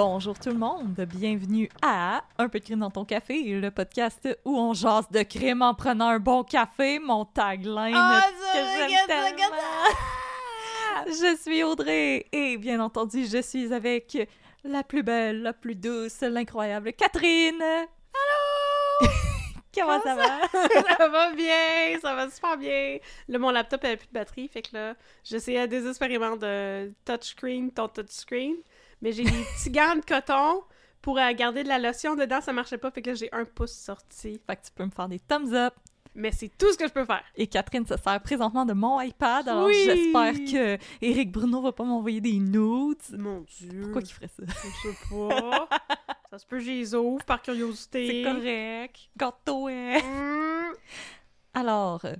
Bonjour tout le monde, bienvenue à Un peu de crime dans ton café, le podcast où on jase de crime en prenant un bon café, mon tagline Ah, que ça, j'aime tellement. regarde Je suis Audrey et bien entendu je suis avec la plus belle, la plus douce, l'incroyable Catherine. Allô? Comment ça va? ça va bien, ça va super bien. Là, mon laptop avait plus de batterie, fait que là, j'essayais désespérément de touchscreen ton touchscreen, mais j'ai des petits gants de coton pour euh, garder de la lotion dedans, ça marchait pas, fait que là, j'ai un pouce sorti. Fait que tu peux me faire des thumbs up. Mais c'est tout ce que je peux faire. Et Catherine se sert présentement de mon iPad, alors Oui. j'espère que Eric Bruno va pas m'envoyer des nudes. Mon Dieu. Pourquoi qu'il ferait ça? Je sais pas. ça se peut, j'y les ouvre par curiosité. C'est correct. Gâteau, hein? Mm. Alors, euh,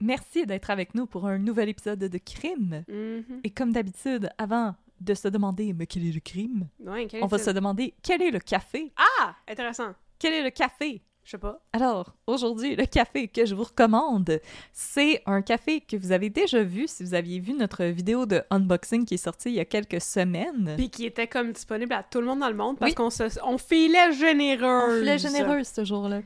merci d'être avec nous pour un nouvel épisode de Crime. Mhm. Et comme d'habitude, avant de se demander mais quel est le crime, Ouais, quel on va se demander quel est le café? Ah! Intéressant. Quel est le café? Je sais pas. Alors, aujourd'hui, le café que je vous recommande, c'est un café que vous avez déjà vu si vous aviez vu notre vidéo de unboxing qui est sortie il y a quelques semaines. Puis qui était comme disponible à tout le monde dans le monde parce Oui. qu'on se, on filait généreuse. On filait généreuse ce jour-là.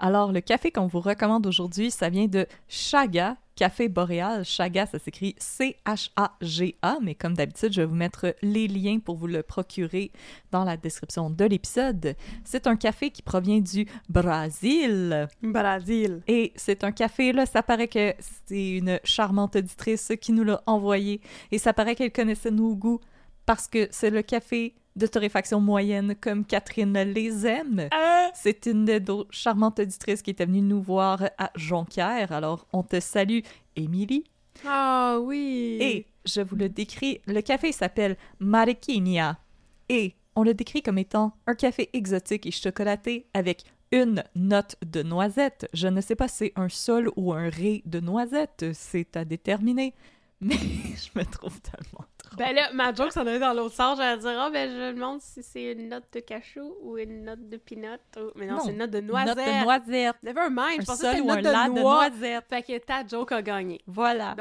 Alors, le café qu'on vous recommande aujourd'hui, ça vient de Chaga, Café Boréal. Chaga, ça s'écrit C-H-A-G-A, mais comme d'habitude, je vais vous mettre les liens pour vous le procurer dans la description de l'épisode. C'est un café qui provient du Brésil. Brésil. Et c'est un café, là, ça paraît que c'est une charmante auditrice qui nous l'a envoyé. Et ça paraît qu'elle connaissait nos goûts parce que c'est le café de torréfaction moyenne comme Catherine les aime. Ah! C'est une de nos charmantes auditrices qui était venue nous voir à Jonquière. Alors, on te salue, Émilie. Ah oui. Et je vous le décris, le café s'appelle Mariquinia. Et on le décrit comme étant un café exotique et chocolaté avec une note de noisette. Je ne sais pas si c'est un sol ou un ré de noisette, c'est à déterminer. Mais je me trouve tellement. Ben là, ma joke s'en allait dans l'autre sens. J'allais dire, ah, ben je me demande si c'est une note de cachou ou une note de peanut. ou- Mais non, Non, c'est une note de noisette. Note de noisette. Never mind, Un je pensais que c'était ou une un note de la de noisette. Fait que ta joke a gagné. Voilà.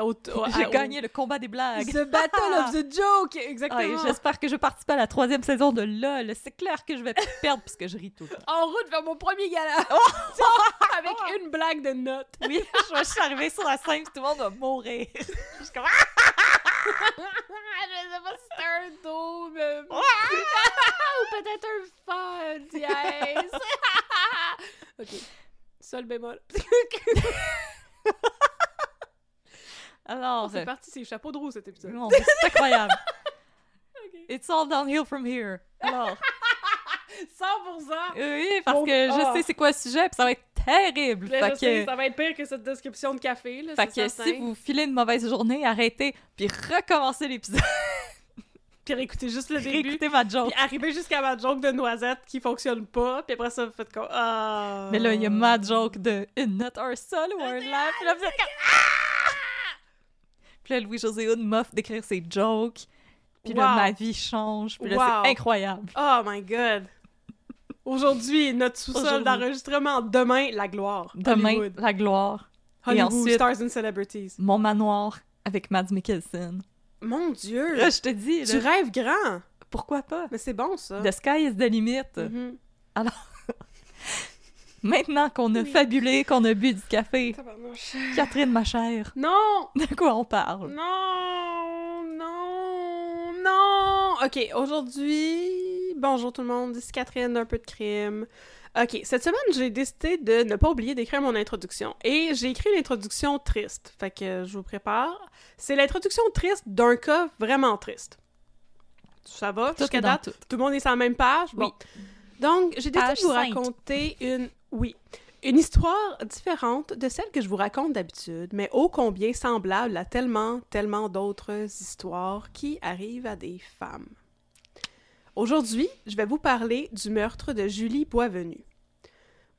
J'ai gagné le combat des blagues. The Battle of the Joke! Exactement. Ah, J'espère que je participe à la troisième saison de LOL. C'est clair que je vais perdre puisque je ris tout. En route vers mon premier gala! Oh! Avec une blague de note. Oui, je suis arrivée sur la scène, tout le monde va mourir. Je suis comme, je sais pas si c'était un dos, mais... Ou peut-être un fa dièse. ok. Sol bémol. Alors, C'est parti, c'est chapeau de roue cet épisode. non, c'est incroyable. It's all downhill from here. Alors, 100%! oui, parce que je ah. sais c'est quoi le sujet, puis ça va être terrible. Là, je Fait sais, que, ça va être pire que cette description de café, là, fait c'est que certain. si vous filez une mauvaise journée, arrêtez, puis recommencez l'épisode. Puis réécoutez juste le début. Réécoutez ma joke. Puis arrivez jusqu'à ma joke de noisette qui fonctionne pas, puis après ça, vous faites comme ah. Mais là, il y a ma joke de une note, un sol ou un. Puis là, vous êtes comme Ah! Puis là, Louis-José Hood m'offre d'écrire ses jokes. Puis là, ma vie change. Puis là, Wow. c'est incroyable. Oh my god. Aujourd'hui, notre sous-sol d'enregistrement. Demain, la gloire. Demain, Hollywood. la gloire. Et Hollywood, ensuite- Stars and Celebrities. Mon manoir avec Mads Mikkelsen. Mon Dieu! Là, je te dis, tu rêves grand! pourquoi pas? Mais c'est bon, ça. The sky is the limit. Mhm. Maintenant qu'on a Oui. fabulé, qu'on a bu du café. Catherine, ma chère, Non! de quoi on parle? Non! Non! Ok, aujourd'hui... Bonjour tout le monde, ici Catherine d'un peu de crime. Ok, cette semaine, j'ai décidé de ne pas oublier d'écrire mon introduction. Et j'ai écrit une introduction triste. Fait que je vous prépare. C'est l'introduction triste d'un cas vraiment triste. Ça va? Tout jusqu'à date? tout. Tout le monde est sur la même page? Bon. Donc, j'ai décidé Page de vous raconter une... Oui. Une histoire différente de celle que je vous raconte d'habitude, mais ô combien semblable à tellement, tellement d'autres histoires qui arrivent à des femmes. Aujourd'hui, je vais vous parler du meurtre de Julie Boisvenu.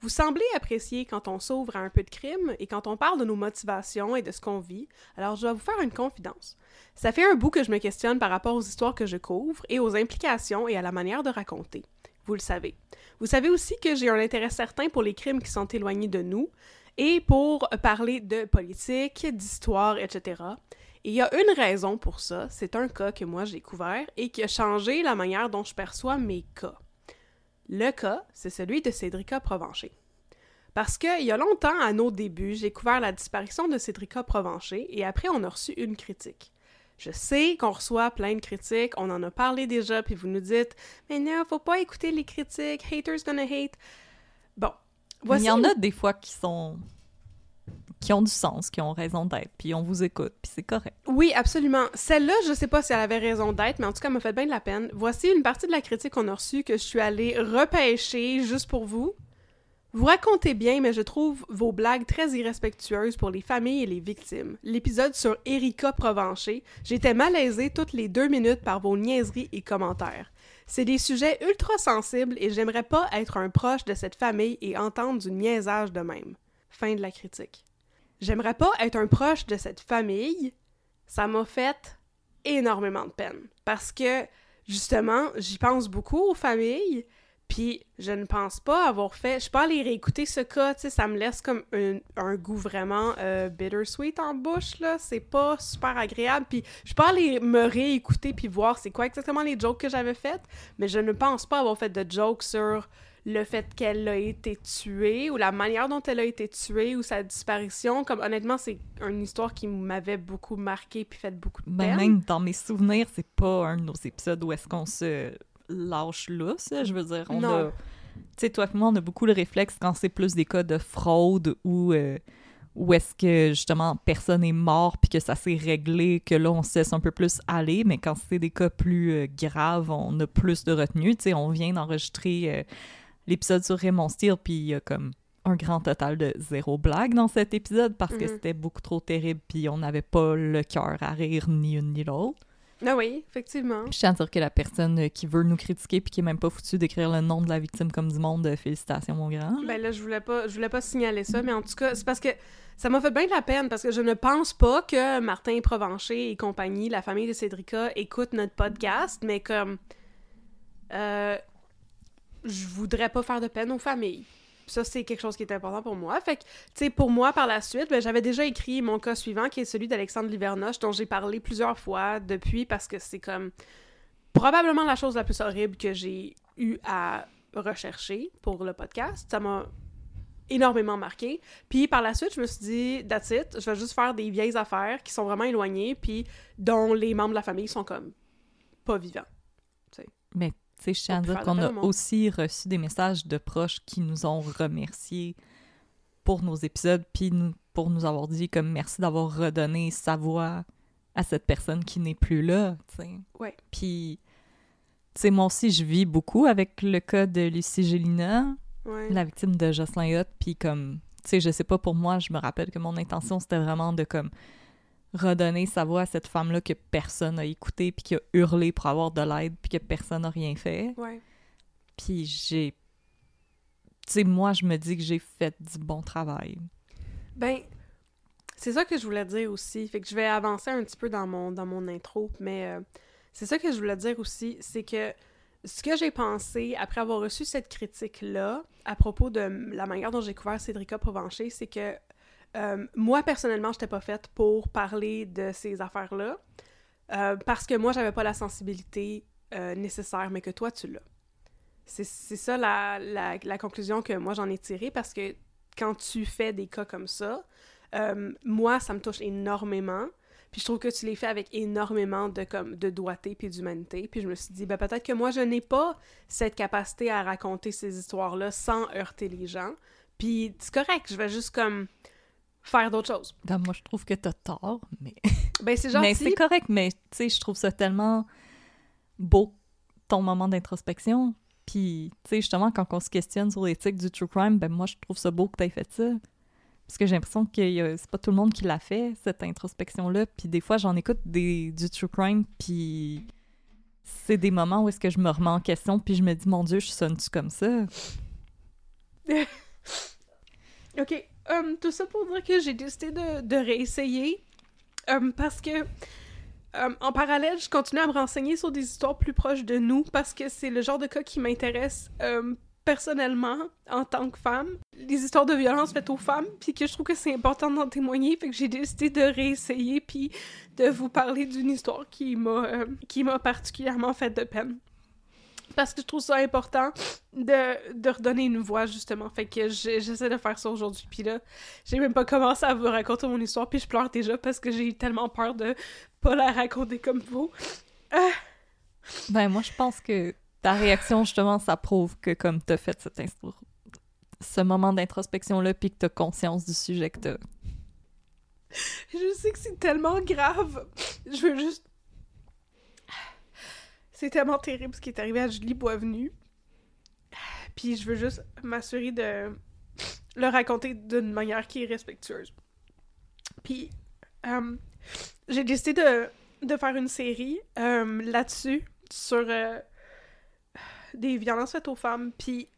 Vous semblez apprécier quand on s'ouvre à un peu de crime et quand on parle de nos motivations et de ce qu'on vit, alors je vais vous faire une confidence. Ça fait un bout que je me questionne par rapport aux histoires que je couvre et aux implications et à la manière de raconter. Vous le savez. Vous savez aussi que j'ai un intérêt certain pour les crimes qui sont éloignés de nous et pour parler de politique, d'histoire, etc. Et il y a une raison pour ça, c'est un cas que moi j'ai couvert et qui a changé la manière dont je perçois mes cas. Le cas, c'est celui de Cédrica Provencher. Parce qu'il y a longtemps, à nos débuts, j'ai couvert la disparition de Cédrica Provencher et après on a reçu une critique. Je sais qu'on reçoit plein de critiques, on en a parlé déjà, puis vous nous dites Mais non, faut pas écouter les critiques, haters gonna hate. Bon, voici. Il y en a des fois qui sont. qui ont du sens, qui ont raison d'être, puis on vous écoute, puis c'est correct. Oui, absolument. Celle-là, je sais pas si elle avait raison d'être, mais en tout cas, elle m'a fait bien de la peine. Voici une partie de la critique qu'on a reçue que je suis allée repêcher juste pour vous. Vous racontez bien, mais je trouve vos blagues très irrespectueuses pour les familles et les victimes. L'épisode sur Erika Provencher, j'étais malaisée toutes les deux minutes par vos niaiseries et commentaires. C'est des sujets ultra sensibles et j'aimerais pas être un proche de cette famille et entendre du niaisage de même. Fin de la critique. J'aimerais pas être un proche de cette famille. Ça m'a fait énormément de peine parce que justement, j'y pense beaucoup aux familles. Puis je ne pense pas avoir fait. Je suis pas allée réécouter ce cas, tu sais, ça me laisse comme un, un goût vraiment euh, bittersweet en bouche, là. C'est pas super agréable. Puis je suis pas allée me réécouter puis voir c'est quoi exactement les jokes que j'avais faites, mais je ne pense pas avoir fait de jokes sur le fait qu'elle a été tuée ou la manière dont elle a été tuée ou sa disparition. Comme honnêtement, c'est une histoire qui m'avait beaucoup marqué puis fait beaucoup de Ben, peine. même dans mes souvenirs, c'est pas un de nos épisodes où est-ce qu'on se lâche lousse. Je veux dire, on Non. a. Tu sais, toi et moi, on a beaucoup le réflexe quand c'est plus des cas de fraude ou. euh, où est-ce que justement personne est mort puis que ça s'est réglé, que là on se laisse un peu plus aller, mais quand c'est des cas plus euh, graves, on a plus de retenue. Tu sais, on vient d'enregistrer euh, l'épisode sur Raymond Steele puis il y a comme un grand total de zéro blague dans cet épisode parce que Mhm. c'était beaucoup trop terrible puis on n'avait pas le cœur à rire ni une ni l'autre. Ah oui, effectivement. Je tiens à dire que la personne euh, qui veut nous critiquer puis qui est même pas foutue d'écrire le nom de la victime comme du monde, euh, félicitations mon grand. Ben là, je voulais pas, je voulais pas signaler ça, mais en tout cas, c'est parce que ça m'a fait bien de la peine parce que je ne pense pas que Martin Provencher et compagnie, la famille de Cédrica, écoutent notre podcast, mais comme euh, je voudrais pas faire de peine aux familles. Ça, c'est quelque chose qui est important pour moi. Fait que, tu sais, pour moi, par la suite, ben, j'avais déjà écrit mon cas suivant, qui est celui d'Alexandre Livernoche, dont j'ai parlé plusieurs fois depuis, parce que c'est comme probablement la chose la plus horrible que j'ai eu à rechercher pour le podcast. Ça m'a énormément marqué. Puis par la suite, je me suis dit, that's it, je vais juste faire des vieilles affaires qui sont vraiment éloignées, puis dont les membres de la famille sont comme pas vivants. Mais tu sais, je tiens à dire qu'on a aussi reçu des messages de proches qui nous ont remerciés pour nos épisodes puis nous- pour nous avoir dit comme merci d'avoir redonné sa voix à cette personne qui n'est plus là, tu sais. Ouais. Puis tu sais, moi aussi, je vis beaucoup avec le cas de Lucie Gélina, Ouais. la victime de Jocelyn Hutt, puis comme, tu sais, je sais pas, pour moi, je me rappelle que mon intention, c'était vraiment de, comme, redonner sa voix à cette femme-là que personne n'a écouté, puis qui a hurlé pour avoir de l'aide, puis que personne n'a rien fait. Ouais. Puis j'ai... Tu sais, moi, je me dis que j'ai fait du bon travail. Ben, c'est ça que je voulais dire aussi. Fait que je vais avancer un petit peu dans mon, dans mon intro, mais euh, c'est ça que je voulais dire aussi, c'est que ce que j'ai pensé après avoir reçu cette critique-là à propos de la manière dont j'ai couvert Cédrica Provencher, c'est que euh, moi, personnellement, je n'étais pas faite pour parler de ces affaires-là euh, parce que moi, j'avais pas la sensibilité euh, nécessaire, mais que toi, tu l'as. C'est ça la, la, conclusion que moi, j'en ai tirée parce que quand tu fais des cas comme ça, moi, ça me touche énormément. Puis je trouve que tu les fais avec énormément de, comme, de doigté puis d'humanité. Puis je me suis dit, ben, peut-être que moi, je n'ai pas cette capacité à raconter ces histoires-là sans heurter les gens. Puis c'est correct, je vais juste comme faire d'autres choses. Moi, je trouve que t'as tort, mais... ben, c'est gentil. Mais c'est correct, mais tu sais, je trouve ça tellement beau, ton moment d'introspection. Puis, tu sais, justement, quand on se questionne sur l'éthique du true crime, ben moi, je trouve ça beau que t'aies fait ça. Parce que j'ai l'impression que c'est pas tout le monde qui l'a fait, cette introspection-là. Puis des fois, j'en écoute des, du true crime, puis c'est des moments où est-ce que je me remets en question, puis je me dis, mon Dieu, je sonne-tu comme ça? OK. Um, tout ça pour dire que j'ai décidé de, réessayer. Um, parce que, um, en parallèle, je continue à me renseigner sur des histoires plus proches de nous, parce que c'est le genre de cas qui m'intéresse personnellement, en tant que femme, les histoires de violence faites aux femmes, puis que je trouve que c'est important d'en témoigner, fait que j'ai décidé de réessayer, puis de vous parler d'une histoire qui m'a euh, qui m'a particulièrement fait de peine. Parce que je trouve ça important de, de redonner une voix, justement. Fait que j'essaie de faire ça aujourd'hui. Puis là, j'ai même pas commencé à vous raconter mon histoire, puis je pleure déjà parce que j'ai tellement peur de pas la raconter comme vous. Euh. Ben, moi, je pense que ta réaction, justement, ça prouve que comme t'as fait cet ce moment d'introspection-là, puis que t'as conscience du sujet que t'as. Je sais que c'est tellement grave. Je veux juste... C'est tellement terrible ce qui est arrivé à Julie Boisvenu. Puis je veux juste m'assurer de le raconter d'une manière qui est respectueuse. Puis euh, j'ai décidé de, de, faire une série euh, là-dessus, sur... Euh, des violences faites aux femmes, puis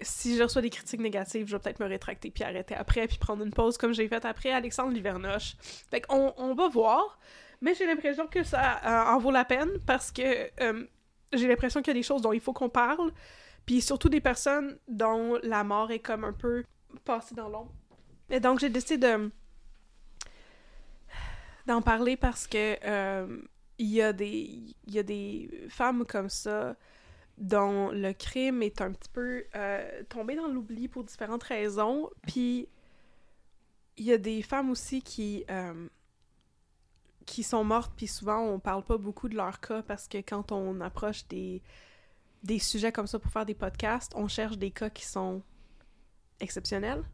si je reçois des critiques négatives, je vais peut-être me rétracter puis arrêter après, puis prendre une pause comme j'ai fait après Alexandre Livernoche. Fait qu'on on va voir, mais j'ai l'impression que ça euh, en vaut la peine parce que euh, j'ai l'impression qu'il y a des choses dont il faut qu'on parle, puis surtout des personnes dont la mort est comme un peu passée dans l'ombre. Et donc j'ai décidé de d'en parler parce que il y a des il y a des femmes comme ça dont le crime est un petit peu euh, tombé dans l'oubli pour différentes raisons. Puis il y a des femmes aussi qui euh, qui sont mortes, puis souvent on parle pas beaucoup de leur cas parce que quand on approche des des sujets comme ça pour faire des podcasts, on cherche des cas qui sont exceptionnels.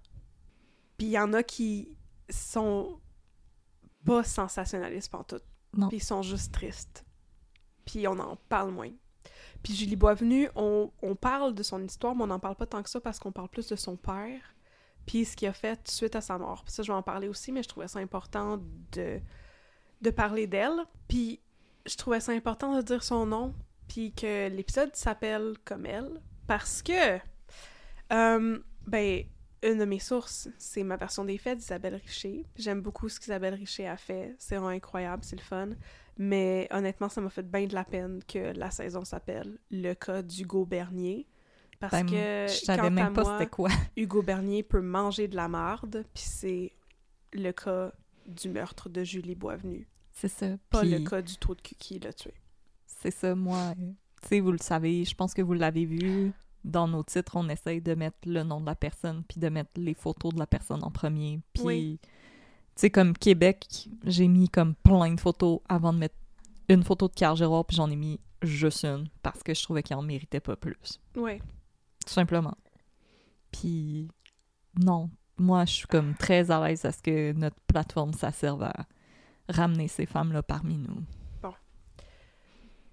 Puis il y en a qui sont pas sensationnalistes en tout. Puis ils sont juste tristes. Puis on en parle moins. Puis Julie Boisvenu, on, on parle de son histoire, mais on n'en parle pas tant que ça parce qu'on parle plus de son père, puis ce qu'il a fait suite à sa mort. Puis ça, je vais en parler aussi, mais je trouvais ça important de, de parler d'elle. Puis je trouvais ça important de dire son nom, puis que l'épisode s'appelle comme elle, parce que, euh, ben, une de mes sources, c'est ma version des faits d'Isabelle Richer. J'aime beaucoup ce qu'Isabelle Richer a fait. C'est vraiment incroyable, c'est le fun. Mais honnêtement, ça m'a fait bien de la peine que la saison s'appelle Le cas d'Hugo Bernier. Parce ben, que, je savais même pas c'était quoi. Hugo Bernier peut manger de la marde, puis c'est le cas du meurtre de Julie Boisvenu. C'est ça. Pas le cas du trou de cul qui l'a tué. C'est ça, moi. Tu sais, vous le savez, je pense que vous l'avez vu. Dans nos titres, on essaye de mettre le nom de la personne, puis de mettre les photos de la personne en premier. Puis sais, comme Québec, j'ai mis comme plein de photos avant de mettre une photo de Carl Gérard, puis j'en ai mis juste une parce que je trouvais qu'il en méritait pas plus. Oui. Tout simplement. Puis, non. Moi, je suis comme très à l'aise à ce que notre plateforme, ça serve à ramener ces femmes-là parmi nous.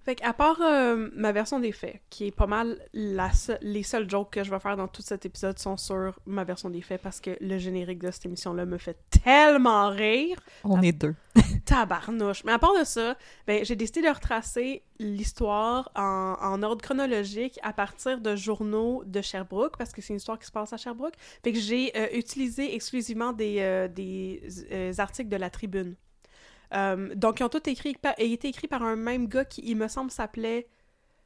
Fait qu'à part euh, ma version des faits, qui est pas mal la les seuls jokes que je vais faire dans tout cet épisode sont sur ma version des faits parce que le générique de cette émission-là me fait tellement rire. On est deux. Tabarnouche. Mais à part de ça, ben, j'ai décidé de retracer l'histoire en, en, ordre chronologique à partir de journaux de Sherbrooke parce que c'est une histoire qui se passe à Sherbrooke. Fait que j'ai euh, utilisé exclusivement des, euh, des articles de la Tribune. Euh, donc, ils ont tous écrit, été écrits par un même gars qui, il me semble, s'appelait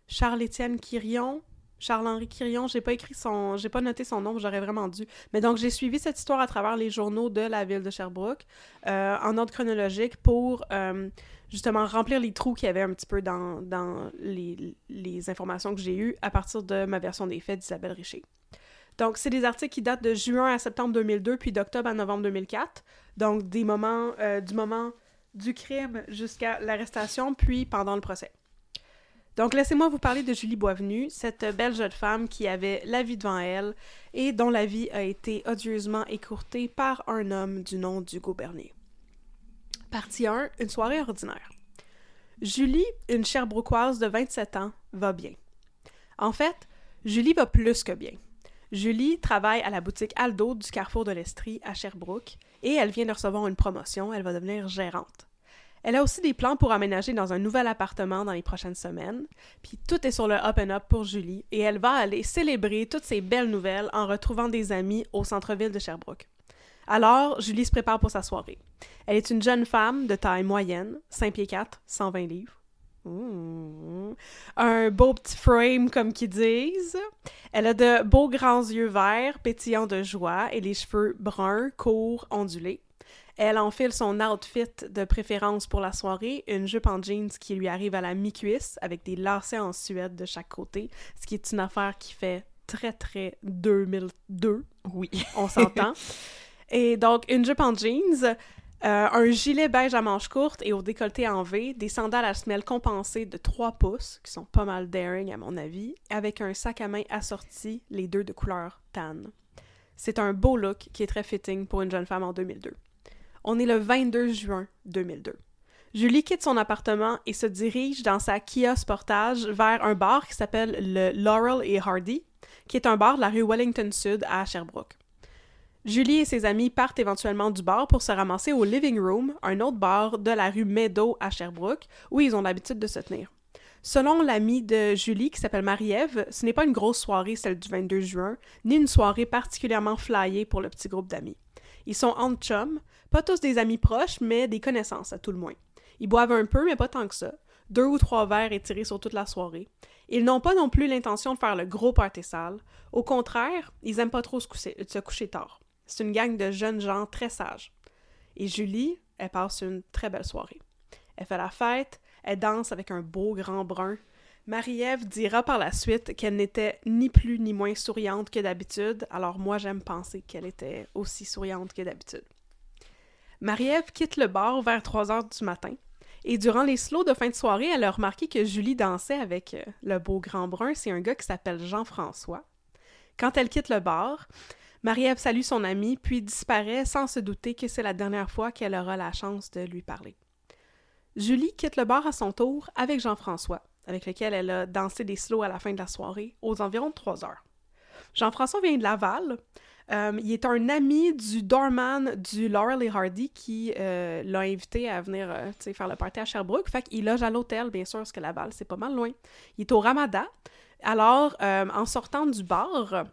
Charles-Étienne Quirion. Charles-Henri Quirion, j'ai pas écrit son, j'ai pas noté son nom, j'aurais vraiment dû. Mais donc j'ai suivi cette histoire à travers les journaux de la ville de Sherbrooke euh, en ordre chronologique pour euh, justement remplir les trous qu'il y avait un petit peu dans, les, informations que j'ai eues à partir de ma version des faits d'Isabelle Richer. Donc c'est des articles qui datent de juin à septembre 2002 puis d'octobre à novembre 2004. Donc des moments du moment du crime jusqu'à l'arrestation puis pendant le procès. Donc, laissez-moi vous parler de Julie Boisvenu, cette belle jeune femme qui avait la vie devant elle et dont la vie a été odieusement écourtée par un homme du nom d'Hugo Bernier. Partie 1, une soirée ordinaire. Julie, une Sherbrookeoise de 27 ans, va bien. En fait, Julie va plus que bien. Julie travaille à la boutique Aldo du Carrefour de l'Estrie à Sherbrooke et elle vient de recevoir une promotion, elle va devenir gérante. Elle a aussi des plans pour aménager dans un nouvel appartement dans les prochaines semaines. Puis tout est sur le up and up pour Julie et elle va aller célébrer toutes ces belles nouvelles en retrouvant des amis au centre-ville de Sherbrooke. Alors, Julie se prépare pour sa soirée. Elle est une jeune femme de taille moyenne, 5 pieds 4, 120 livres. Mmh. Un beau petit frame, comme qu'ils disent. Elle a de beaux grands yeux verts, pétillants de joie, et les cheveux bruns, courts, ondulés. Elle enfile son outfit de préférence pour la soirée, une jupe en jeans qui lui arrive à la mi-cuisse avec des lacets en suède de chaque côté, ce qui est une affaire qui fait très très 2002. Oui. On s'entend. et donc, une jupe en jeans, euh, un gilet beige à manches courtes et au décolleté en V, des sandales à semelle compensées de 3 pouces, qui sont pas mal daring à mon avis, avec un sac à main assorti, les deux de couleur tan. C'est un beau look qui est très fitting pour une jeune femme en 2002. On est le 22 juin 2002. Julie quitte son appartement et se dirige dans sa Kia Sportage vers un bar qui s'appelle le Laurel et Hardy, qui est un bar de la rue Wellington Sud à Sherbrooke. Julie et ses amis partent éventuellement du bar pour se ramasser au Living Room, un autre bar de la rue Meadow à Sherbrooke, où ils ont l'habitude de se tenir. Selon l'amie de Julie, qui s'appelle Marie-Ève, ce n'est pas une grosse soirée, celle du 22 juin, ni une soirée particulièrement flyée pour le petit groupe d'amis. Ils sont en chum, pas tous des amis proches, mais des connaissances à tout le moins. Ils boivent un peu, mais pas tant que ça. Deux ou trois verres étirés sur toute la soirée. Ils n'ont pas non plus l'intention de faire le gros party sale. Au contraire, ils aiment pas trop se coucher tard. C'est une gang de jeunes gens très sages. Et Julie, elle passe une très belle soirée. Elle fait la fête, elle danse avec un beau grand brun. Marie-Ève dira par la suite qu'elle n'était ni plus ni moins souriante que d'habitude, alors moi j'aime penser qu'elle était aussi souriante que d'habitude. Marie-Ève quitte le bar vers 3 heures du matin. Et durant les slows de fin de soirée, elle a remarqué que Julie dansait avec euh, le beau grand brun. C'est un gars qui s'appelle Jean-François. Quand elle quitte le bar, Marie-Ève salue son ami, puis disparaît sans se douter que c'est la dernière fois qu'elle aura la chance de lui parler. Julie quitte le bar à son tour avec Jean-François, avec lequel elle a dansé des slows à la fin de la soirée, aux environs de 3 heures. Jean-François vient de Laval, euh, il est un ami du doorman du Laurel et Hardy qui euh, l'a invité à venir euh, faire le party à Sherbrooke. Fait qu'il loge à l'hôtel, bien sûr, parce que Laval, c'est pas mal loin. Il est au Ramadan. Alors, en sortant du bar,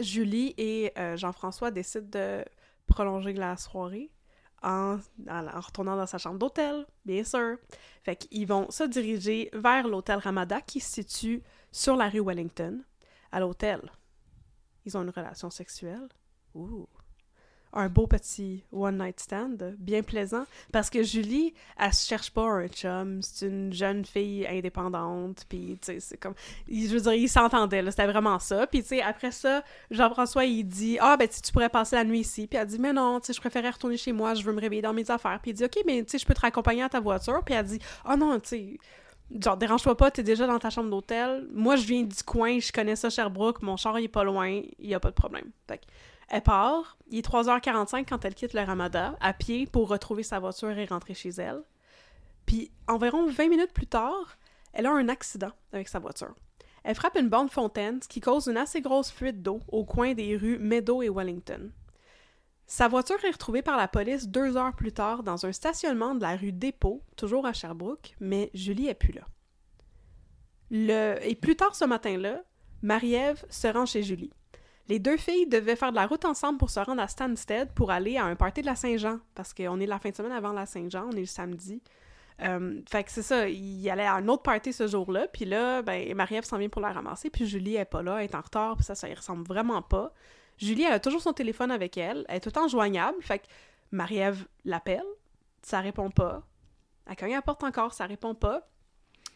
Julie et Jean-François décident de prolonger la soirée en, en, retournant dans sa chambre d'hôtel, bien sûr. Fait qu'ils vont se diriger vers l'hôtel Ramada qui se situe sur la rue Wellington. À l'hôtel, ils ont une relation sexuelle. Ouh. Un beau petit one-night stand, bien plaisant. Parce que Julie, elle se cherche pas un chum. C'est une jeune fille indépendante. Puis, tu sais, c'est comme. Je veux dire, ils s'entendaient, là. C'était vraiment ça. Puis, tu sais, après ça, Jean-François, il dit Ah, ben, tu pourrais passer la nuit ici. Puis, elle dit Mais non, tu sais, je préférais retourner chez moi. Je veux me réveiller dans mes affaires. Puis, il dit Ok, mais, tu sais, je peux te raccompagner à ta voiture. Puis, elle dit Ah, oh, non, tu sais genre, dérange-toi pas, t'es déjà dans ta chambre d'hôtel. Moi, je viens du coin, je connais ça, Sherbrooke, mon char, il est pas loin, il y a pas de problème. Fait elle part, il est 3h45 quand elle quitte le Ramada, à pied, pour retrouver sa voiture et rentrer chez elle. Puis, environ 20 minutes plus tard, elle a un accident avec sa voiture. Elle frappe une bande fontaine, qui cause une assez grosse fuite d'eau au coin des rues Meadow et Wellington. Sa voiture est retrouvée par la police deux heures plus tard dans un stationnement de la rue Dépôt, toujours à Sherbrooke, mais Julie est plus là. Et plus tard ce matin-là, Marie-Ève se rend chez Julie. Les deux filles devaient faire de la route ensemble pour se rendre à Stansted pour aller à un party de la Saint-Jean, parce qu'on est la fin de semaine avant la Saint-Jean, on est le samedi. Euh, fait que c'est ça, il allait à un autre party ce jour-là, puis là, ben, Marie-Ève s'en vient pour la ramasser, puis Julie est pas là, elle est en retard, puis ça, ça y ressemble vraiment pas. Julie, elle a toujours son téléphone avec elle, elle est tout le temps joignable, fait que Marie-Ève l'appelle, ça répond pas. Elle cogne à la porte encore, ça répond pas.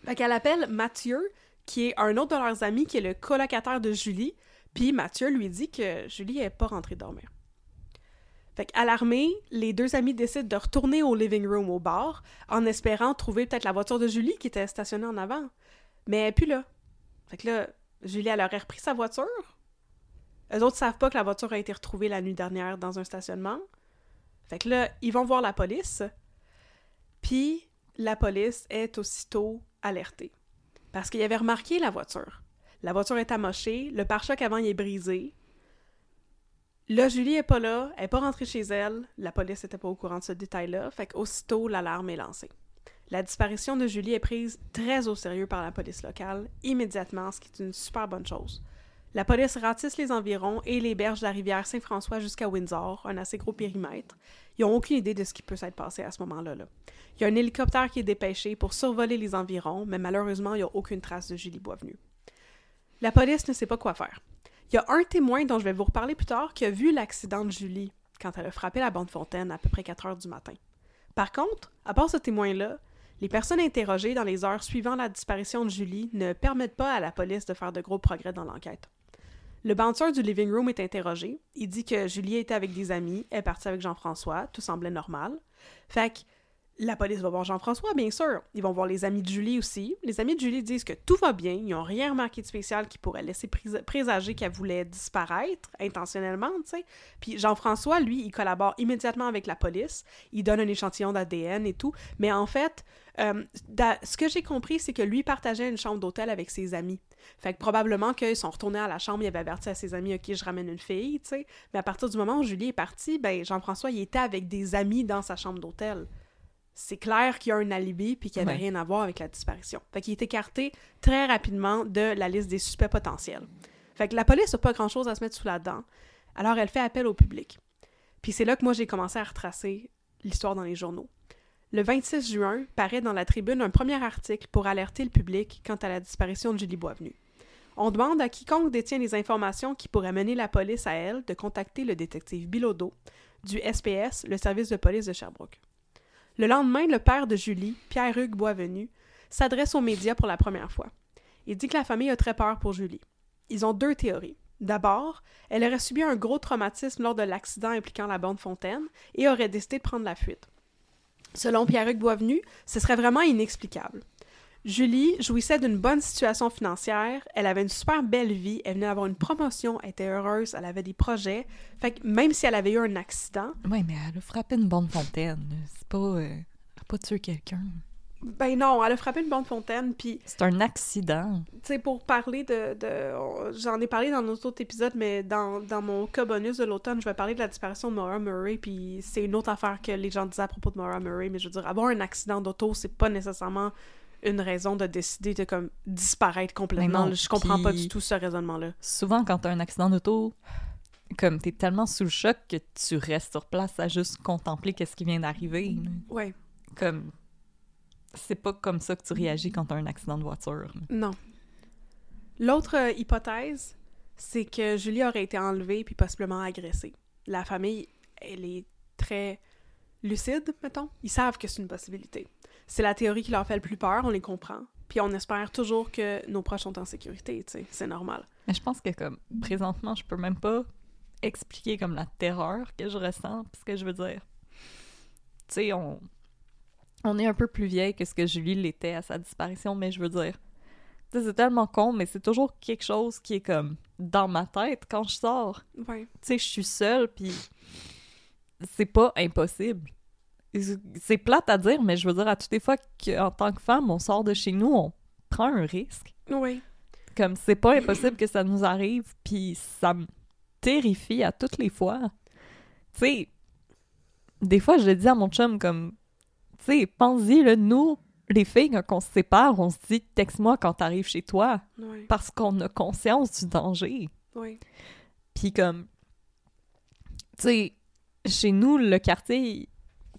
Fait qu'elle appelle Mathieu, qui est un autre de leurs amis, qui est le colocataire de Julie, puis Mathieu lui dit que Julie est pas rentrée dormir. Fait qu'alarmés, les deux amis décident de retourner au living room au bar en espérant trouver peut-être la voiture de Julie qui était stationnée en avant. Mais plus là. Fait que là, Julie, elle aurait repris sa voiture. Eux autres savent pas que la voiture a été retrouvée la nuit dernière dans un stationnement. Fait que là, ils vont voir la police. Puis la police est aussitôt alertée. Parce qu'il avait remarqué la voiture. La voiture est amochée, le pare-choc avant il est brisé, Là, Julie est pas là, elle est pas rentrée chez elle, la police était pas au courant de ce détail-là, fait qu'aussitôt, l'alarme est lancée. La disparition de Julie est prise très au sérieux par la police locale, immédiatement, ce qui est une super bonne chose. La police ratisse les environs et les berges de la rivière Saint-François jusqu'à Windsor, un assez gros périmètre. Ils n'ont aucune idée de ce qui peut s'être passé à ce moment-là. Là. Il y a un hélicoptère qui est dépêché pour survoler les environs, mais malheureusement, il n'y a aucune trace de Julie Boisvenu. La police ne sait pas quoi faire. Il y a un témoin dont je vais vous reparler plus tard qui a vu l'accident de Julie quand elle a frappé la bande fontaine à peu près 4 heures du matin. Par contre, à part ce témoin-là, les personnes interrogées dans les heures suivant la disparition de Julie ne permettent pas à la police de faire de gros progrès dans l'enquête. Le bouncer du living room est interrogé. Il dit que Julie était avec des amis, elle est partie avec Jean-François, tout semblait normal. Fait la police va voir Jean-François, bien sûr. Ils vont voir les amis de Julie aussi. Les amis de Julie disent que tout va bien, ils n'ont rien remarqué de spécial qui pourrait laisser présager qu'elle voulait disparaître intentionnellement, tu sais. Puis Jean-François, lui, il collabore immédiatement avec la police. Il donne un échantillon d'ADN et tout. Mais en fait, euh, ce que j'ai compris, c'est que lui partageait une chambre d'hôtel avec ses amis. Fait que probablement qu'ils sont retournés à la chambre, il avait averti à ses amis, OK, je ramène une fille, tu sais. Mais à partir du moment où Julie est partie, ben Jean-François, il était avec des amis dans sa chambre d'hôtel c'est clair qu'il y a un alibi puis qu'il n'y avait rien à voir avec la disparition. Fait qu'il est écarté très rapidement de la liste des suspects potentiels. Fait que la police n'a pas grand-chose à se mettre sous la dent, alors elle fait appel au public. Puis c'est là que moi j'ai commencé à retracer l'histoire dans les journaux. Le 26 juin, paraît dans la tribune un premier article pour alerter le public quant à la disparition de Julie Boisvenu. On demande à quiconque détient les informations qui pourraient mener la police à elle de contacter le détective Bilodeau du SPS, le service de police de Sherbrooke. Le lendemain, le père de Julie, Pierre-Hugues Boisvenu, s'adresse aux médias pour la première fois. Il dit que la famille a très peur pour Julie. Ils ont deux théories. D'abord, elle aurait subi un gros traumatisme lors de l'accident impliquant la bande Fontaine et aurait décidé de prendre la fuite. Selon Pierre-Hugues Boisvenu, ce serait vraiment inexplicable. Julie jouissait d'une bonne situation financière, elle avait une super belle vie, elle venait d'avoir une promotion, elle était heureuse, elle avait des projets. Fait que même si elle avait eu un accident. Oui, mais elle a frappé une bande fontaine. C'est pas. Euh, elle a pas tué quelqu'un. Ben non, elle a frappé une bande fontaine, puis... C'est un accident. Tu sais, pour parler de... de J'en ai parlé dans notre autre épisode, mais dans, dans mon cas bonus de l'automne, je vais parler de la disparition de Maura Murray, puis c'est une autre affaire que les gens disaient à propos de Maura Murray, mais je veux dire, avoir un accident d'auto, c'est pas nécessairement une raison de décider de comme disparaître complètement. je comprends pas du tout ce raisonnement-là. Souvent, quand t'as un accident d'auto, comme t'es tellement sous le choc que tu restes sur place à juste contempler qu'est-ce qui vient d'arriver. Ouais. Comme c'est pas comme ça que tu réagis quand t'as un accident de voiture. Non. L'autre euh, hypothèse, c'est que Julie aurait été enlevée puis possiblement agressée. La famille, elle est très lucide, mettons. Ils savent que c'est une possibilité c'est la théorie qui leur fait le plus peur, on les comprend. Puis on espère toujours que nos proches sont en sécurité, tu sais, c'est normal. Mais je pense que comme présentement, je peux même pas expliquer comme la terreur que je ressens, parce que je veux dire, tu sais, on, on est un peu plus vieille que ce que Julie l'était à sa disparition, mais je veux dire, c'est tellement con, mais c'est toujours quelque chose qui est comme dans ma tête quand je sors. Ouais. Tu sais, je suis seule, puis c'est pas impossible c'est plate à dire, mais je veux dire, à toutes les fois qu'en tant que femme, on sort de chez nous, on prend un risque. Oui. Comme c'est pas impossible que ça nous arrive, puis ça me terrifie à toutes les fois. Tu sais, des fois, je le dis à mon chum, comme, tu sais, pense-y, là, nous, les filles, quand on se sépare, on se dit, texte-moi quand t'arrives chez toi. Parce qu'on a conscience du danger. Oui. Puis comme, tu sais, chez nous, le quartier,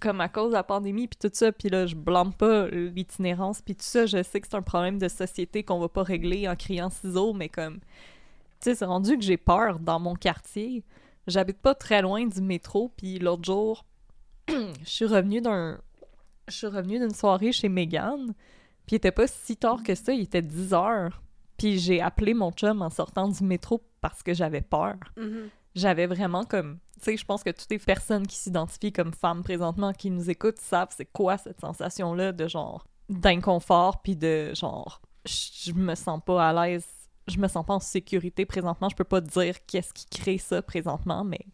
comme à cause de la pandémie puis tout ça, puis là, je blâme pas l'itinérance puis tout ça, je sais que c'est un problème de société qu'on va pas régler en criant ciseaux, mais comme, tu sais, c'est rendu que j'ai peur dans mon quartier. J'habite pas très loin du métro, puis l'autre jour, je suis revenue d'un... Je suis d'une soirée chez Megan, puis il était pas si tard que ça, il était 10 heures. Puis j'ai appelé mon chum en sortant du métro parce que j'avais peur. Mhm. J'avais vraiment comme... Tu sais, je pense que toutes les personnes qui s'identifient comme femmes présentement, qui nous écoutent, savent c'est quoi cette sensation-là de genre d'inconfort, puis de genre... Je me sens pas à l'aise, je me sens pas en sécurité présentement, je peux pas dire qu'est-ce qui crée ça présentement, mais...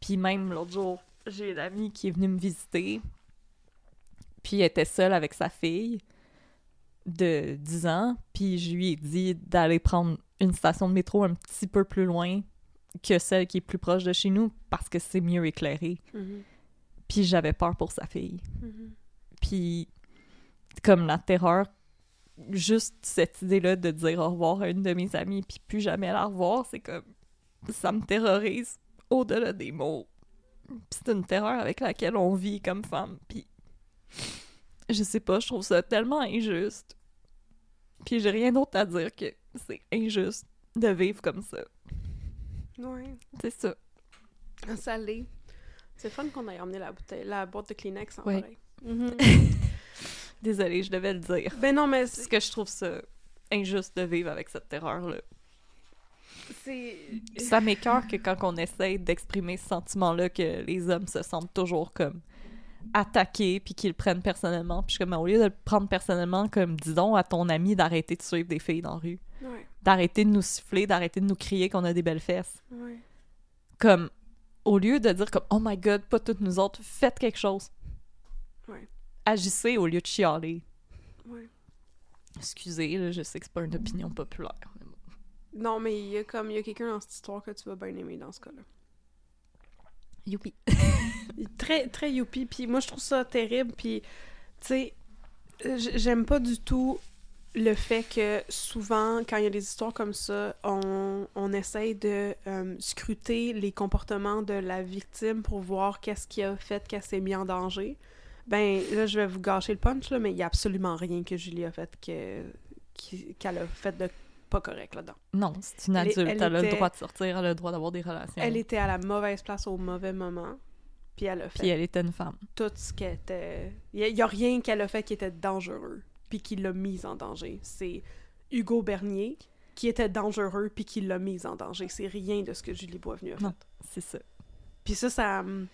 Puis même l'autre jour, j'ai une amie qui est venue me visiter, puis elle était seule avec sa fille de 10 ans, puis je lui ai dit d'aller prendre une station de métro un petit peu plus loin que celle qui est plus proche de chez nous parce que c'est mieux éclairé. Mhm. Puis j'avais peur pour sa fille. Mhm. Puis comme la terreur, juste cette idée-là de dire au revoir à une de mes amies puis plus jamais la revoir, c'est comme ça me terrorise au-delà des mots. C'est une terreur avec laquelle on vit comme femme. Puis je sais pas, je trouve ça tellement injuste. Puis j'ai rien d'autre à dire que c'est injuste de vivre comme ça. Ouais. C'est ça. L'est. C'est fun qu'on ait emmené la bouteille, la boîte de Kleenex en Ouais. Mhm. Désolée, je devais le dire. ben non, mais Parce que je trouve ça injuste de vivre avec cette terreur-là. c'est- Ça m'écœure que quand on essaye d'exprimer ce sentiment-là, que les hommes se sentent toujours comme attaqués, puis qu'ils le prennent personnellement. Puis je suis comme, au lieu de le prendre personnellement, comme, dis donc à ton ami d'arrêter de suivre des filles dans la rue. Ouais, D'arrêter de nous siffler, d'arrêter de nous crier qu'on a des belles fesses. ouais. Comme, au lieu de dire comme, oh my god, pas toutes nous autres, faites quelque chose. Ouais. Agissez au lieu de chialer. Ouais. Excusez, là, je sais que c'est pas une opinion populaire. mais bon. Non, mais il y a comme il y a quelqu'un dans cette histoire que tu vas bien aimer dans ce cas-là. Youpi. Très, très youpi. Puis moi, je trouve ça terrible. Puis, tu sais, j'aime pas du tout le fait que souvent, quand il y a des histoires comme ça, on, on essaye de euh, scruter les comportements de la victime pour voir qu'est-ce qui a fait qu'elle s'est mis en danger. Ben, là, je vais vous gâcher le punch, là, mais il y a absolument rien que Julie a fait que, qu'elle a fait de pas correct là-dedans. Non, c'est une adulte. elle Elle, a le droit de sortir, elle a le droit d'avoir des relations. Elle était à la mauvaise place au mauvais moment. Puis elle a fait Puis elle était une femme. tout ce qui était. Il n'y a, rien qu'elle a fait qui était dangereux, puis qui l'a mise en danger. C'est Hugo Bernier qui était dangereux, puis qui l'a mise en danger. C'est rien de ce que Julie Boisvenu a fait. Non. C'est ça. Puis ça, ça me.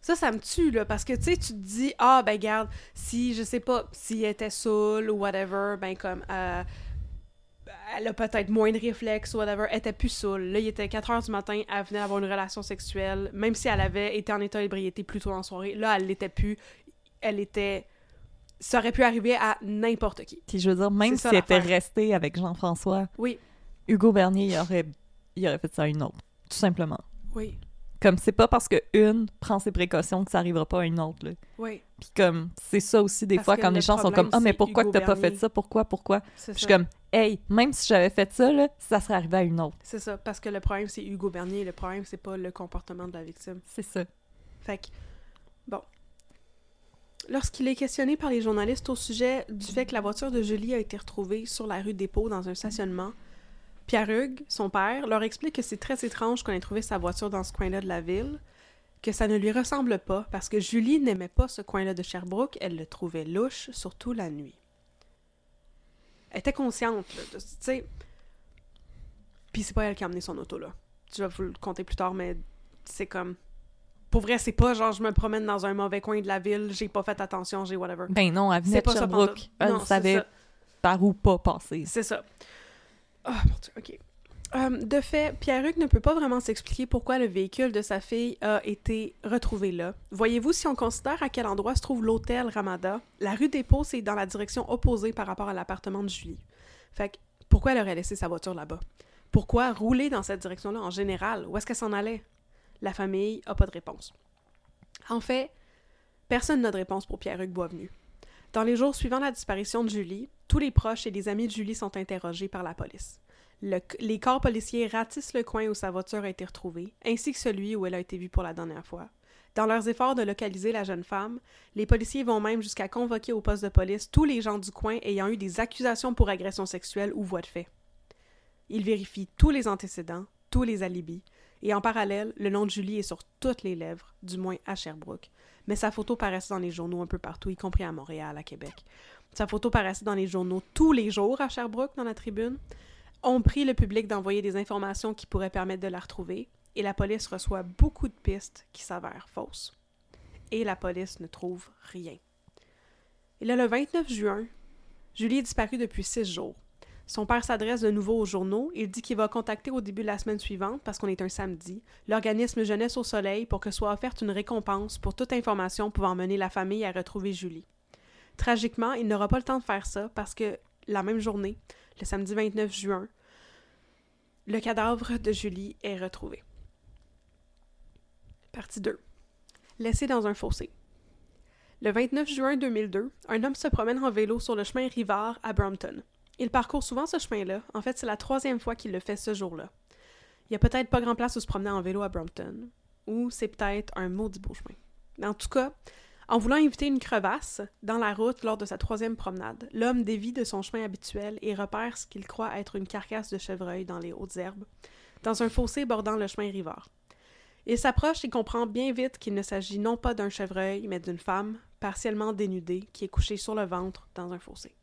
Ça, ça me tue, là, parce que, tu sais, tu te dis, ah, ben, garde, si, je sais pas, si elle était saoule ou whatever, ben, comme, euh, elle a peut-être moins de réflexes ou whatever, elle était plus saoule. Là, il était 4 heures du matin, elle venait d'avoir une relation sexuelle, même si elle avait été en état d'ébriété plus tôt en soirée, là, elle l'était plus. Elle était... Ça aurait pu arriver à n'importe qui. Puis je veux dire, même si elle était restée avec Jean-François, Oui, Hugo Bernier, il aurait, il aurait fait ça à une autre. Tout simplement. oui, Comme c'est pas parce que une prend ses précautions que ça arrivera pas à une autre. Là. oui, Puis comme, c'est ça aussi des Parce fois quand le les gens sont comme Ah, mais c'est pourquoi Hugo que t'as pas fait ça? Pourquoi? Pourquoi? Je suis comme Hey, même si j'avais fait ça, là, ça serait arrivé à une autre. C'est ça, parce que le problème, c'est Hugo Bernier, le problème, c'est pas le comportement de la victime. C'est ça. Fait que, bon. Lorsqu'il est questionné par les journalistes au sujet du fait que la voiture de Julie a été retrouvée sur la rue Dépôt dans un stationnement, Pierre Hugues, son père, leur explique que c'est très étrange qu'on ait trouvé sa voiture dans ce coin-là de la ville, que ça ne lui ressemble pas parce que Julie n'aimait pas ce coin-là de Sherbrooke, elle le trouvait louche, surtout la nuit. Elle était consciente, tu sais. Puis c'est pas elle qui a amené son auto, là. Je vais vous le compter plus tard, mais c'est comme... Pour vrai, c'est pas genre je me promène dans un mauvais coin de la ville, j'ai pas fait attention, j'ai whatever. Ben non, elle venait C'est de Sherbrooke. Elle savait par où pas passer. C'est ça. Ah, mon Dieu, ok. Euh, de fait, Pierre-Hugues ne peut pas vraiment s'expliquer pourquoi le véhicule de sa fille a été retrouvé là. Voyez-vous, si on considère à quel endroit se trouve l'hôtel Ramada, la rue des Pots, c'est dans la direction opposée par rapport à l'appartement de Julie. Fait que, pourquoi elle aurait laissé sa voiture là-bas? Pourquoi rouler dans cette direction-là en général? Où est-ce qu'elle s'en allait? La famille a pas de réponse. En fait, personne n'a de réponse pour Pierre-Hugues Boisvenu. Dans les jours suivant la disparition de Julie, tous les proches et les amis de Julie sont interrogés par la police. Le- les corps policiers ratissent le coin où sa voiture a été retrouvée, ainsi que celui où elle a été vue pour la dernière fois. Dans leurs efforts de localiser la jeune femme, les policiers vont même jusqu'à convoquer au poste de police tous les gens du coin ayant eu des accusations pour agression sexuelle ou voie de fait. Ils vérifient tous les antécédents, tous les alibis, et en parallèle, le nom de Julie est sur toutes les lèvres, du moins à Sherbrooke. Mais sa photo paraissait dans les journaux un peu partout, y compris à Montréal, à Québec. Sa photo paraissait dans les journaux tous les jours à Sherbrooke, dans la tribune. On prie le public d'envoyer des informations qui pourraient permettre de la retrouver, et la police reçoit beaucoup de pistes qui s'avèrent fausses. Et la police ne trouve rien. Et là, le 29 juin, Julie est disparue depuis six jours. Son père s'adresse de nouveau aux journaux. Il dit qu'il va contacter au début de la semaine suivante, parce qu'on est un samedi, l'organisme Jeunesse au Soleil pour que soit offerte une récompense pour toute information pouvant mener la famille à retrouver Julie. Tragiquement, il n'aura pas le temps de faire ça parce que la même journée, le samedi 29 juin, le cadavre de Julie est retrouvé. Partie 2. Laissé dans un fossé. Le 29 juin 2002, un homme se promène en vélo sur le chemin Rivard à Brompton. Il parcourt souvent ce chemin-là. En fait, c'est la troisième fois qu'il le fait ce jour-là. Il n'y a peut-être pas grand place où se promener en vélo à Brompton. Ou c'est peut-être un maudit beau chemin. En tout cas, en voulant éviter une crevasse dans la route lors de sa troisième promenade, l'homme dévie de son chemin habituel et repère ce qu'il croit être une carcasse de chevreuil dans les hautes herbes, dans un fossé bordant le chemin Rivard. Il s'approche et comprend bien vite qu'il ne s'agit non pas d'un chevreuil, mais d'une femme, partiellement dénudée, qui est couchée sur le ventre dans un fossé.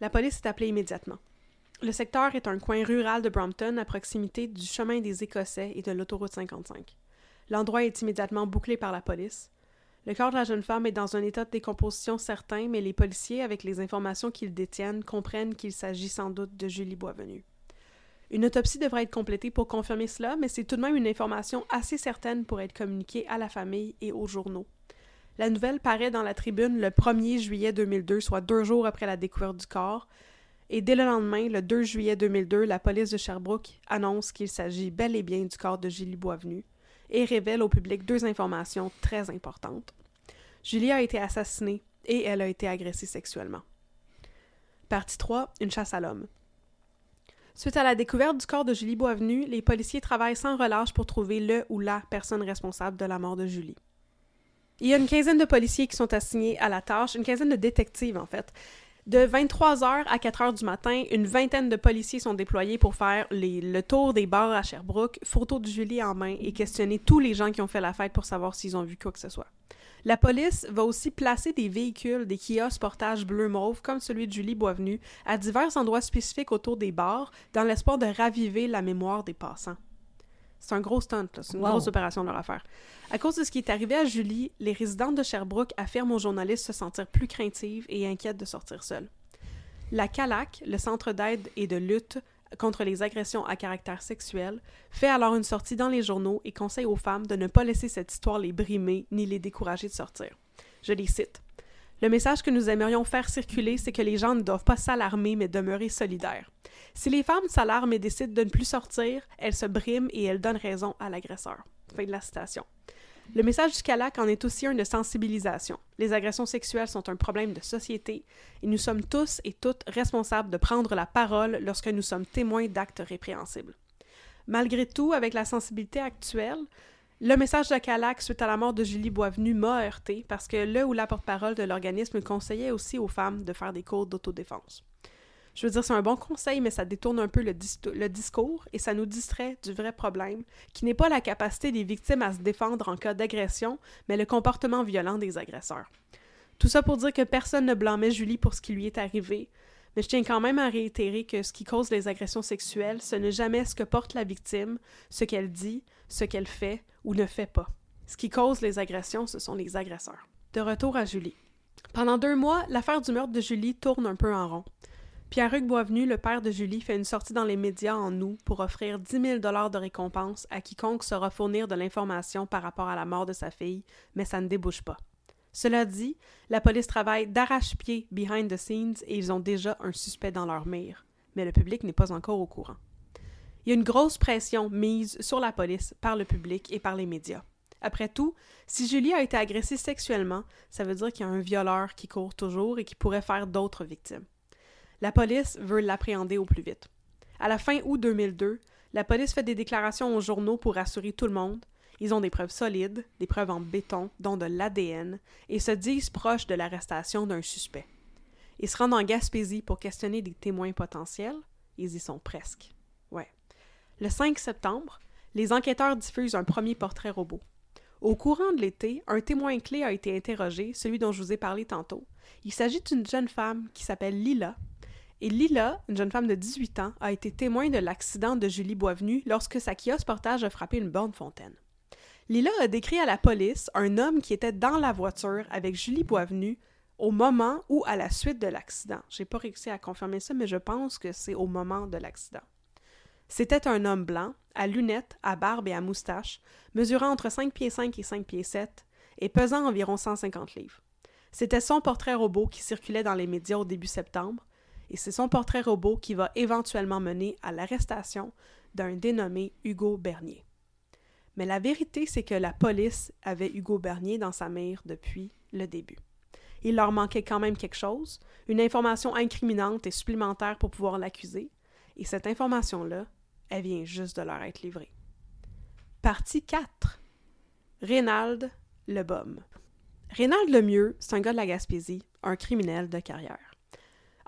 La police est appelée immédiatement. Le secteur est un coin rural de Brompton à proximité du chemin des Écossais et de l'autoroute 55. L'endroit est immédiatement bouclé par la police. Le corps de la jeune femme est dans un état de décomposition certain, mais les policiers, avec les informations qu'ils détiennent, comprennent qu'il s'agit sans doute de Julie Boisvenu. Une autopsie devrait être complétée pour confirmer cela, mais c'est tout de même une information assez certaine pour être communiquée à la famille et aux journaux. La nouvelle paraît dans la tribune le 1er juillet 2002, soit deux jours après la découverte du corps. Et dès le lendemain, le 2 juillet 2002, la police de Sherbrooke annonce qu'il s'agit bel et bien du corps de Julie Boisvenu et révèle au public deux informations très importantes. Julie a été assassinée et elle a été agressée sexuellement. Partie 3. Une chasse à l'homme. Suite à la découverte du corps de Julie Boisvenu, les policiers travaillent sans relâche pour trouver le ou la personne responsable de la mort de Julie. Il y a une quinzaine de policiers qui sont assignés à la tâche, une quinzaine de détectives en fait. De 23h à 4h du matin, une vingtaine de policiers sont déployés pour faire le tour des bars à Sherbrooke, photo de Julie en main et questionner tous les gens qui ont fait la fête pour savoir s'ils ont vu quoi que ce soit. La police va aussi placer des véhicules, des kiosques portage bleu-mauve, comme celui de Julie Boisvenu, à divers endroits spécifiques autour des bars, dans l'espoir de raviver la mémoire des passants. C'est un gros stunt, c'est une grosse opération de leur affaire. À cause de ce qui est arrivé à Julie, les résidentes de Sherbrooke affirment aux journalistes se sentir plus craintives et inquiètes de sortir seules. La CALAC, le Centre d'aide et de lutte contre les agressions à caractère sexuel, fait alors une sortie dans les journaux et conseille aux femmes de ne pas laisser cette histoire les brimer ni les décourager de sortir. Je les cite. Le message que nous aimerions faire circuler, c'est que les gens ne doivent pas s'alarmer mais demeurer solidaires. Si les femmes s'alarment et décident de ne plus sortir, elles se briment et elles donnent raison à l'agresseur. Fin de la citation. Le message du CALAC en est aussi un de sensibilisation. Les agressions sexuelles sont un problème de société et nous sommes tous et toutes responsables de prendre la parole lorsque nous sommes témoins d'actes répréhensibles. Malgré tout, avec la sensibilité actuelle, le message de CALAC suite à la mort de Julie Boisvenu m'a heurté parce que le ou la porte-parole de l'organisme conseillait aussi aux femmes de faire des cours d'autodéfense. Je veux dire, c'est un bon conseil, mais ça détourne un peu le, le, discours et ça nous distrait du vrai problème, qui n'est pas la capacité des victimes à se défendre en cas d'agression, mais le comportement violent des agresseurs. Tout ça pour dire que personne ne blâmait Julie pour ce qui lui est arrivé, mais je tiens quand même à réitérer que ce qui cause les agressions sexuelles, ce n'est jamais ce que porte la victime, ce qu'elle dit, ce qu'elle fait ou ne fait pas. Ce qui cause les agressions, ce sont les agresseurs. De retour à Julie. Pendant deux mois, l'affaire du meurtre de Julie tourne un peu en rond. Pierre-Hugues Boisvenu, le père de Julie, fait une sortie dans les médias en août pour offrir 10 000 de récompense à quiconque saura fournir de l'information par rapport à la mort de sa fille, mais ça ne débouche pas. Cela dit, la police travaille d'arrache-pied behind the scenes et ils ont déjà un suspect dans leur mire, mais le public n'est pas encore au courant. Il y a une grosse pression mise sur la police par le public et par les médias. Après tout, si Julie a été agressée sexuellement, ça veut dire qu'il y a un violeur qui court toujours et qui pourrait faire d'autres victimes. La police veut l'appréhender au plus vite. À la fin août 2002, la police fait des déclarations aux journaux pour rassurer tout le monde Ils ont des preuves solides, des preuves en béton, dont de l'ADN, et se disent proches de l'arrestation d'un suspect. Ils se rendent en Gaspésie pour questionner des témoins potentiels. Ils y sont presque. Ouais. Le 5 septembre, les enquêteurs diffusent un premier portrait robot. Au courant de l'été, un témoin clé a été interrogé, celui dont je vous ai parlé tantôt. Il s'agit d'une jeune femme qui s'appelle Lila. Et Lila, une jeune femme de 18 ans, a été témoin de l'accident de Julie Boisvenu lorsque sa kiosque portage a frappé une borne fontaine. Lila a décrit à la police un homme qui était dans la voiture avec Julie Boisvenu au moment ou à la suite de l'accident. J'ai pas réussi à confirmer ça, mais je pense que c'est au moment de l'accident. C'était un homme blanc, à lunettes, à barbe et à moustache, mesurant entre 5 pieds 5 et 5 pieds 7 et pesant environ 150 livres. C'était son portrait robot qui circulait dans les médias au début septembre, et c'est son portrait robot qui va éventuellement mener à l'arrestation d'un dénommé Hugo Bernier. Mais la vérité, c'est que la police avait Hugo Bernier dans sa mire depuis le début. Il leur manquait quand même quelque chose, une information incriminante et supplémentaire pour pouvoir l'accuser, et cette information-là, elle vient juste de leur être livrée. Partie 4. Reynald Lebaume. Reynald Lemieux, c'est un gars de la Gaspésie, un criminel de carrière.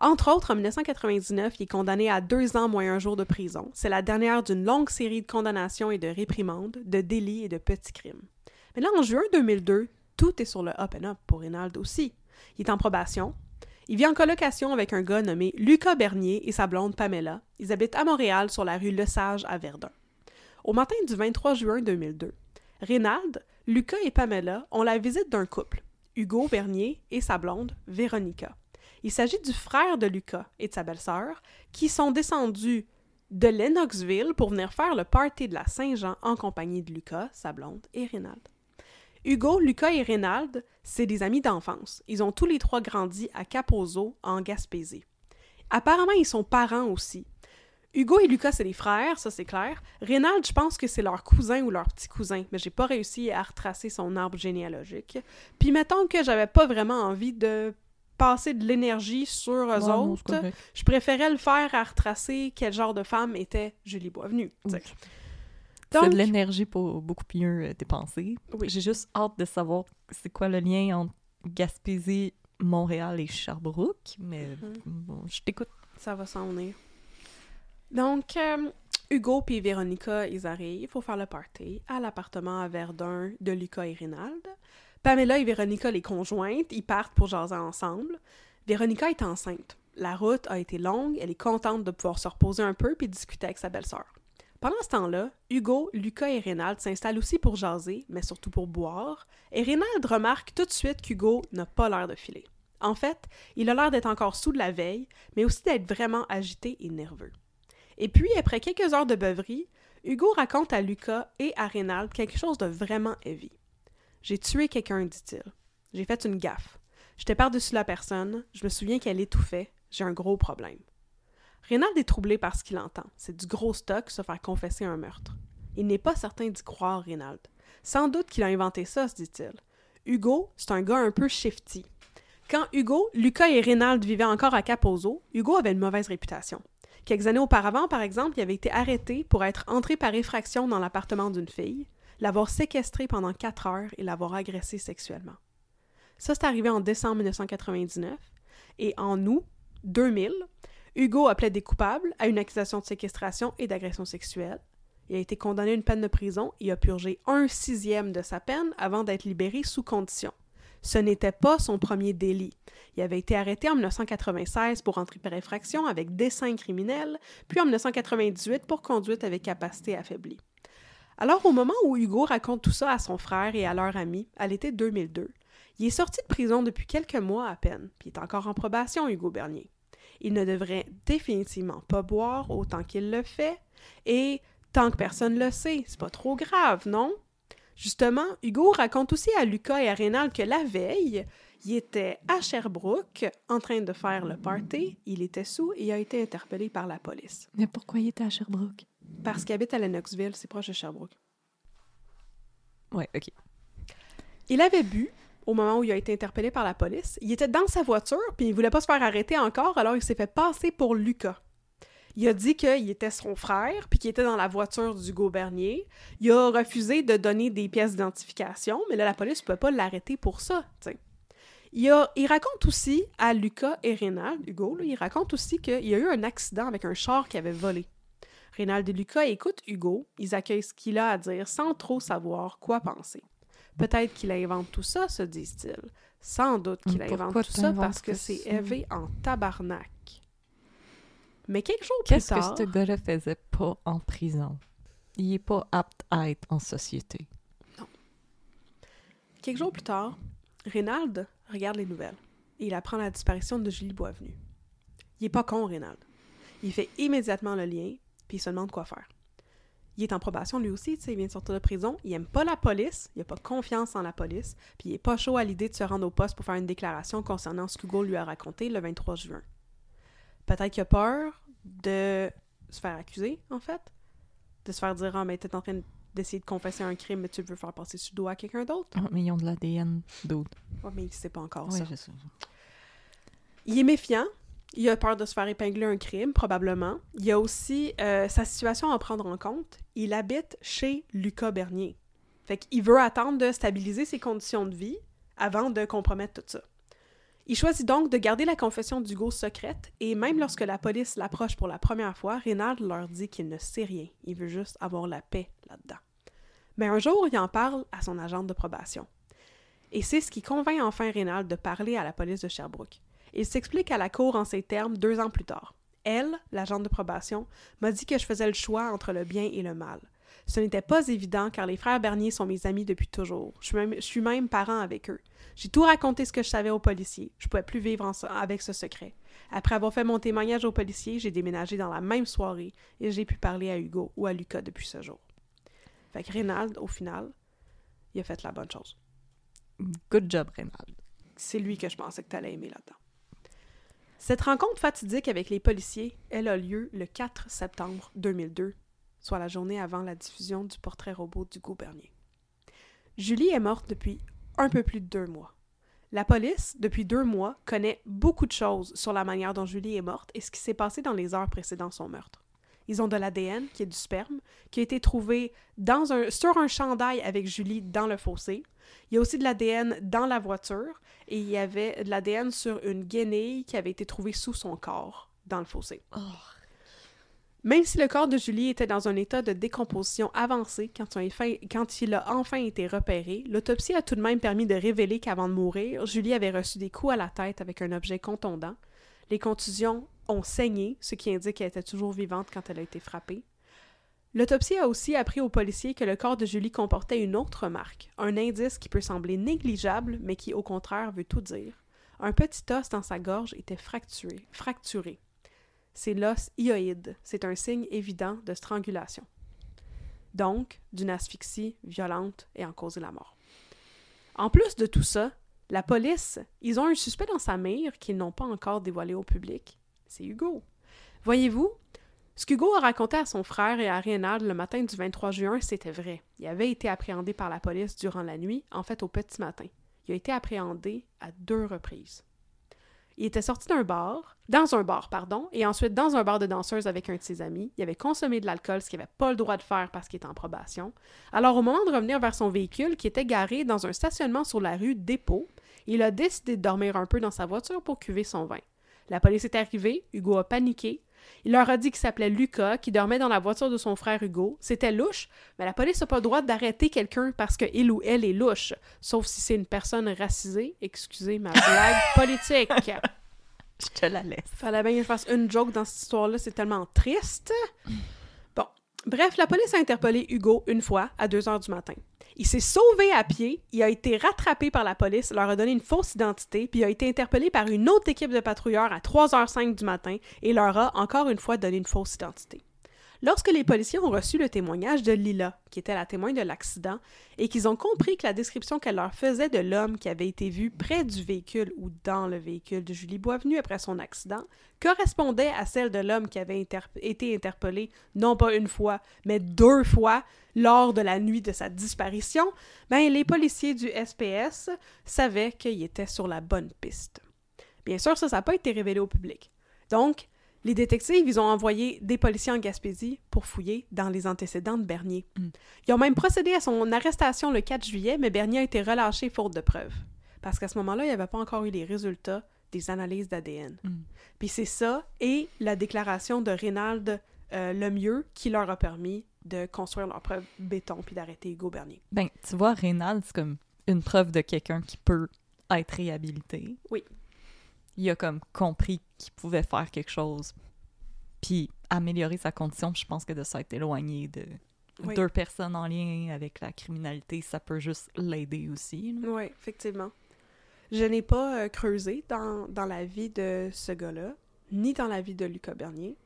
Entre autres, en 1999, il est condamné à deux ans moins un jour de prison. C'est la dernière d'une longue série de condamnations et de réprimandes, de délits et de petits crimes. Mais là, en juin 2002, tout est sur le up and up pour Reynald aussi. Il est en probation. Il vit en colocation avec un gars nommé Lucas Bernier et sa blonde Pamela. Ils habitent à Montréal sur la rue Lesage à Verdun. Au matin du 23 juin 2002, Reynald, Lucas et Pamela ont la visite d'un couple, Hugo Bernier et sa blonde, Véronica. Il s'agit du frère de Lucas et de sa belle-sœur, qui sont descendus de Lennoxville pour venir faire le party de la Saint-Jean en compagnie de Lucas, sa blonde et Reynald. Hugo, Lucas et Reynald, c'est des amis d'enfance. Ils ont tous les trois grandi à Capozo, en Gaspésie. Apparemment, ils sont parents aussi. Hugo et Lucas, c'est des frères, ça c'est clair. Reynald, je pense que c'est leur cousin ou leur petit cousin, mais j'ai pas réussi à retracer son arbre généalogique. Puis mettons que j'avais pas vraiment envie de passer de l'énergie sur eux Ouais, autres, je préférais le faire à retracer quel genre de femme était Julie Boisvenu. sais. C'est de l'énergie pour beaucoup mieux dépensée. Oui. J'ai juste hâte de savoir c'est quoi le lien entre Gaspésie, Montréal et Sherbrooke, mais Mhm. bon, je t'écoute. Ça va s'en venir. Donc, euh, Hugo puis Véronica, ils arrivent pour faire le party à l'appartement à Verdun de Lucas et Reynald. Pamela et Véronica, les conjointes, ils partent pour jaser ensemble. Véronica est enceinte. La route a été longue, elle est contente de pouvoir se reposer un peu puis discuter avec sa belle-sœur. Pendant ce temps-là, Hugo, Lucas et Reynald s'installent aussi pour jaser, mais surtout pour boire, et Reynald remarque tout de suite qu'Hugo n'a pas l'air de filer. En fait, il a l'air d'être encore sous de la veille, mais aussi d'être vraiment agité et nerveux. Et puis, après quelques heures de beuverie, Hugo raconte à Lucas et à Reynald quelque chose de vraiment heavy. J'ai tué quelqu'un, dit-il. J'ai fait une gaffe. J'étais par-dessus la personne, je me souviens qu'elle étouffait, j'ai un gros problème. Reynald est troublé par ce qu'il entend. C'est du gros stock se faire confesser un meurtre. Il n'est pas certain d'y croire, Reynald. Sans doute qu'il a inventé ça, se dit-il. Hugo, c'est un gars un peu shifty. Quand Hugo, Lucas et Reynald vivaient encore à Capozo, Hugo avait une mauvaise réputation. Quelques années auparavant, par exemple, il avait été arrêté pour être entré par effraction dans l'appartement d'une fille, l'avoir séquestré pendant quatre heures et l'avoir agressé sexuellement. Ça, c'est arrivé en décembre 1999. Et en août 2000, Hugo a plaidé coupable à une accusation de séquestration et d'agression sexuelle. Il a été condamné à une peine de prison et a purgé un sixième de sa peine avant d'être libéré sous condition. Ce n'était pas son premier délit. Il avait été arrêté en 1996 pour entrée par effraction avec dessein criminel, puis en 1998 pour conduite avec capacité affaiblie. Alors, au moment où Hugo raconte tout ça à son frère et à leur ami, à l'été 2002, il est sorti de prison depuis quelques mois à peine, puis est encore en probation, Hugo Bernier. Il ne devrait définitivement pas boire autant qu'il le fait, et tant que personne le sait, c'est pas trop grave, non? Justement, Hugo raconte aussi à Lucas et à Reynald que la veille, il était à Sherbrooke en train de faire le party, il était sous et a été interpellé par la police. Mais pourquoi il était à Sherbrooke? Parce qu'il habite à Lennoxville, c'est proche de Sherbrooke. Ouais, ok. Il avait bu au moment où il a été interpellé par la police. Il était dans sa voiture, puis il voulait pas se faire arrêter encore, alors il s'est fait passer pour Lucas. Il a dit qu'il était son frère, puis qu'il était dans la voiture d'Hugo Bernier. Il a refusé de donner des pièces d'identification, mais là, la police ne peut pas l'arrêter pour ça. Il, a- il raconte aussi à Lucas et Rénald, Hugo, là, il raconte aussi qu'il y a eu un accident avec un char qui avait volé. Rénald et Lucas écoutent Hugo, ils accueillent ce qu'il a à dire sans trop savoir quoi penser. Peut-être qu'il invente tout ça, se disent-ils. Sans doute qu'il invente tout ça parce que c'est élevé en tabarnak. Mais quelques jours plus Qu'est-ce que tard... ce gars-là faisait pas en prison? Il est pas apte à être en société. Quelques jours plus tard, Reynald regarde les nouvelles et il apprend la disparition de Julie Boisvenu. Il est pas con, Reynald. Il fait immédiatement le lien, puis il se demande quoi faire. Il est en probation lui aussi, tu sais, il vient de sortir de prison, il aime pas la police, il a pas confiance en la police, puis il est pas chaud à l'idée de se rendre au poste pour faire une déclaration concernant ce qu'Hugo lui a raconté le 23 juin. Peut-être qu'il a peur de se faire accuser, en fait, de se faire dire « Ah, mais t'es en train d'essayer de confesser un crime, mais tu veux faire passer sur le doigt à quelqu'un d'autre? » Ah, mais ils ont de l'ADN d'autres. Ouais, mais il sait pas encore Oui, ça. je sais. Il est méfiant. Il a peur de se faire épingler un crime, probablement. Il y a aussi euh, sa situation à prendre en compte. Il habite chez Lucas Bernier. Fait qu'il veut attendre de stabiliser ses conditions de vie avant de compromettre tout ça. Il choisit donc de garder la confession d'Hugo secrète et même lorsque la police l'approche pour la première fois, Reynald leur dit qu'il ne sait rien. Il veut juste avoir la paix là-dedans. Mais un jour, il en parle à son agente de probation. Et c'est ce qui convainc enfin Reynald de parler à la police de Sherbrooke. Il s'explique à la cour en ces termes deux ans plus tard. Elle, l'agente de probation, m'a dit que je faisais le choix entre le bien et le mal. Ce n'était pas évident car les frères Bernier sont mes amis depuis toujours. Je suis même, je suis même parent avec eux. J'ai tout raconté ce que je savais aux policiers. Je pouvais plus vivre en- avec ce secret. Après avoir fait mon témoignage aux policiers, j'ai déménagé dans la même soirée et j'ai pu parler à Hugo ou à Lucas depuis ce jour. Fait que Reynald, au final, il a fait la bonne chose. Good job, Reynald. C'est lui que je pensais que tu allais aimer là-dedans. Cette rencontre fatidique avec les policiers, elle a lieu le 4 septembre 2002, soit la journée avant la diffusion du portrait robot d'Hugo Bernier. Julie est morte depuis un peu plus de deux mois. La police, depuis deux mois, connaît beaucoup de choses sur la manière dont Julie est morte et ce qui s'est passé dans les heures précédant son meurtre. Ils ont de l'ADN, qui est du sperme, qui a été trouvé dans un, sur un chandail avec Julie dans le fossé. Il y a aussi de l'ADN dans la voiture et il y avait de l'ADN sur une guenille qui avait été trouvée sous son corps dans le fossé. Même si le corps de Julie était dans un état de décomposition avancé quand, quand il a enfin été repéré, l'autopsie a tout de même permis de révéler qu'avant de mourir, Julie avait reçu des coups à la tête avec un objet contondant. Les contusions ont saigné, ce qui indique qu'elle était toujours vivante quand elle a été frappée. L'autopsie a aussi appris aux policiers que le corps de Julie comportait une autre marque, un indice qui peut sembler négligeable, mais qui au contraire veut tout dire. Un petit os dans sa gorge était fracturé. fracturé. C'est l'os hyoïde. C'est un signe évident de strangulation. Donc, d'une asphyxie violente et en causer la mort. En plus de tout ça, la police, ils ont un suspect dans sa mire qu'ils n'ont pas encore dévoilé au public. C'est Hugo. Voyez-vous, ce qu'Hugo a raconté à son frère et à Reynald le matin du 23 juin, c'était vrai. Il avait été appréhendé par la police durant la nuit, en fait au petit matin. Il a été appréhendé à deux reprises. Il était sorti d'un bar, dans un bar, pardon, et ensuite dans un bar de danseuses avec un de ses amis. Il avait consommé de l'alcool, ce qu'il n'avait pas le droit de faire parce qu'il était en probation. Alors, au moment de revenir vers son véhicule, qui était garé dans un stationnement sur la rue Dépôt, il a décidé de dormir un peu dans sa voiture pour cuver son vin. La police est arrivée, Hugo a paniqué. Il leur a dit qu'il s'appelait Lucas, qui dormait dans la voiture de son frère Hugo. C'était louche, mais la police n'a pas le droit d'arrêter quelqu'un parce qu'il ou elle est louche, sauf si c'est une personne racisée. Excusez ma blague politique. Je te la laisse. Fallait bien que je fasse une joke dans cette histoire-là, c'est tellement triste. Bon. Bref, la police a interpellé Hugo une fois à 2 heures du matin. Il s'est sauvé à pied, il a été rattrapé par la police, leur a donné une fausse identité, puis il a été interpellé par une autre équipe de patrouilleurs à 3h05 du matin et leur a encore une fois donné une fausse identité. Lorsque les policiers ont reçu le témoignage de Lila, qui était la témoin de l'accident, et qu'ils ont compris que la description qu'elle leur faisait de l'homme qui avait été vu près du véhicule ou dans le véhicule de Julie Boisvenu après son accident correspondait à celle de l'homme qui avait été interpellé non pas une fois, mais deux fois lors de la nuit de sa disparition, ben les policiers du SPS savaient qu'il était sur la bonne piste. Bien sûr, ça, ça n'a pas été révélé au public. Donc, Les détectives, ils ont envoyé des policiers en Gaspésie pour fouiller dans les antécédents de Bernier. Mm. Ils ont même procédé à son arrestation le 4 juillet, mais Bernier a été relâché faute de preuves. Parce qu'à ce moment-là, il n'y avait pas encore eu les résultats des analyses d'ADN. Mm. Puis c'est ça et la déclaration de Reynald euh, Lemieux qui leur a permis de construire leur preuve béton puis d'arrêter Hugo Bernier. Ben, tu vois, Reynald, c'est comme une preuve de quelqu'un qui peut être réhabilité. Oui. Il a comme compris qu'il pouvait faire quelque chose, puis améliorer sa condition. Je pense que de s'être éloigné de Oui. deux personnes en lien avec la criminalité, ça peut juste l'aider aussi. là. Oui, effectivement. Je n'ai pas euh, creusé dans, dans la vie de ce gars-là, ni dans la vie de Lucas Bernier.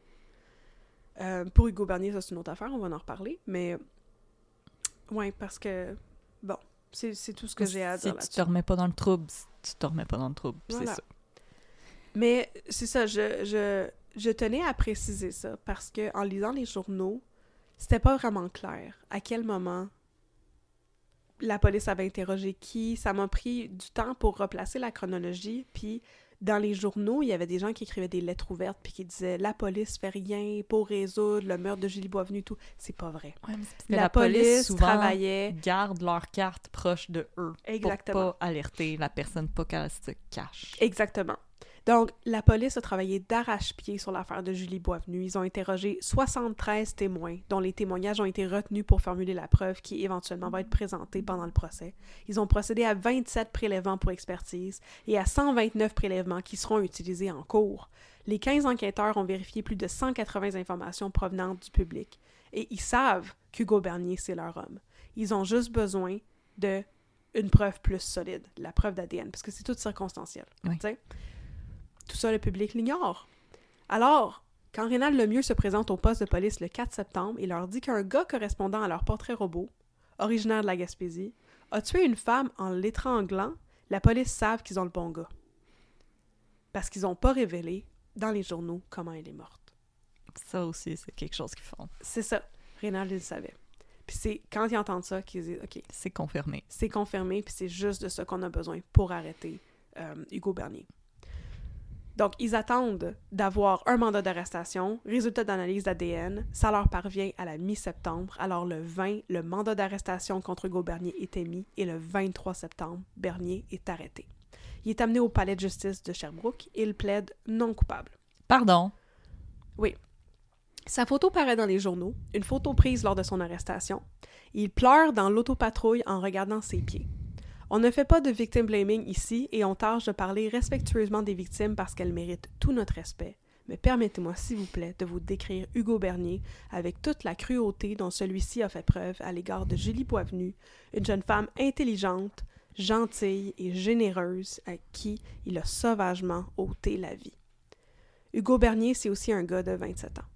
Euh, pour Hugo Bernier, ça c'est une autre affaire, on va en reparler, mais ouais, parce que bon, c'est tout ce que j'ai à si dire tu là-dessus. te remets pas dans le trouble, tu te remets pas dans le trouble. Voilà. C'est ça. Mais c'est ça, je, je, je tenais à préciser ça parce que en lisant les journaux, c'était pas vraiment clair à quel moment la police avait interrogé qui. Ça m'a pris du temps pour replacer la chronologie. Puis dans les journaux, il y avait des gens qui écrivaient des lettres ouvertes puis qui disaient la police fait rien pour résoudre le meurtre de Julie Boisvenu tout. C'est pas vrai. Ouais, mais La, police, souvent, travaillait garde leur carte proche de eux Exactement. pour pas alerter la personne, pas qu'elle se cache. Exactement. Donc, la police a travaillé d'arrache-pied sur l'affaire de Julie Boisvenu. Ils ont interrogé 73 témoins, dont les témoignages ont été retenus pour formuler la preuve qui éventuellement va être présentée pendant le procès. Ils ont procédé à 27 prélèvements pour expertise et à 129 prélèvements qui seront utilisés en cours. Les 15 enquêteurs ont vérifié plus de 180 informations provenant du public et ils savent qu'Hugo Bernier, c'est leur homme. Ils ont juste besoin de une preuve plus solide, la preuve d'ADN, parce que c'est tout circonstanciel. Oui. Tout ça, le public l'ignore. Alors, quand Rénal Lemieux se présente au poste de police le 4 septembre et leur dit qu'un gars correspondant à leur portrait robot, originaire de la Gaspésie, a tué une femme en l'étranglant, la police savent qu'ils ont le bon gars. Parce qu'ils n'ont pas révélé dans les journaux comment elle est morte. Ça aussi, c'est quelque chose qu'ils font. C'est ça. Rénal, il le savait. Puis c'est quand ils entendent ça qu'ils disent OK, C'est confirmé. c'est confirmé, puis c'est juste de ça qu'on a besoin pour arrêter euh, Hugo Bernier. Donc, ils attendent d'avoir un mandat d'arrestation, résultat d'analyse d'ADN. Ça leur parvient à la mi-septembre. Alors, le 20, le mandat d'arrestation contre Hugo Bernier est émis et le 23 septembre, Bernier est arrêté. Il est amené au palais de justice de Sherbrooke et il plaide non coupable. Pardon? Sa photo paraît dans les journaux, une photo prise lors de son arrestation. Il pleure dans l'autopatrouille en regardant ses pieds. On ne fait pas de victim blaming ici et on tâche de parler respectueusement des victimes parce qu'elles méritent tout notre respect. Mais permettez-moi, s'il vous plaît, de vous décrire Hugo Bernier avec toute la cruauté dont celui-ci a fait preuve à l'égard de Julie Boisvenu, une jeune femme intelligente, gentille et généreuse à qui il a sauvagement ôté la vie. Hugo Bernier, c'est aussi un gars de 27 ans.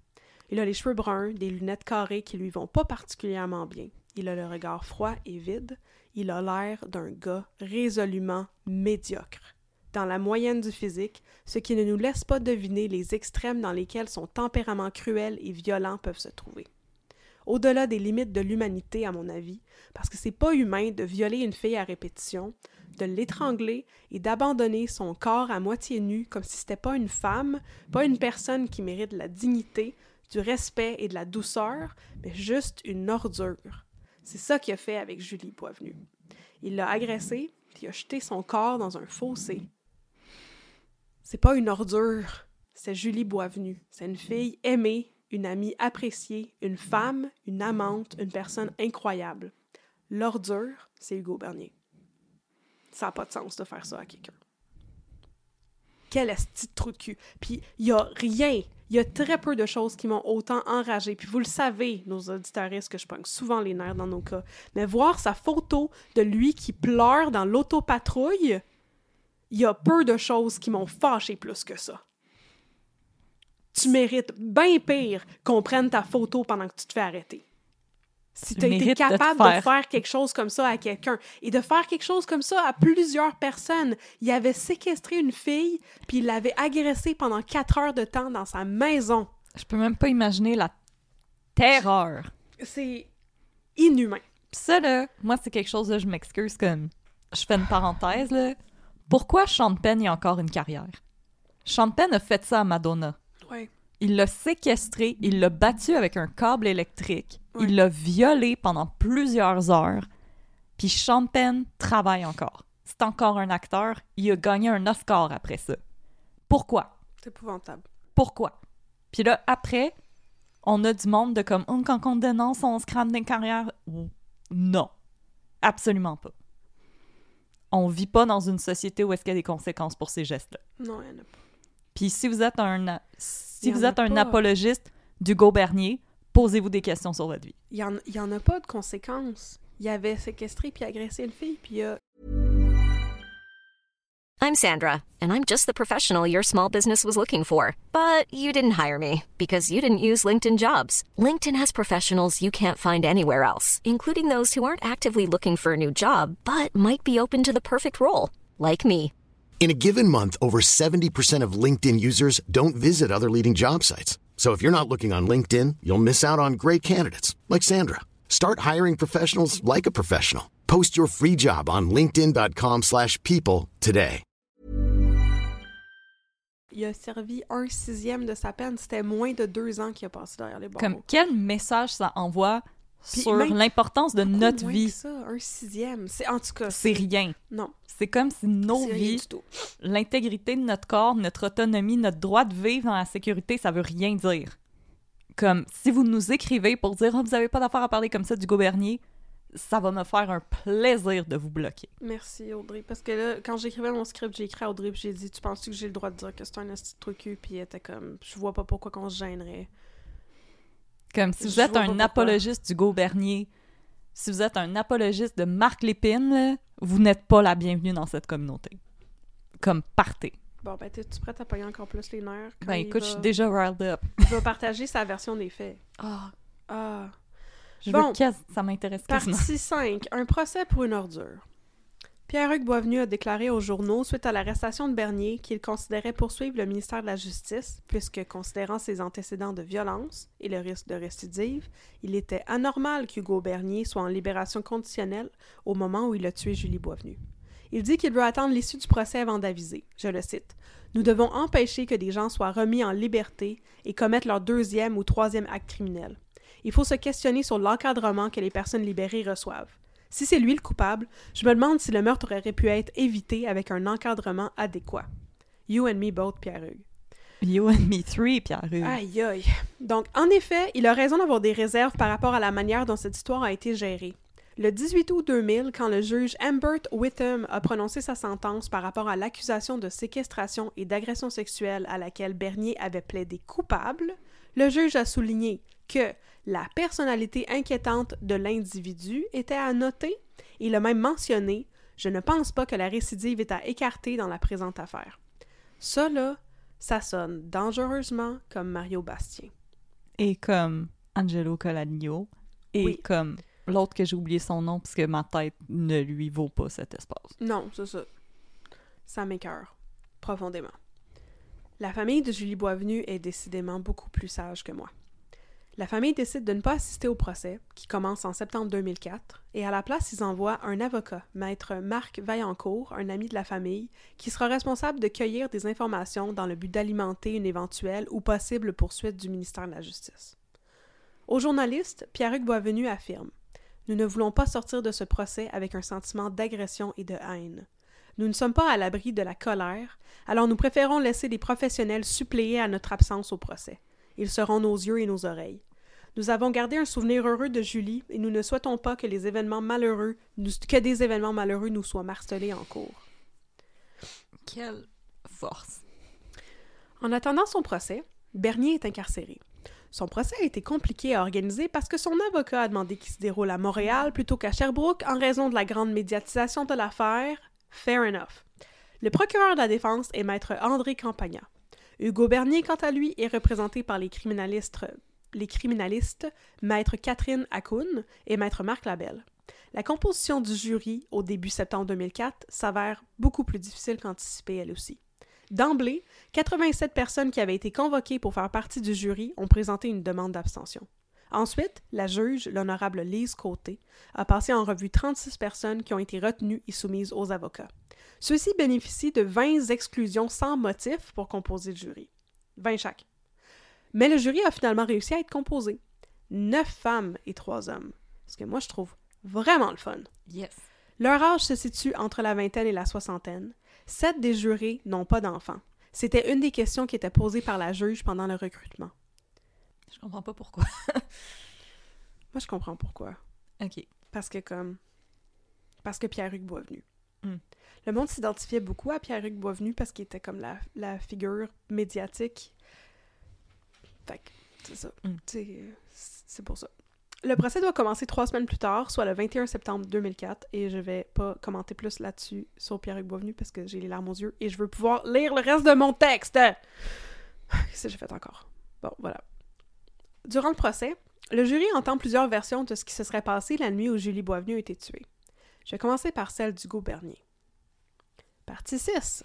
Il a les cheveux bruns, des lunettes carrées qui lui vont pas particulièrement bien. Il a le regard froid et vide. Il a l'air d'un gars résolument médiocre. Dans la moyenne du physique, ce qui ne nous laisse pas deviner les extrêmes dans lesquels son tempérament cruel et violent peuvent se trouver. Au-delà des limites de l'humanité, à mon avis, parce que c'est pas humain de violer une fille à répétition, de l'étrangler et d'abandonner son corps à moitié nu comme si c'était pas une femme, pas une personne qui mérite la dignité, du respect et de la douceur, mais juste une ordure. C'est ça qu'il a fait avec Julie Boisvenu. Il l'a agressée, puis il a jeté son corps dans un fossé. C'est pas une ordure, c'est Julie Boisvenu. C'est une fille aimée, une amie appréciée, une femme, une amante, une personne incroyable. L'ordure, c'est Hugo Bernier. Ça n'a pas de sens de faire ça à quelqu'un. Quel esti de trou de cul. Puis il y a rien, il y a très peu de choses qui m'ont autant enragé. Puis vous le savez, nos auditeuristes, que je pogne souvent les nerfs dans nos cas. Mais voir sa photo de lui qui pleure dans l'autopatrouille, il y a peu de choses qui m'ont fâché plus que ça. Tu mérites bien pire qu'on prenne ta photo pendant que tu te fais arrêter. Si Tu as été de capable de faire- faire quelque chose comme ça à quelqu'un et de faire quelque chose comme ça à plusieurs personnes, il avait séquestré une fille puis il l'avait agressée pendant quatre heures de temps dans sa maison. Je peux même pas imaginer la terreur. C'est inhumain. Pis ça, là, moi, c'est quelque chose, là, je m'excuse comme... Je fais une parenthèse, là. Pourquoi Sean Penn a encore une carrière? Sean Penn a fait ça à Madonna. Ouais. Il l'a séquestré, il l'a battu avec un câble électrique, il l'a violé pendant plusieurs heures, puis Penn travaille encore. C'est encore un acteur, il a gagné un Oscar après ça. Pourquoi? C'est épouvantable. Pourquoi? Puis là, après, on a du monde de comme, Hum, quand on dénonce, on se crame des carrières. Non. Absolument pas. On vit pas dans une société où est-ce qu'il y a des conséquences pour ces gestes-là. Non, il y en a pas. Puis si vous êtes un, si vous êtes un pas. apologiste d'Hugo Bernier, posez-vous des questions sur votre vie. Il y en, y en a pas de conséquences. Il avait séquestré puis agressé une fille, puis il a I'm Sandra, and I'm just the professional your small business was looking for. But you didn't hire me because you didn't use LinkedIn jobs. LinkedIn has professionals you can't find anywhere else, including those who aren't actively looking for a new job but might be open to the perfect role, like me. In a given month, over 70% of LinkedIn users don't visit other leading job sites. So if you're not looking on LinkedIn, you'll miss out on great candidates like Sandra. Start hiring professionals like a professional. Post your free job on linkedin.com/people slash people today. Il a servi un sixième de sa peine. C'était moins de deux ans qu'il a passé derrière les barreaux. Comme quel message ça envoie sur l'importance de notre vie? ça, un sixième. C'est en tout cas. C'est rien. Non, C'est comme si nos vies, l'intégrité de notre corps, notre autonomie, notre droit de vivre dans la sécurité, ça veut rien dire. Comme si vous nous écrivez pour dire oh, vous avez pas d'affaire à parler comme ça du Bernier, ça va me faire un plaisir de vous bloquer. Merci Audrey. Parce que là, quand j'écrivais mon script, j'ai écrit à Audrey puis j'ai dit Tu penses-tu que j'ai le droit de dire que c'est un de truc Puis elle était comme Je vois pas pourquoi qu'on se gênerait. Comme si vous êtes un apologiste du Bernier, si vous êtes un apologiste de Marc Lépine, là, vous n'êtes pas la bienvenue dans cette communauté. Comme partez. Bon, ben, t'es-tu prête à pogner encore plus les nerfs? quand Ben écoute, je suis déjà riled up. Il va partager sa version des faits? Ah, Ah. je Bon. veux ça m'intéresse. Partie 5. Un procès pour une ordure. Pierre-Hugues Boisvenu a déclaré aux journaux, suite à l'arrestation de Bernier, qu'il considérait poursuivre le ministère de la Justice, puisque, considérant ses antécédents de violence et le risque de récidive, il était anormal qu'Hugo Bernier soit en libération conditionnelle au moment où il a tué Julie Boisvenu. Il dit qu'il veut attendre l'issue du procès avant d'aviser. Je le cite. Nous devons empêcher que des gens soient remis en liberté et commettent leur deuxième ou troisième acte criminel. Il faut se questionner sur l'encadrement que les personnes libérées reçoivent. Si c'est lui le coupable, je me demande si le meurtre aurait pu être évité avec un encadrement adéquat. You and me both, Pierre-Hugues. You and me three, Pierre-Hugues. Aïe aïe. Donc, en effet, il a raison d'avoir des réserves par rapport à la manière dont cette histoire a été gérée. Le 18 août 2000, quand le juge Ambert Witham a prononcé sa sentence par rapport à l'accusation de séquestration et d'agression sexuelle à laquelle Bernier avait plaidé coupable, le juge a souligné que la personnalité inquiétante de l'individu était à noter et il a même mentionné Je ne pense pas que la récidive est à écarter dans la présente affaire. Ça, là, ça sonne dangereusement comme Mario Bastien. Et comme Angelo Coladino. Et Oui. comme l'autre que j'ai oublié son nom parce que ma tête ne lui vaut pas cet espace. Non, c'est ça. Ça m'écœure profondément. La famille de Julie Boisvenu est décidément beaucoup plus sage que moi. La famille décide de ne pas assister au procès, qui commence en septembre 2004, et à la place, ils envoient un avocat, maître Marc Vaillancourt, un ami de la famille, qui sera responsable de cueillir des informations dans le but d'alimenter une éventuelle ou possible poursuite du ministère de la Justice. Aux journalistes, Pierre-Hugues Boisvenu affirme Nous ne voulons pas sortir de ce procès avec un sentiment d'agression et de haine. Nous ne sommes pas à l'abri de la colère, alors nous préférons laisser les professionnels suppléer à notre absence au procès. Ils seront nos yeux et nos oreilles. Nous avons gardé un souvenir heureux de Julie et nous ne souhaitons pas que les événements malheureux, nous- que des événements malheureux nous soient martelés en cours. Quelle force. En attendant son procès, Bernier est incarcéré. Son procès a été compliqué à organiser parce que son avocat a demandé qu'il se déroule à Montréal plutôt qu'à Sherbrooke en raison de la grande médiatisation de l'affaire. Fair enough. Le procureur de la défense est maître André Campagna. Hugo Bernier, quant à lui, est représenté par les criminalistes, les criminalistes maître Catherine Hakoun et maître Marc Labelle. La composition du jury au début septembre 2004 s'avère beaucoup plus difficile qu'anticipé elle aussi. D'emblée, 87 personnes qui avaient été convoquées pour faire partie du jury ont présenté une demande d'abstention. Ensuite, la juge, l'honorable Lise Côté, a passé en revue 36 personnes qui ont été retenues et soumises aux avocats. Ceux-ci bénéficient de 20 exclusions sans motif pour composer le jury. 20 chaque. Mais le jury a finalement réussi à être composé. Neuf femmes et trois hommes. Ce que moi, je trouve vraiment le fun. Yes. Leur âge se situe entre la vingtaine et la soixantaine. Sept des jurés n'ont pas d'enfants. C'était une des questions qui était posée par la juge pendant le recrutement. Je comprends pas pourquoi. Moi, je comprends pourquoi. ok. Parce que comme... Parce que Pierre-Hugues Boisvenu. Hmm. Le monde s'identifiait beaucoup à Pierre-Hugues Boisvenu parce qu'il était comme la, la figure médiatique. Fait c'est ça. Hmm. C'est c'est pour ça. Le procès doit commencer trois semaines plus tard, soit le 21 septembre 2004, et je vais pas commenter plus là-dessus sur Pierre-Hugues Boisvenu parce que j'ai les larmes aux yeux et je veux pouvoir lire le reste de mon texte! Qu'est-ce que j'ai fait encore? Bon, voilà. Durant le procès, le jury entend plusieurs versions de ce qui se serait passé la nuit où Julie Boisvenu a été tuée. Je vais commencer par celle d'Hugo Bernier. Partie 6.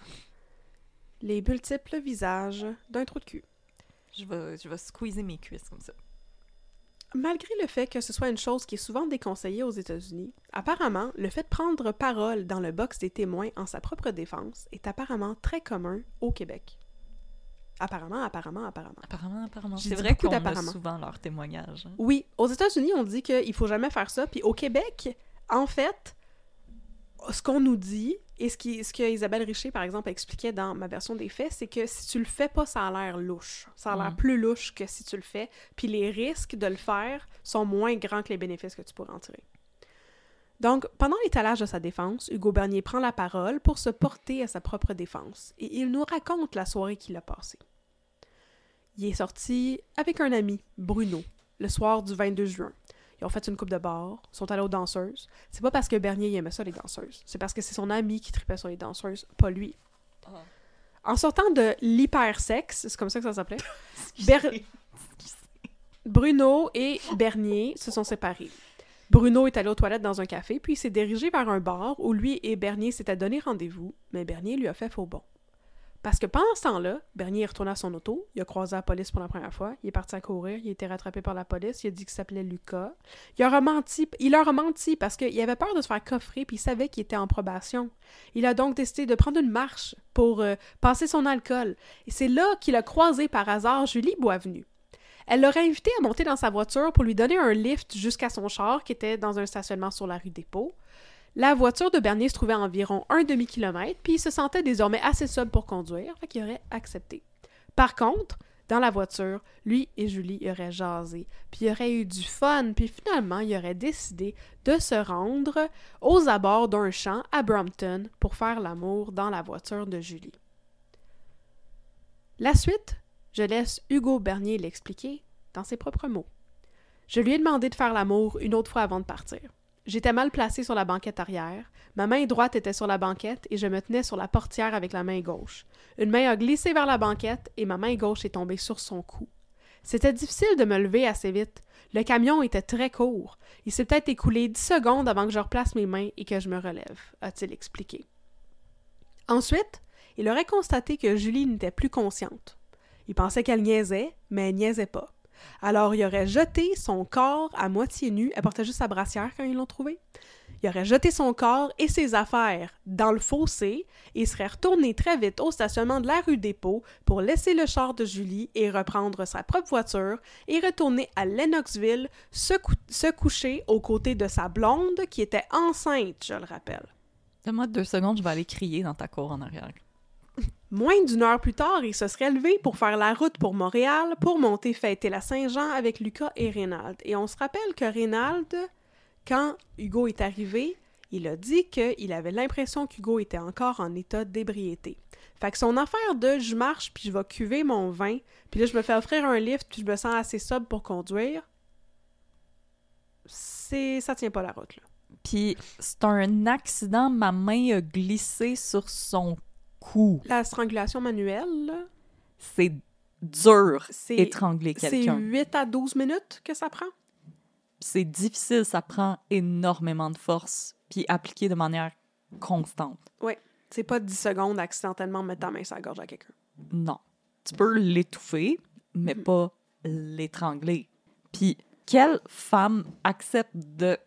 Les multiples visages d'un trou de cul. Je vais, je vais squeezer mes cuisses comme ça. Malgré le fait que ce soit une chose qui est souvent déconseillée aux États-Unis, apparemment, le fait de prendre parole dans le box des témoins en sa propre défense est apparemment très commun au Québec. Apparemment, apparemment, apparemment. Apparemment, apparemment. C'est vrai qu'on a souvent leur témoignage. hein. Oui, aux États-Unis, on dit qu'il faut jamais faire ça, puis au Québec, en fait, ce qu'on nous dit, et ce, qui, ce que Isabelle Richer, par exemple, expliquait dans ma version des faits, c'est que si tu le fais pas, ça a l'air louche. Ça a l'air Mm. plus louche que si tu le fais, puis les risques de le faire sont moins grands que les bénéfices que tu pourrais en tirer. Donc, pendant l'étalage de sa défense, Hugo Bernier prend la parole pour se porter à sa propre défense, et il nous raconte la soirée qu'il a passée. Il est sorti avec un ami, Bruno, le soir du 22 juin. Ils ont fait une coupe de bar, sont allés aux danseuses. C'est pas parce que Bernier il aimait ça, les danseuses. C'est parce que c'est son ami qui tripait sur les danseuses, pas lui. En sortant de l'hypersexe, c'est comme ça que ça s'appelait, Ber- Bruno et Bernier se sont séparés. Bruno est allé aux toilettes dans un café, puis il s'est dirigé vers un bar où lui et Bernier s'étaient donné rendez-vous, mais Bernier lui a fait faux bon. Parce que pendant ce temps-là, Bernier est retourné à son auto, il a croisé la police pour la première fois, il est parti à courir, il a été rattrapé par la police, il a dit qu'il s'appelait Lucas. Il a menti, il leur a menti parce qu'il avait peur de se faire coffrer puis il savait qu'il était en probation. Il a donc décidé de prendre une marche pour euh, passer son alcool. Et c'est là qu'il a croisé par hasard Julie Boisvenu. Elle l'aurait invité à monter dans sa voiture pour lui donner un lift jusqu'à son char qui était dans un stationnement sur la rue Dépôt. La voiture de Bernier se trouvait à environ un demi-kilomètre, puis il se sentait désormais assez sobre pour conduire, fait qu'il aurait accepté. Par contre, dans la voiture, lui et Julie auraient jasé, puis il aurait eu du fun, puis finalement, il aurait décidé de se rendre aux abords d'un champ à Brompton pour faire l'amour dans la voiture de Julie. La suite, je laisse Hugo Bernier l'expliquer dans ses propres mots. Je lui ai demandé de faire l'amour une autre fois avant de partir. J'étais mal placée sur la banquette arrière. Ma main droite était sur la banquette et je me tenais sur la portière avec la main gauche. Une main a glissé vers la banquette et ma main gauche est tombée sur son cou. C'était difficile de me lever assez vite. Le camion était très court. Il s'est peut-être écoulé dix secondes avant que je replace mes mains et que je me relève, a-t-il expliqué. Ensuite, il aurait constaté que Julie n'était plus consciente. Il pensait qu'elle niaisait, mais elle niaisait pas. Alors, il aurait jeté son corps à moitié nu. Elle portait juste sa brassière quand ils l'ont trouvé. Il aurait jeté son corps et ses affaires dans le fossé et serait retourné très vite au stationnement de la rue Dépôt pour laisser le char de Julie et reprendre sa propre voiture et retourner à Lennoxville se, cou- se coucher aux côtés de sa blonde qui était enceinte, je le rappelle. Donne-moi deux secondes, je vais aller crier dans ta cour en arrière. Moins d'une heure plus tard, il se serait levé pour faire la route pour Montréal pour monter fêter la Saint-Jean avec Lucas et Reynald. Et on se rappelle que Reynald, quand Hugo est arrivé, il a dit qu'il avait l'impression qu'Hugo était encore en état d'ébriété. Fait que son affaire de je marche puis je vais cuver mon vin, puis là je me fais offrir un lift puis je me sens assez sobre pour conduire, c'est ça tient pas la route. Puis c'est un accident, ma main a glissé sur son La strangulation manuelle, C'est dur c'est étrangler c'est quelqu'un. 8 à 12 minutes que ça prend? C'est difficile, ça prend énormément de force, puis appliqué de manière constante. Ouais. C'est pas 10 secondes accidentellement mettre ta main sur la gorge à quelqu'un. Non. Tu peux l'étouffer, mais Mhm. pas l'étrangler. Puis, quelle femme accepte de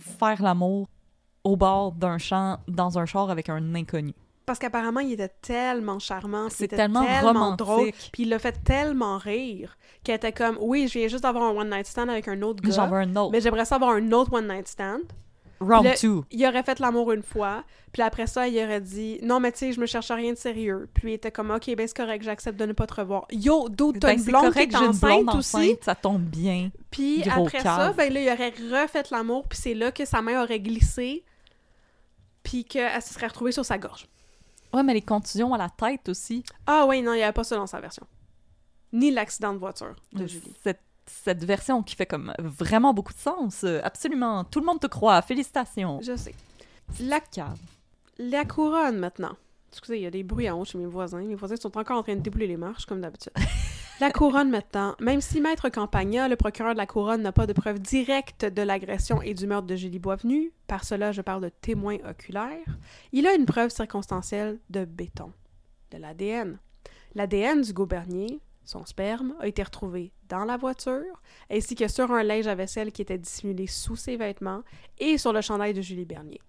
faire l'amour au bord d'un champ, dans un char avec un inconnu? Parce qu'apparemment, il était tellement charmant, puis il C'est était tellement romantique. drôle, puis il l'a fait tellement rire qu'elle était comme, oui, je viens juste d'avoir un one night stand avec un autre gars, J'en veux un autre. mais j'aimerais ça avoir un autre one night stand. Round là, 2. Il aurait fait l'amour une fois, puis après ça, il aurait dit, non, mais tu sais, je me cherche à rien de sérieux. Puis il était comme, ok, ben c'est correct, j'accepte de ne pas te revoir. Yo, d'autres, Ben, une blonde qui correct, est une blonde enceinte aussi. ça tombe bien. Puis après ça, ben là, il aurait refait l'amour, puis c'est là que sa main aurait glissé, puis qu'elle se serait retrouvée sur sa gorge. Ouais, mais les contusions à la tête aussi. Ah oui, non, il n'y avait pas ça dans sa version. Ni l'accident de voiture de Julie. Cette, cette version qui fait comme vraiment beaucoup de sens. euh, Absolument. Tout le monde te croit. Félicitations. Je sais. La, Cave. la couronne, maintenant. Excusez, il y a des bruits en haut chez mes voisins. Mes voisins sont encore en train de débouler les marches, comme d'habitude. La couronne, maintenant. Même si Maître Campagna, le procureur de la couronne, n'a pas de preuves directes de l'agression et du meurtre de Julie Boisvenu, par cela je parle de témoins oculaires, il a une preuve circonstancielle de béton, de l'ADN. L'ADN du Bernier, son sperme, a été retrouvé dans la voiture, ainsi que sur un linge à vaisselle qui était dissimulé sous ses vêtements et sur le chandail de Julie Bernier.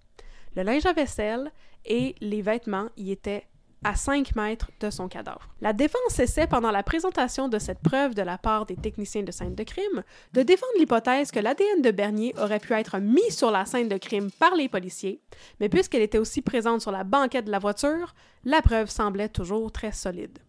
Le linge à vaisselle et les vêtements y étaient à 5 mètres de son cadavre. La défense essaie, pendant la présentation de cette preuve de la part des techniciens de scène de crime, de défendre l'hypothèse que l'ADN de Bernier aurait pu être mis sur la scène de crime par les policiers, mais puisqu'elle était aussi présente sur la banquette de la voiture, la preuve semblait toujours très solide.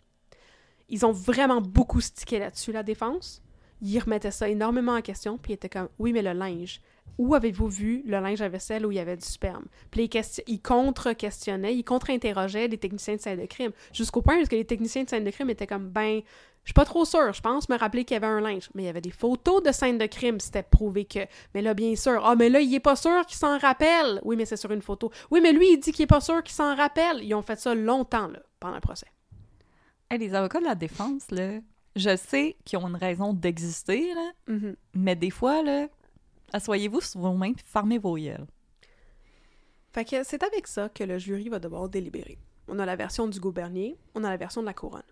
Ils ont vraiment beaucoup stické là-dessus, la défense. Ils remettaient ça énormément en question, puis ils étaient comme Oui, mais le linge. Où avez-vous vu le linge à vaisselle où il y avait du sperme? Puis ils, question- ils contre-questionnaient, ils contre-interrogeaient les techniciens de scène de crime. Jusqu'au point où les techniciens de scène de crime étaient comme Ben, je suis pas trop sûre, je pense me rappeler qu'il y avait un linge. Mais il y avait des photos de scène de crime, c'était prouvé que. Mais là, bien sûr. Ah, mais là, il est pas sûr qu'il s'en rappelle. Oui, mais c'est sur une photo. Oui, mais lui, il dit qu'il est pas sûr qu'il s'en rappelle. Ils ont fait ça longtemps, là, pendant le procès. Hey, les avocats de la défense, là, je sais qu'ils ont une raison d'exister, là, Mhm. mais des fois, là, asseyez-vous sur vos mains puis fermez vos yeux. Fait que c'est avec ça que le jury va devoir délibérer. On a la version du Bernier, on a la version de la couronne.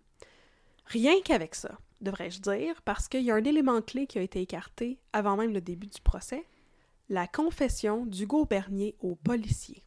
Rien qu'avec ça, devrais-je dire, parce qu'il y a un élément clé qui a été écarté avant même le début du procès, la confession d'Hugo Bernier au policier.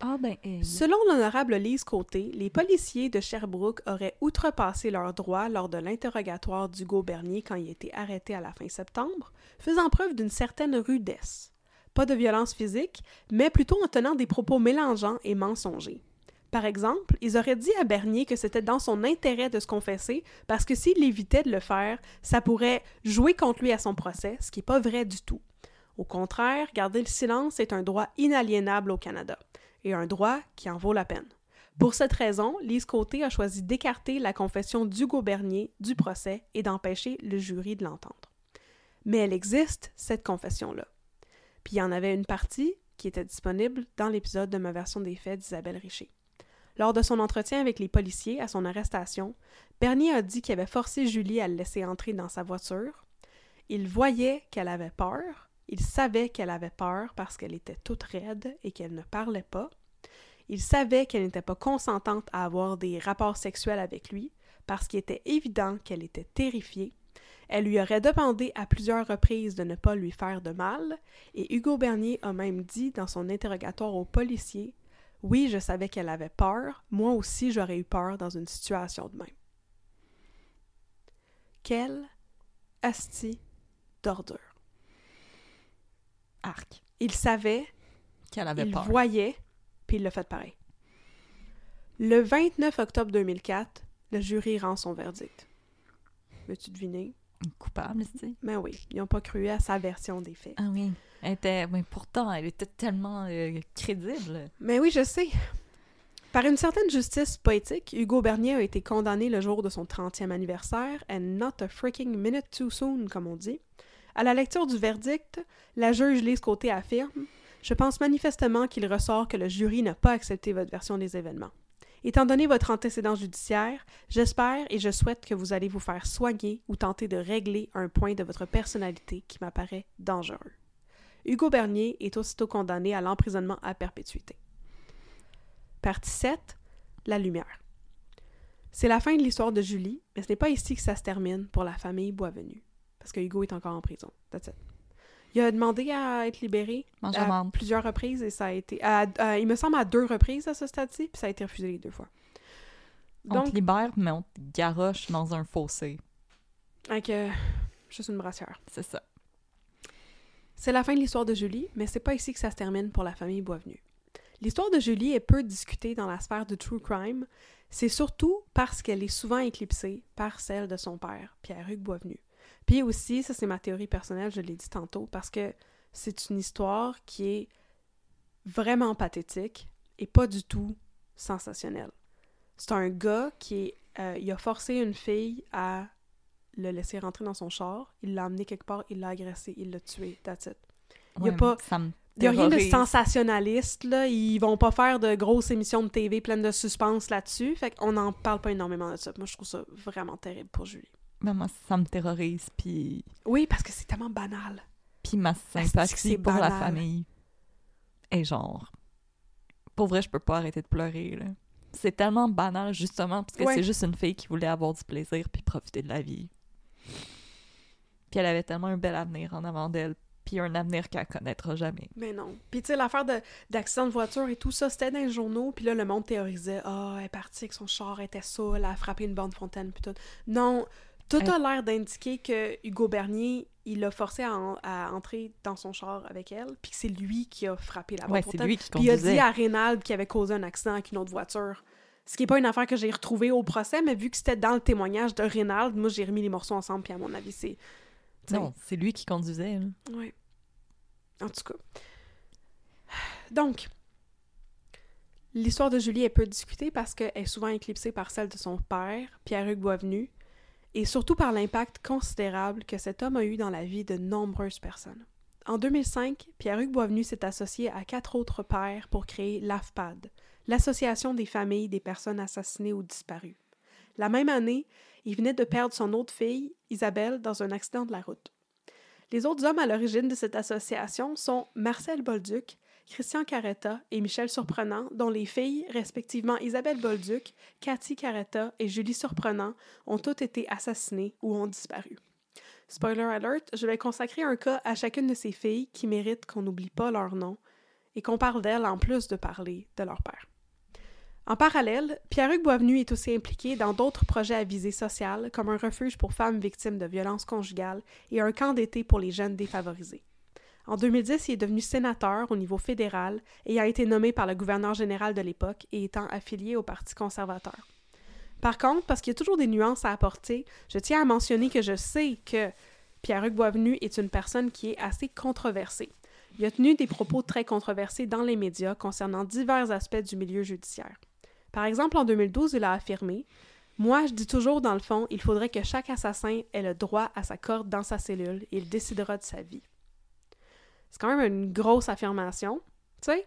Ah ben, hey. Selon l'honorable Lise Côté, les policiers de Sherbrooke auraient outrepassé leurs droits lors de l'interrogatoire d'Hugo Bernier quand il été arrêté à la fin septembre, faisant preuve d'une certaine rudesse. Pas de violence physique, mais plutôt en tenant des propos mélangeants et mensongers. Par exemple, ils auraient dit à Bernier que c'était dans son intérêt de se confesser parce que s'il évitait de le faire, ça pourrait jouer contre lui à son procès, ce qui n'est pas vrai du tout. Au contraire, garder le silence est un droit inaliénable au Canada, et un droit qui en vaut la peine. Pour cette raison, Lise Côté a choisi d'écarter la confession d'Hugo Bernier du procès et d'empêcher le jury de l'entendre. Mais elle existe, cette confession-là. Puis il y en avait une partie qui était disponible dans l'épisode de ma version des faits d'Isabelle Richer. Lors de son entretien avec les policiers à son arrestation, Bernier a dit qu'il avait forcé Julie à le laisser entrer dans sa voiture. Il voyait qu'elle avait peur, il savait qu'elle avait peur parce qu'elle était toute raide et qu'elle ne parlait pas. Il savait qu'elle n'était pas consentante à avoir des rapports sexuels avec lui parce qu'il était évident qu'elle était terrifiée. Elle lui aurait demandé à plusieurs reprises de ne pas lui faire de mal, et Hugo Bernier a même dit dans son interrogatoire au policier Oui, je savais qu'elle avait peur, moi aussi j'aurais eu peur dans une situation de même. Quelle asti d'ordure. Arc. Il savait, Qu'elle avait il peur. voyait, puis il l'a fait pareil. Le 29 octobre 2004, le jury rend son verdict. Veux-tu deviner? Coupable, tu sais. Ben oui, ils n'ont pas cru à sa version des faits. Ah oui. Elle était... Mais pourtant, elle était tellement euh, crédible. Mais oui, je sais. Par une certaine justice poétique, Hugo Bernier a été condamné le jour de son 30e anniversaire, and not a freaking minute too soon, comme on dit. À la lecture du verdict, la juge Lise Côté affirme Je pense manifestement qu'il ressort que le jury n'a pas accepté votre version des événements. Étant donné votre antécédent judiciaire, j'espère et je souhaite que vous allez vous faire soigner ou tenter de régler un point de votre personnalité qui m'apparaît dangereux. Hugo Bernier est aussitôt condamné à l'emprisonnement à perpétuité. Partie 7. La lumière. C'est la fin de l'histoire de Julie, mais ce n'est pas ici que ça se termine pour la famille Boisvenu, parce que Hugo est encore en prison. That's it. Il a demandé à être libéré Mange à plusieurs reprises et ça a été... à- à- il me semble à deux reprises à ce stade-ci, puis ça a été refusé les deux fois. On Donc, te libère, mais on te garoche dans un fossé. avec euh, juste une brassière. C'est ça. C'est la fin de l'histoire de Julie, mais c'est pas ici que ça se termine pour la famille Boisvenu. L'histoire de Julie est peu discutée dans la sphère du true crime, c'est surtout parce qu'elle est souvent éclipsée par celle de son père, Pierre-Hugues Boisvenu. Puis aussi, ça c'est ma théorie personnelle, je l'ai dit tantôt, parce que c'est une histoire qui est vraiment pathétique et pas du tout sensationnelle. C'est un gars qui euh, il a forcé une fille à le laisser rentrer dans son char, il l'a amené quelque part, il l'a agressé, il l'a tué, that's it. Il y a pas- Il n'y a rien de sensationnaliste, là. Ils vont pas faire de grosses émissions de TV pleines de suspense là-dessus. Fait qu'on n'en parle pas énormément de ça. Moi, je trouve ça vraiment terrible pour Julie. Mais moi, ça me terrorise, puis... Oui, parce que c'est tellement banal. Puis ma sympathie pour la famille est genre... Pour vrai, je peux pas arrêter de pleurer, là. C'est tellement banal, justement, parce que Ouais. c'est juste une fille qui voulait avoir du plaisir puis profiter de la vie. Puis elle avait tellement un bel avenir en avant d'elle, puis un avenir qu'elle connaîtra jamais. Mais non. Puis tu sais, l'affaire de- d'accident de, voiture et tout ça, c'était dans les journaux. Puis là, le monde théorisait « Ah, elle est partie avec son char, elle était saoule, elle a frappé une borne fontaine, puis tout. » Non, tout a l'air d'indiquer que Hugo Bernier, il l'a forcé à, en- à entrer dans son char avec elle, puis que c'est lui qui a frappé la Ouais, c'est lui qui Puis il a dit à Reynald qu'il avait causé un accident avec une autre voiture. Ce qui n'est pas une affaire que j'ai retrouvée au procès, mais vu que c'était dans le témoignage de Reynald, moi j'ai remis les morceaux ensemble, puis à mon avis, c'est. Non, c'est lui qui conduisait. Ouais. En tout cas. Donc, l'histoire de Julie est peu discutée parce qu'elle est souvent éclipsée par celle de son père, Pierre-Hugues Boisvenu, et surtout par l'impact considérable que cet homme a eu dans la vie de nombreuses personnes. En 2005, Pierre-Hugues Boisvenu s'est associé à quatre autres pères pour créer l'AFPAD, l'Association des familles des personnes assassinées ou disparues. La même année, il venait de perdre son autre fille, Isabelle, dans un accident de la route. Les autres hommes à l'origine de cette association sont Marcel Bolduc, Christian Caretta et Michel Surprenant, dont les filles, respectivement Isabelle Bolduc, Cathy Caretta et Julie Surprenant, ont toutes été assassinées ou ont disparu. Spoiler alert, je vais consacrer un cas à chacune de ces filles qui méritent qu'on n'oublie pas leur nom et qu'on parle d'elles en plus de parler de leur père. En parallèle, Pierre-Hugues Boisvenu est aussi impliqué dans d'autres projets à visée sociale, comme un refuge pour femmes victimes de violences conjugales et un camp d'été pour les jeunes défavorisés. En 2010, il est devenu sénateur au niveau fédéral, ayant été nommé par le gouverneur général de l'époque et étant affilié au Parti conservateur. Par contre, parce qu'il y a toujours des nuances à apporter, je tiens à mentionner que je sais que Pierre-Hugues Boisvenu est une personne qui est assez controversée. Il a tenu des propos très controversés dans les médias concernant divers aspects du milieu judiciaire. Par exemple, en 2012, il a affirmé Moi, je dis toujours, dans le fond, il faudrait que chaque assassin ait le droit à sa corde dans sa cellule et il décidera de sa vie. C'est quand même une grosse affirmation, tu sais.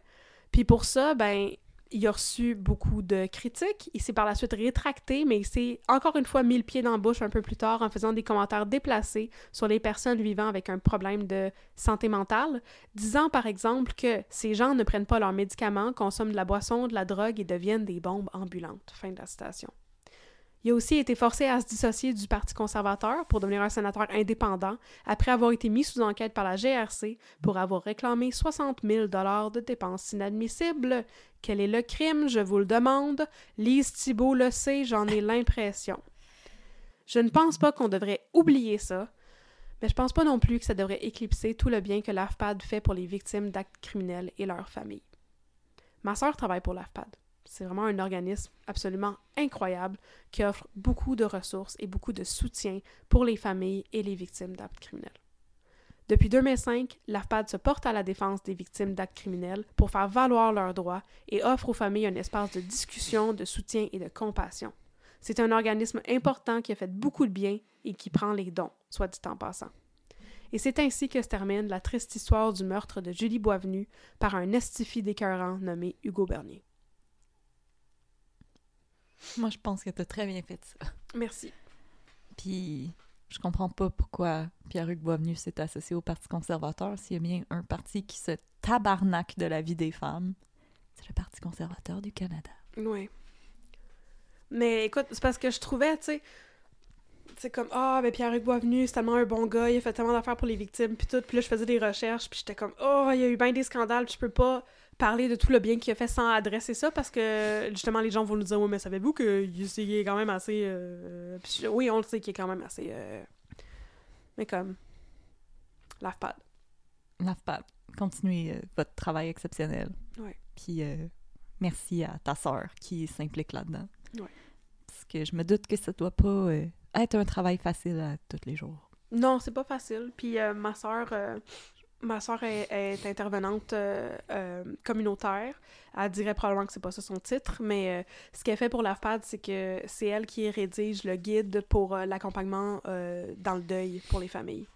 Puis pour ça, ben, il a reçu beaucoup de critiques. Il s'est par la suite rétracté, mais il s'est encore une fois mis le pied dans la bouche un peu plus tard en faisant des commentaires déplacés sur les personnes vivant avec un problème de santé mentale, disant par exemple que ces gens ne prennent pas leurs médicaments, consomment de la boisson, de la drogue et deviennent des bombes ambulantes. Fin de la citation. Il a aussi été forcé à se dissocier du Parti conservateur pour devenir un sénateur indépendant après avoir été mis sous enquête par la GRC pour avoir réclamé 60 000 de dépenses inadmissibles. Quel est le crime, je vous le demande? Lise Thibault le sait, j'en ai l'impression. Je ne pense pas qu'on devrait oublier ça, mais je pense pas non plus que ça devrait éclipser tout le bien que l'AFPAD fait pour les victimes d'actes criminels et leurs familles. Ma sœur travaille pour l'AFPAD. C'est vraiment un organisme absolument incroyable qui offre beaucoup de ressources et beaucoup de soutien pour les familles et les victimes d'actes criminels. Depuis 2005, l'AFPAD se porte à la défense des victimes d'actes criminels pour faire valoir leurs droits et offre aux familles un espace de discussion, de soutien et de compassion. C'est un organisme important qui a fait beaucoup de bien et qui prend les dons, soit dit en passant. Et c'est ainsi que se termine la triste histoire du meurtre de Julie Boisvenu par un estifi d'écœurant nommé Hugo Bernier. Moi, je pense que t'as très bien fait ça. Merci. Puis, je comprends pas pourquoi Pierre-Hugues Boisvenu s'est associé au Parti conservateur s'il y a bien un parti qui se tabarnaque de la vie des femmes. C'est le Parti conservateur du Canada. Oui. Mais écoute, c'est parce que je trouvais, tu sais, c'est comme ah ben Pierre-Hugues Boisvenu c'est tellement un bon gars il a fait tellement d'affaires pour les victimes puis tout puis là je faisais des recherches puis j'étais comme oh il y a eu bien des scandales puis je peux pas parler de tout le bien qu'il a fait sans adresser ça parce que justement les gens vont nous dire oui mais savez-vous que il est quand même assez euh, puis oui on le sait qu'il est quand même assez euh, mais comme lave-pad LAFPAD, continuez euh, votre travail exceptionnel. Ouais. Puis euh, merci à ta sœur qui s'implique là-dedans. Ouais. Parce que je me doute que ça doit pas être un travail facile à tous les jours. Non, c'est pas facile. Puis ma soeur, ma soeur est, intervenante euh, euh, communautaire. Elle dirait probablement que c'est pas ça son titre, mais euh, ce qu'elle fait pour l'AFPAD, c'est que c'est elle qui rédige le guide pour l'accompagnement dans le deuil pour les familles.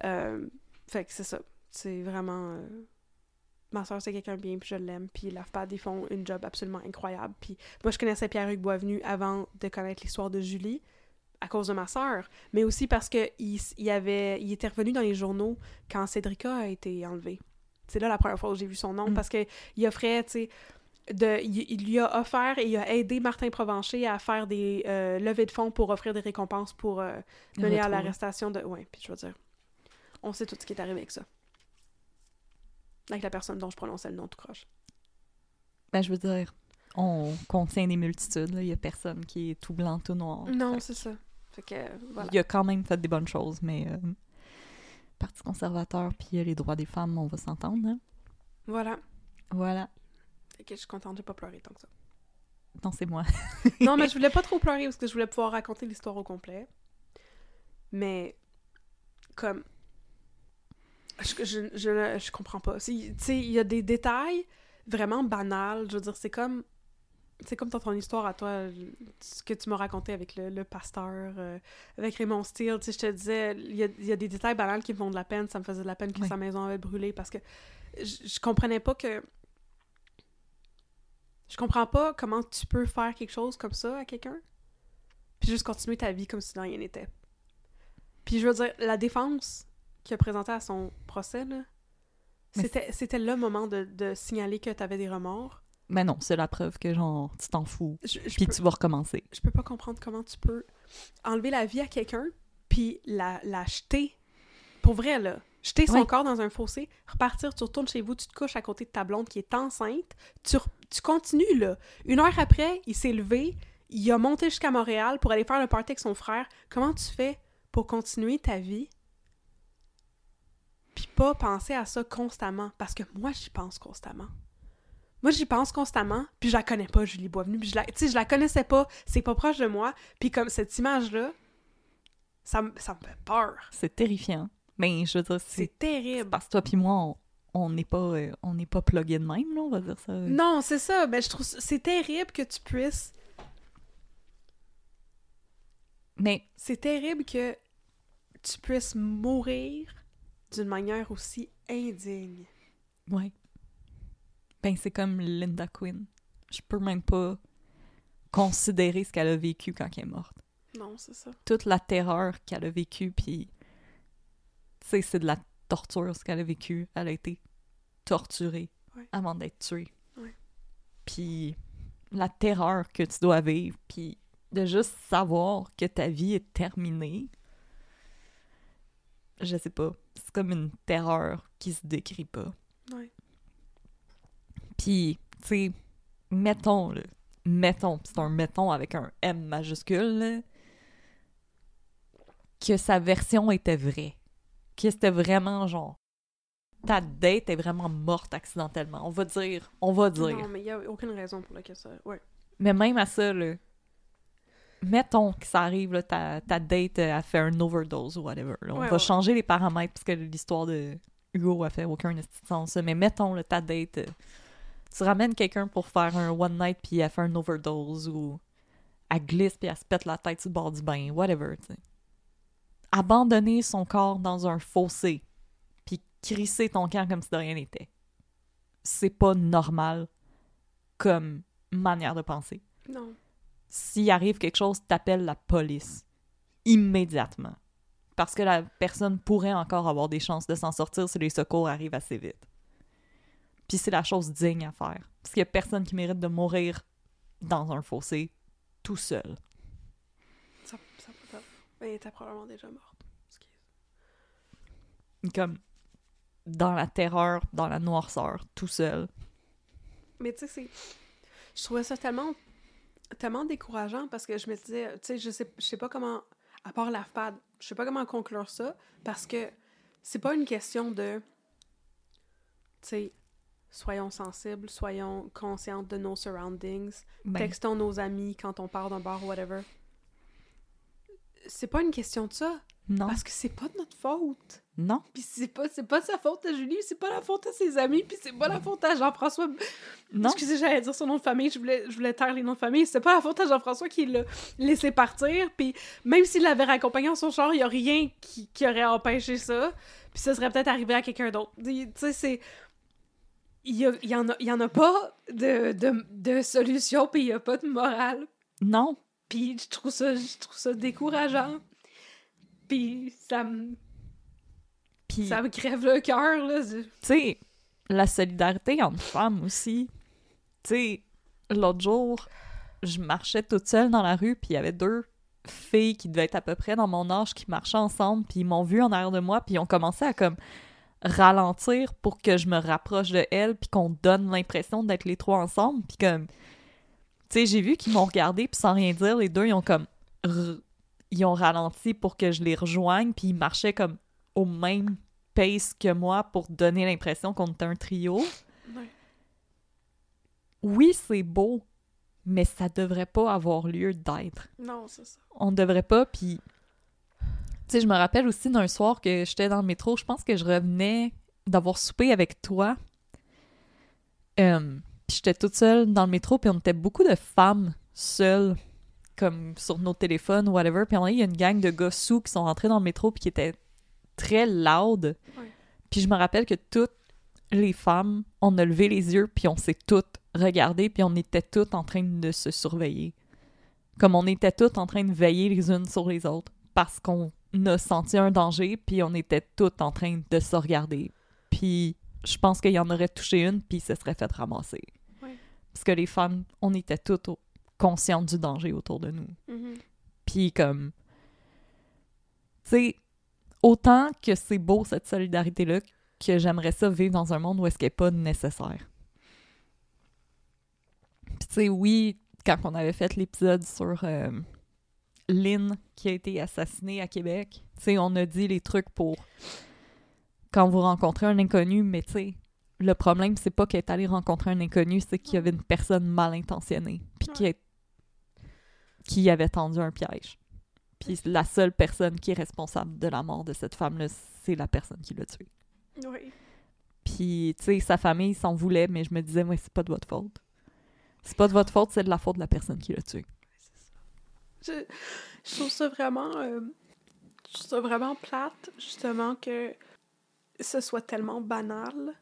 Fait que c'est ça. C'est vraiment. Ma soeur, c'est quelqu'un bien, puis je l'aime. Puis l'AFPAD, ils font une job absolument incroyable. Puis moi, je connaissais Pierre-Hugues Boisvenu avant de connaître l'histoire de Julie, à cause de ma soeur mais aussi parce que il, il avait il était revenu dans les journaux quand Cédrica a été enlevée. C'est là la première fois où j'ai vu son nom Mm. parce que il offrait, tu sais, de, il, il lui a offert et il a aidé Martin Provencher à faire des euh, levées de fonds pour offrir des récompenses pour euh, mener à l'arrestation de. Ouais, puis je veux dire, on sait tout ce qui est arrivé avec ça. Avec la personne dont je prononçais le nom tout croche. Ben, je veux dire, on contient des multitudes. Il y a personne qui est tout blanc, tout noir. Non, c'est ça. Fait que, voilà. Il a quand même fait des bonnes choses, mais euh, Parti conservateur puis euh, les droits des femmes, on va s'entendre. hein. Voilà. Voilà. Fait que je suis contente, j'ai pas pleuré tant que ça. Non, c'est moi. Non, mais je voulais pas trop pleurer parce que je voulais pouvoir raconter l'histoire au complet. Mais, comme. Je, je, je, je comprends pas. Tu sais, il y a des détails vraiment banals. Je veux dire, c'est comme. C'est comme dans ton histoire à toi, ce que tu m'as raconté avec le, le pasteur, euh, avec Raymond Steele. Tu sais, je te disais, il y a, il y a des détails banals qui me font de la peine. Ça me faisait de la peine que Oui. sa maison avait brûlé parce que je, je comprenais pas que. Je comprends pas comment tu peux faire quelque chose comme ça à quelqu'un, puis juste continuer ta vie comme si de rien n'était. Puis je veux dire, la défense qu'il a présentée à son procès, c'était, c'était le moment de, de signaler que t'avais des remords. Mais non, c'est la preuve que, genre, tu t'en fous. Je, je Puis peux, tu vas recommencer. je peux pas comprendre comment tu peux enlever la vie à quelqu'un, puis la, la jeter. Pour vrai, là. Jeter son corps dans un fossé, repartir, tu retournes chez vous, tu te couches à côté de ta blonde qui est enceinte, tu, tu continues, là. Une heure après, il s'est levé, il a monté jusqu'à Montréal pour aller faire le party avec son frère. Comment tu fais pour continuer ta vie? Puis pas penser à ça constamment? Parce que moi, j'y pense constamment. Moi, j'y pense constamment, puis je la connais pas, Julie Boisvenu. Puis je la, je la connaissais pas, c'est pas proche de moi. Puis comme cette image-là, ça, me- ça me fait peur. C'est terrifiant. Mais je veux dire, C'est terrible. parce que toi puis moi, on- n'est pas, euh, on n'est pas plugués de même, là, on va dire ça. Non, c'est ça. Mais je trouve c'est terrible que tu puisses. Mais C'est terrible que tu puisses mourir d'une manière aussi indigne. Ouais. Ben, c'est comme Linda Quinn. Je peux même pas considérer ce qu'elle a vécu quand elle est morte. Non, c'est ça. Toute la terreur qu'elle a vécue, puis... Tu sais, c'est de la torture, ce qu'elle a vécu. Elle a été torturée Ouais. avant d'être tuée. Ouais. Puis la terreur que tu dois vivre, puis de juste savoir que ta vie est terminée, je sais pas. C'est comme une terreur qui se décrit pas. Ouais. Puis, tu sais, mettons, là, mettons, c'est un mettons avec un M majuscule, là, que sa version était vraie. Que c'était vraiment genre. Ta date est vraiment morte accidentellement. On va dire. On va dire. Non, mais il y a aucune raison pour laquelle ça. Ouais. Mais même à ça, là, mettons que ça arrive, là, ta, ta date euh, a fait un overdose ou whatever. là. On Ouais, va ouais. changer les paramètres parce que l'histoire de Hugo a fait aucun sens. Mais mettons, là, ta date, euh, tu ramènes quelqu'un pour faire un one night puis elle fait un overdose ou elle glisse puis elle se pète la tête sur le bord du bain, whatever, tu sais. Abandonner son corps dans un fossé puis crisser ton camp comme si de rien n'était. C'est pas normal comme manière de penser Non. s'il arrive quelque chose, t'appelles la police immédiatement. Parce que la personne pourrait encore avoir des chances de s'en sortir si les secours arrivent assez vite. Puis c'est la chose digne à faire. Parce qu'il y a personne qui mérite de mourir dans un fossé tout seul. Ça, ça, ça- Ben, elle était probablement déjà morte. Comme dans la terreur, dans la noirceur, tout seul. Mais tu sais, c'est... Je trouvais ça tellement... tellement décourageant parce que je me disais, tu sais, je sais, je sais pas comment... À part la FPAD, je sais pas comment conclure ça parce que c'est pas une question de... Tu sais, soyons sensibles, soyons conscients de nos surroundings, Ben, textons nos amis quand on part d'un bar ou whatever. C'est pas une question de ça, non, parce que c'est pas de notre faute. non. Puis c'est pas, c'est pas sa faute à Julie, c'est pas la faute à ses amis, puis c'est pas la faute à Jean-François. Non. Excusez, j'allais dire son nom de famille, je voulais, je voulais taire les noms de famille. C'est pas la faute à Jean-François qui l'a laissé partir, puis même s'il l'avait raccompagné en son char, il y a rien qui, qui aurait empêché ça, puis ça serait peut-être arrivé à quelqu'un d'autre. Tu sais, c'est... Il y, a- il y en en a pas de, de, de solution, puis il y a pas de morale. Non. Puis je trouve ça, je trouve ça décourageant. Puis ça me, Puis, ça me crève le cœur, là. tu sais, la solidarité entre femmes aussi. Tu sais, l'autre jour, je marchais toute seule dans la rue, puis il y avait deux filles qui devaient être à peu près dans mon âge qui marchaient ensemble, puis ils m'ont vu en arrière de moi, puis ils ont commencé à comme ralentir pour que je me rapproche de elles, puis qu'on donne l'impression d'être les trois ensemble, puis comme... Tu sais, j'ai vu qu'ils m'ont regardé, puis sans rien dire, les deux, ils ont comme... Ils ont ralenti pour que je les rejoigne, puis ils marchaient comme au même pace que moi pour donner l'impression qu'on était un trio. Ouais. Oui, c'est beau, mais ça devrait pas avoir lieu d'être. Non, c'est ça. On devrait pas, puis... Tu sais, je me rappelle aussi d'un soir que j'étais dans le métro, je pense que je revenais d'avoir soupé avec toi. Euh, puis j'étais toute seule dans le métro, puis on était beaucoup de femmes seules, comme sur nos téléphones ou whatever. Puis il y a une gang de gars sous qui sont rentrés dans le métro, puis qui étaient très loud. Puis je me rappelle que toutes les femmes, on a levé les yeux, puis on s'est toutes regardées, puis on était toutes en train de se surveiller. Comme on était toutes en train de veiller les unes sur les autres, parce qu'on a senti un danger, puis on était toutes en train de se regarder. Puis je pense qu'il y en aurait touché une, puis se serait fait ramasser. Ouais. Parce que les femmes, on était toutes conscientes du danger autour de nous. Mhm. Puis comme, tu sais, autant que c'est beau cette solidarité-là, que j'aimerais ça vivre dans un monde où est-ce qu'elle n'est pas nécessaire. Puis tu sais, oui, quand on avait fait l'épisode sur euh, Lynn qui a été assassinée à Québec, tu sais, on a dit les trucs pour quand vous rencontrez un inconnu, mais tu sais, le problème, c'est pas qu'elle est allée rencontrer un inconnu, c'est qu'il y avait une personne mal intentionnée, puis qui, est- qui avait tendu un piège. Puis la seule personne qui est responsable de la mort de cette femme-là, c'est la personne qui l'a tuée. Oui. Puis, tu sais, sa famille s'en voulait, mais je me disais, moi, c'est pas de votre faute. C'est pas de votre faute, c'est de la faute de la personne qui l'a tué. Je, trouve ça vraiment. euh, je trouve vraiment plate, justement, que ce soit tellement banal.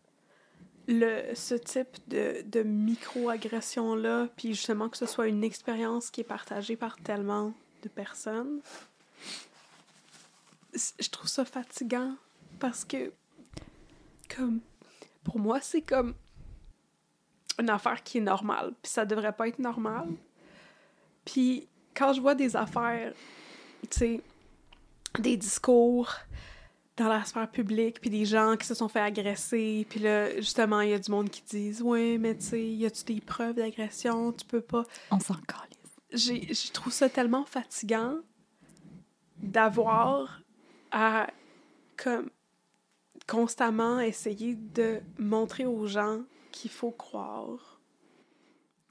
Le, ce type de, de micro-agression-là, puis justement que ce soit une expérience qui est partagée par tellement de personnes. Je trouve ça fatigant parce que, comme, pour moi, c'est comme une affaire qui est normale, puis ça devrait pas être normal. Puis quand je vois des affaires, tu sais, des discours dans la sphère publique, puis des gens qui se sont fait agresser, puis là, justement, il y a du monde qui disent « Ouais, mais tu sais, y a-tu des preuves d'agression? Tu peux pas... On s'en calisse. » J'ai- Je trouve ça tellement fatigant d'avoir à, comme, constamment essayer de montrer aux gens qu'il faut croire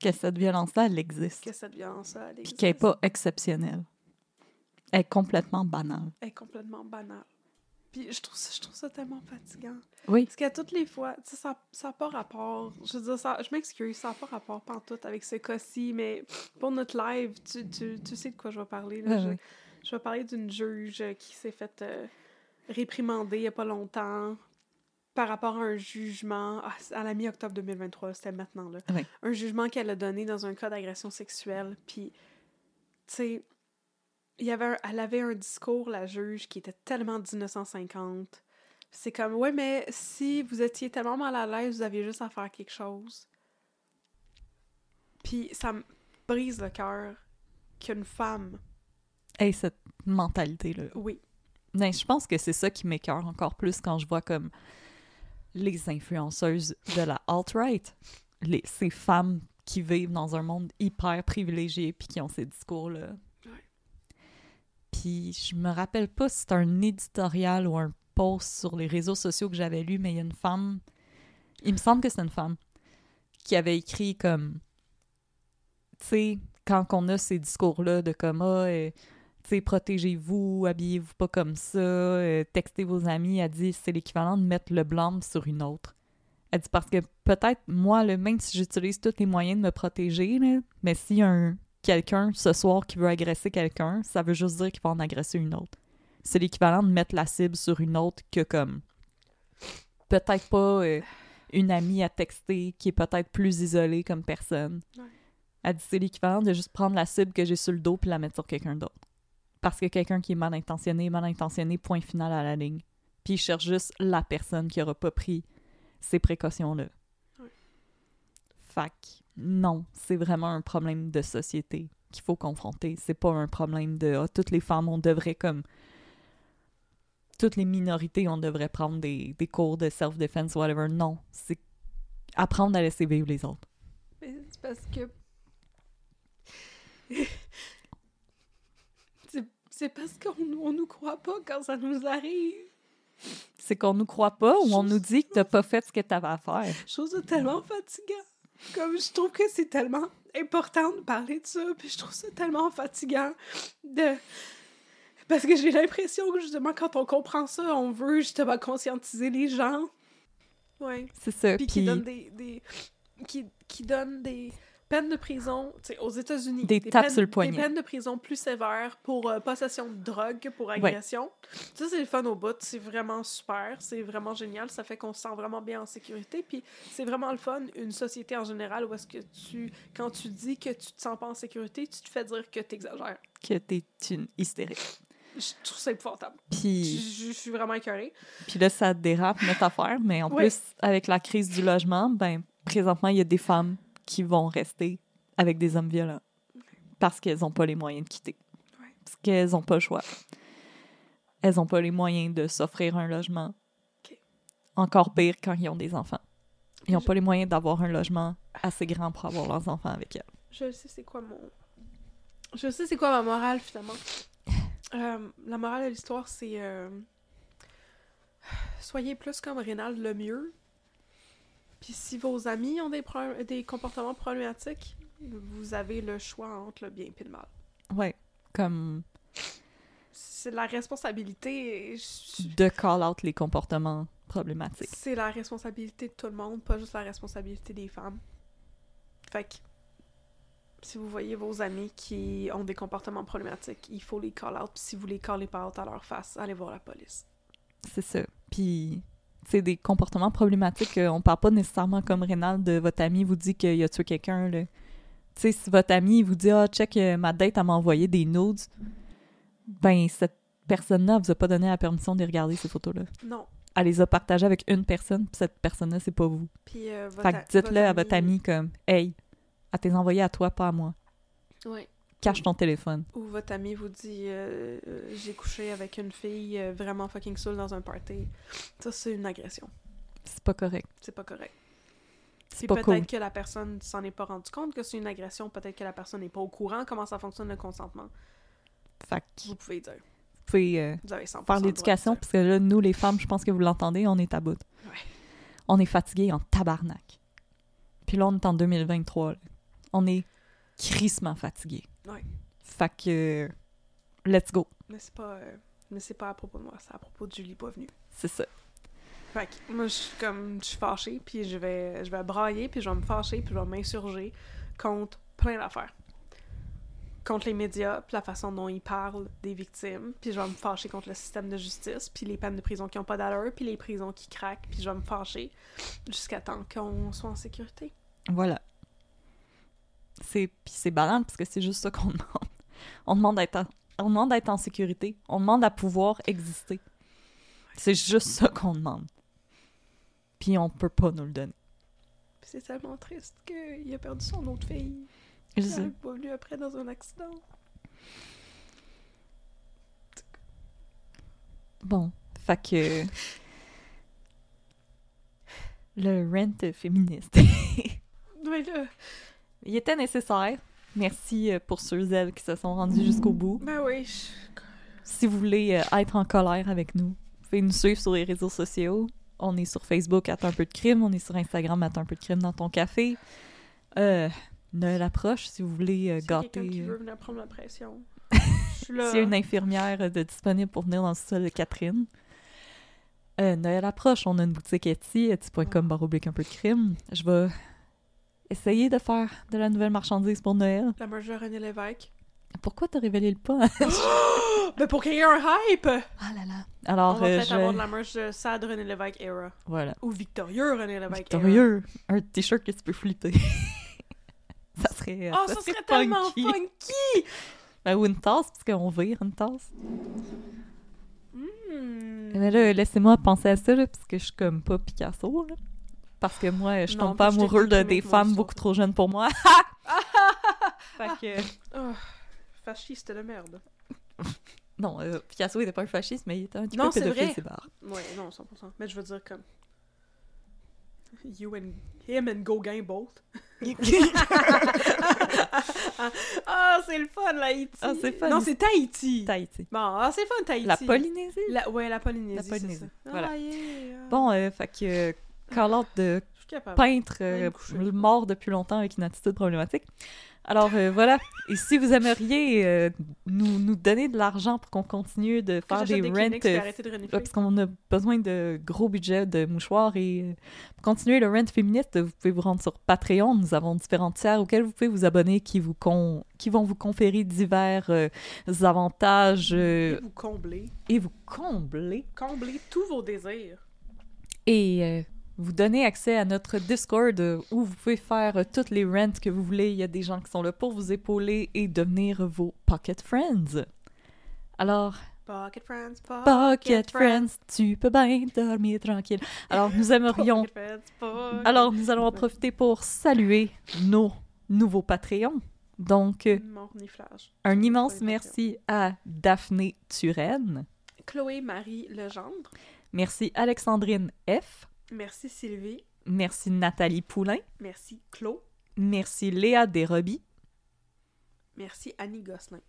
Que cette violence-là, elle existe. que cette violence-là, elle Puis qu'elle n'est existe. pas exceptionnelle. Elle est complètement banale. est complètement banale. Puis je trouve ça, je trouve ça tellement fatigant. Oui. Parce qu'à toutes les fois, tu sais, ça n'a pas rapport. Je veux dire, ça, je m'excuse, ça n'a pas rapport pantoute avec ce cas-ci, mais pour notre live, tu, tu, tu sais de quoi je vais parler. là. Je vais parler d'une juge qui s'est faite euh, réprimander il n'y a pas longtemps par rapport à un jugement ah, à la mi-octobre 2023, c'était maintenant là. Un jugement qu'elle a donné dans un cas d'agression sexuelle, puis tu sais il y avait un- elle avait un discours la juge qui était tellement 1950. C'est comme ouais mais si vous étiez tellement mal à l'aise, vous aviez juste à faire quelque chose. Puis ça me brise le cœur qu'une femme Hey, cette mentalité-là. Oui. Ben, je pense que c'est ça qui m'écœure encore plus quand je vois comme les influenceuses de la alt-right, ces femmes qui vivent dans un monde hyper privilégié puis qui ont ces discours-là. Ouais. Puis je me rappelle pas si c'est un éditorial ou un post sur les réseaux sociaux que j'avais lu, mais il y a une femme, il me semble que c'est une femme, qui avait écrit comme, tu sais, quand on a ces discours-là de comme, ah, euh, tu sais, protégez-vous, habillez-vous pas comme ça, euh, textez vos amis, elle dit, c'est l'équivalent de mettre le blâme sur une autre. Elle dit, parce que peut-être, moi, là, même si j'utilise tous les moyens de me protéger, là, mais s'il y a un, quelqu'un ce soir qui veut agresser quelqu'un, ça veut juste dire qu'il va en agresser une autre. C'est l'équivalent de mettre la cible sur une autre que comme peut-être pas euh, une amie à texter qui est peut-être plus isolée comme personne. Ouais. Elle dit c'est l'équivalent de juste prendre la cible que j'ai sur le dos puis la mettre sur quelqu'un d'autre. Parce que quelqu'un qui est mal intentionné, est mal intentionné, point final à la ligne. Puis il cherche juste la personne qui aura pas pris ces précautions-là. Ouais. Fac, non, c'est vraiment un problème de société qu'il faut confronter. C'est pas un problème de ah, toutes les femmes, on devrait comme toutes les minorités, on devrait prendre des, des cours de self-defense, whatever. Non, c'est apprendre à laisser vivre les autres. Mais c'est parce que. C'est, parce qu'on on nous croit pas quand ça nous arrive. C'est qu'on nous croit pas ou on nous dit que t'as pas fait ce que t'avais à faire. Trouve ça tellement fatigant. Comme je trouve que c'est tellement important de parler de ça, puis je trouve ça tellement fatigant de. Parce que j'ai l'impression que justement, quand on comprend ça, on veut justement conscientiser les gens. Ouais. C'est ça. Puis qui donne des. des- qui, qui donne des peines de prison, tu sais, aux États-Unis. Des tapes peines, sur le poignet. Des peines de prison plus sévères pour euh, possession de drogue, pour agression. Ça, c'est le fun au bout. C'est vraiment super. C'est vraiment génial. Ça fait qu'on se sent vraiment bien en sécurité. Puis c'est vraiment le fun, une société en général, où est-ce que tu, quand tu dis que tu te sens pas en sécurité, tu te fais dire que tu exagères. que t'es une hystérique. Je trouve ça épouvantable. Puis, je- je suis vraiment écœurée. puis là, ça dérape notre affaire, mais en plus, avec la crise du logement, ben, présentement, il y a des femmes qui vont rester avec des hommes violents parce qu'elles n'ont pas les moyens de quitter. Parce qu'elles n'ont pas le choix. Elles n'ont pas les moyens de s'offrir un logement. Encore pire quand ils ont des enfants. Ils n'ont Je- pas les moyens d'avoir un logement assez grand pour avoir leurs enfants avec elles. Je sais c'est quoi mon. Je sais c'est quoi ma morale finalement. Euh, la morale de l'histoire, c'est. euh, Soyez plus comme Rénal le mieux. Puis si vos amis ont des, pro- des comportements problématiques, vous avez le choix entre le bien et le mal. Ouais. Comme C'est la responsabilité. je- de call out les comportements problématiques. C'est la responsabilité de tout le monde, pas juste la responsabilité des femmes. Fait que, si vous voyez vos amis qui ont des comportements problématiques, il faut les call out. Puis si vous les callez pas out à leur face, allez voir la police. C'est ça. Puis, c'est des comportements problématiques. euh, on parle pas nécessairement comme Rénal de votre ami vous dit qu'il a tué quelqu'un. Tu sais, si votre ami vous dit Ah, check, euh, ma date, elle m'a envoyé des nudes, ben, cette personne-là vous a pas donné la permission de regarder ces photos-là. Non. Elle les a partagées avec une personne, puis cette personne-là, c'est pas vous. Puis euh, votre Fait que dites-le à votre ami comme Hey, elle t'est envoyé à toi, pas à moi. Ouais. Cache ton téléphone. Ou votre ami vous dit euh, euh, j'ai couché avec une fille euh, vraiment fucking saoule dans un party. Ça, c'est une agression. C'est pas correct. C'est pas correct. C'est peut-être cool. que la personne s'en est pas rendu compte que c'est une agression. Peut-être que la personne n'est pas au courant comment ça fonctionne le consentement. Que Vous pouvez dire. vous pouvez euh, Vous avez 100% faire l'éducation, parce que là, nous, les femmes, je pense que vous l'entendez, on est à bout. Ouais. On est fatigués en tabarnak. Puis là, on est en 2023. là. On est crissement fatigués. Ouais. Fait que, let's go. Mais c'est pas, euh, mais c'est pas à propos de moi, c'est à propos de Julie Boisvenu. C'est ça. Fait que moi, je suis comme, je suis fâchée, puis je vais, je vais brailler, puis je vais me fâcher, puis je vais m'insurger contre plein d'affaires. Contre les médias, puis la façon dont ils parlent des victimes, puis je vais me fâcher contre le système de justice, puis les peines de prison qui ont pas d'allure, puis les prisons qui craquent, puis je vais me fâcher jusqu'à temps qu'on soit en sécurité. Voilà. C'est puis c'est banal parce que c'est juste ça qu'on demande. On demande d'être en, on demande d'être en sécurité. On demande à pouvoir exister. C'est juste ça qu'on demande. Puis on peut pas nous le donner. C'est tellement triste qu'il a perdu son autre fille. Je Il sais. est pas venu après dans un accident. Bon, fait que... Le rent féministe. Ouais, là. Il était nécessaire. Merci euh, pour ceux elles qui se sont rendus jusqu'au bout. Ben oui. je- Si vous voulez euh, être en colère avec nous, vous pouvez nous suivre sur les réseaux sociaux. On est sur Facebook, à un peu de crime. On est sur Instagram, à un peu de crime dans ton café. Euh, Noël approche, si vous voulez euh, gâter. qui euh, veut venir prendre ma pression. S'il y a une infirmière de disponible pour venir dans le sol de Catherine. Euh, Noël approche, on a une boutique Etsy, etsy.com un peu de crime. Je vais essayer de faire de la nouvelle marchandise pour Noël. La merge de René Lévesque. Pourquoi t'as révélé le pas? Ben pour ait un hype! ah là là. Alors, On va euh, peut-être je... avoir de la merge de Sad René Lévesque era. Voilà. Ou Victorieux René Lévesque era. Victorieux. Un t-shirt que tu peux flipper. ça serait. Oh, ça serait tellement funky. funky! Ben, ou une tasse, parce qu'on vire une tasse. Hmm. Mais là, laissez-moi penser à ça, là, parce que je suis comme pas Picasso, là. Parce que moi, je Non, tombe pas amoureux de des femmes beaucoup trop jeunes pour moi. fait que... Oh, fasciste de merde. Non, euh, Picasso était pas un fasciste, mais il était un petit Non, peu pédophile, c'est barre. Ouais, non, 100%. Mais je veux dire comme... You and... Him and Gauguin both. ah, c'est le fun, l'Haïti. Ah, c'est fun. Non, c'est Tahiti. Tahiti. Bon, ah, c'est fun, Tahiti. La Polynésie? La- Ouais, la Polynésie, La Polynésie, ça. voilà. Ah, yeah. Bon, euh, fait que... euh, Call out de peintre euh, mort depuis longtemps avec une attitude problématique. Alors euh, voilà. Et si vous aimeriez euh, nous, nous donner de l'argent pour qu'on continue de faire des, des rents, de parce qu'on a besoin de gros budgets de mouchoirs et pour continuer le rent féministe, vous pouvez vous rendre sur Patreon. Nous avons différentes tiers auxquelles vous pouvez vous abonner qui vous con- qui vont vous conférer divers avantages Et vous comblez. et vous combler Comblez tous vos désirs. et vous donner accès à notre Discord euh, où vous pouvez faire euh, toutes les rents que vous voulez. Il y a des gens qui sont là pour vous épauler et devenir vos pocket friends. Alors, Pocket Friends, Pocket Friends, tu peux bien dormir tranquille. Alors, nous aimerions. Pocket Friends, Pocket- Alors, nous allons en profiter pour saluer nos nouveaux Patreons. Donc, euh, un immense merci à Daphné Turenne. Chloé Marie Legendre. Merci Alexandrine F. Merci Sylvie. Merci Nathalie Poulain. Merci Claude. Merci Léa Desroby. Merci Annie Gosselin.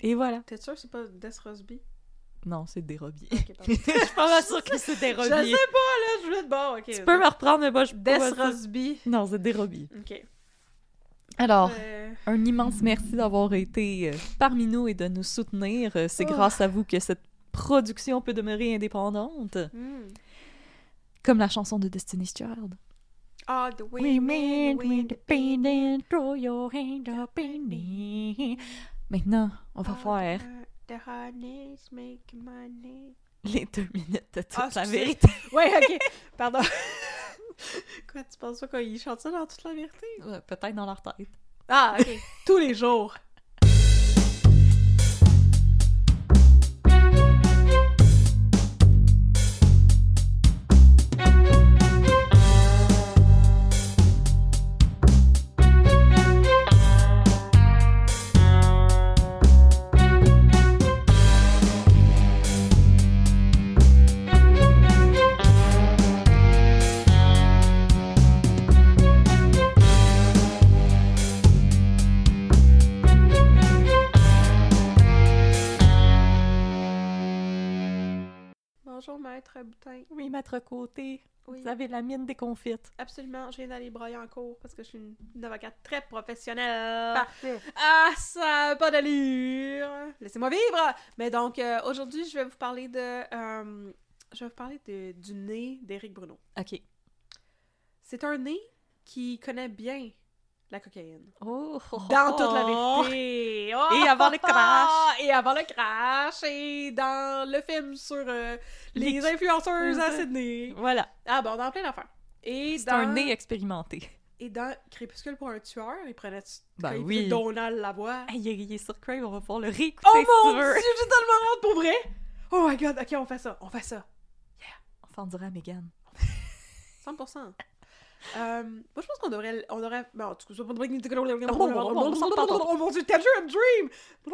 Et voilà. T'es sûr que c'est pas Des Rosby? Non, c'est Desroby. Ok, pardon. Je suis pas sûre que c'est Je Desroby. sais pas, là, je voulais être bon, ok. Tu peux me reprendre, mais moi, je Des. Rosby. Non, c'est Desroby. Ok. Alors, Euh, un immense merci d'avoir été euh, parmi nous et de nous soutenir. Euh, C'est Oh. grâce à vous que cette production peut demeurer indépendante. hmm. Comme la chanson de Destiny's Child. All the way, made we independent, throw your hand up in the. Maintenant, on va faire The honey's make money. les deux minutes de toute Ah, la excusez. vérité. Ouais, ok. Pardon. Quoi, tu penses pas qu'ils chantent ça dans toute la vérité? Ouais, Peut-être dans leur tête. Ah, ok. Tous les jours. Maître Boutin. Oui, maître côté. Oui. Vous avez la mine déconfite. Absolument, je viens d'aller brailler en cours parce que je suis une, une avocate très professionnelle. Parfait. Ah, ça pas d'allure. Laissez-moi vivre. Mais donc, euh, aujourd'hui, je vais vous parler de... euh, je vais vous parler de- du nez d'Éric Bruno. OK. C'est un nez qui connaît bien la cocaïne. Oh, Dans toute la vérité. Oh! Et avant le crash. Et avant le crash. Et dans le film sur euh, les Les- influenceuses à. Sydney. Voilà. Ah bon, dans plein d'affaires. Et C'est dans... un nez expérimenté. Et dans Crépuscule pour un tueur, il prenait Ben il oui. Donald Lavoie. Hey, il est- sur Crave, on va pouvoir le réécouter Oh mon dieu, j'ai tellement hâte pour vrai! Oh my god, ok, on fait ça, on fait ça. Enfin, on dirait à Megan. 100%. Euh, moi, je pense qu'on devrait. On devrait. Bon, en tout cas, Oh Oh mon dieu, Tangerine Dream!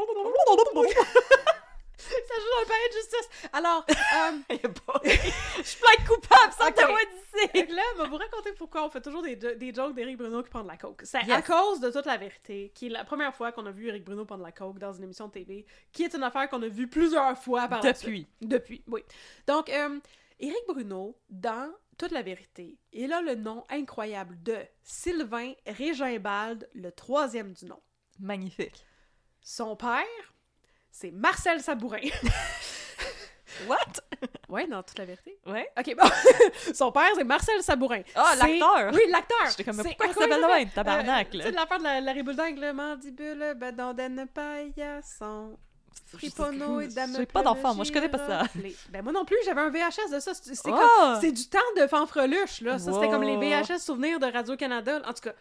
Ça joue dans le palais de justice. Alors, euh, Je suis plein coupable, ça Ok. te d'ici! Là, on va vous raconter pourquoi on fait toujours des, des jokes d'Éric Bruno qui prend de la coke. C'est à Yes. cause de toute la vérité, qui est la première fois qu'on a vu Éric Bruno prendre de la coke dans une émission de TV, qui est une affaire qu'on a vue plusieurs fois par. Depuis. Depuis, oui. Donc, euh, Éric Bruno, dans toute la vérité, il a le nom incroyable de Sylvain Régimbalde, le troisième du nom. Magnifique. Son père, c'est Marcel Sabourin. What? ouais, dans toute la vérité. Ouais. Ok, bon. Son père, c'est Marcel Sabourin. Ah, C'est- l'acteur! Oui, l'acteur! J'étais comme, C'est- pourquoi comment s'appelle tabarnak, Euh, là? Sais, l'affaire de la, la riboulingue, le mandibule, bedandaine, paillasson, friponneau et dame. J'ai pas d'enfant, moi, je connais pas ça. Ben, moi non plus, j'avais un VHS de ça. C'est Oh! comme- du temps de fanfreluche, là. Ça, c'était comme les. VHS souvenirs de Radio-Canada. En tout cas,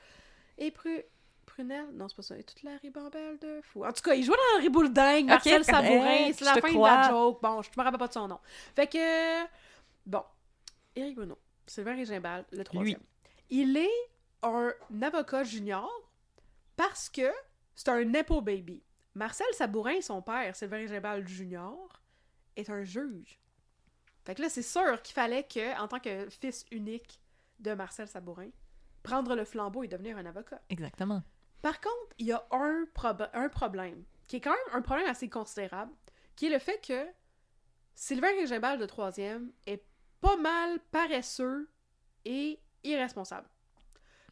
et Pru... Prunelle? Non, c'est pas ça. Et toute la ribambelle de fou. En tout cas, il jouait dans la riboulingue, Marcel Ok, Sabourin. C'est la fin de la joke. Bon, je me rappelle pas de son nom. Fait que... Bon. Éric Bruno. Sylvain Régimbal, le troisième. Il est un avocat junior parce que c'est un Nepo baby. Marcel Sabourin, son père, Sylvain Régimbal junior, est un juge. Fait que là, c'est sûr qu'il fallait que, en tant que fils unique de Marcel Sabourin, prendre le flambeau et devenir un avocat. Exactement. Par contre, il y a un, prob- un problème, qui est quand même un problème assez considérable, qui est le fait que Sylvain Régimbal de troisième est pas mal paresseux et irresponsable.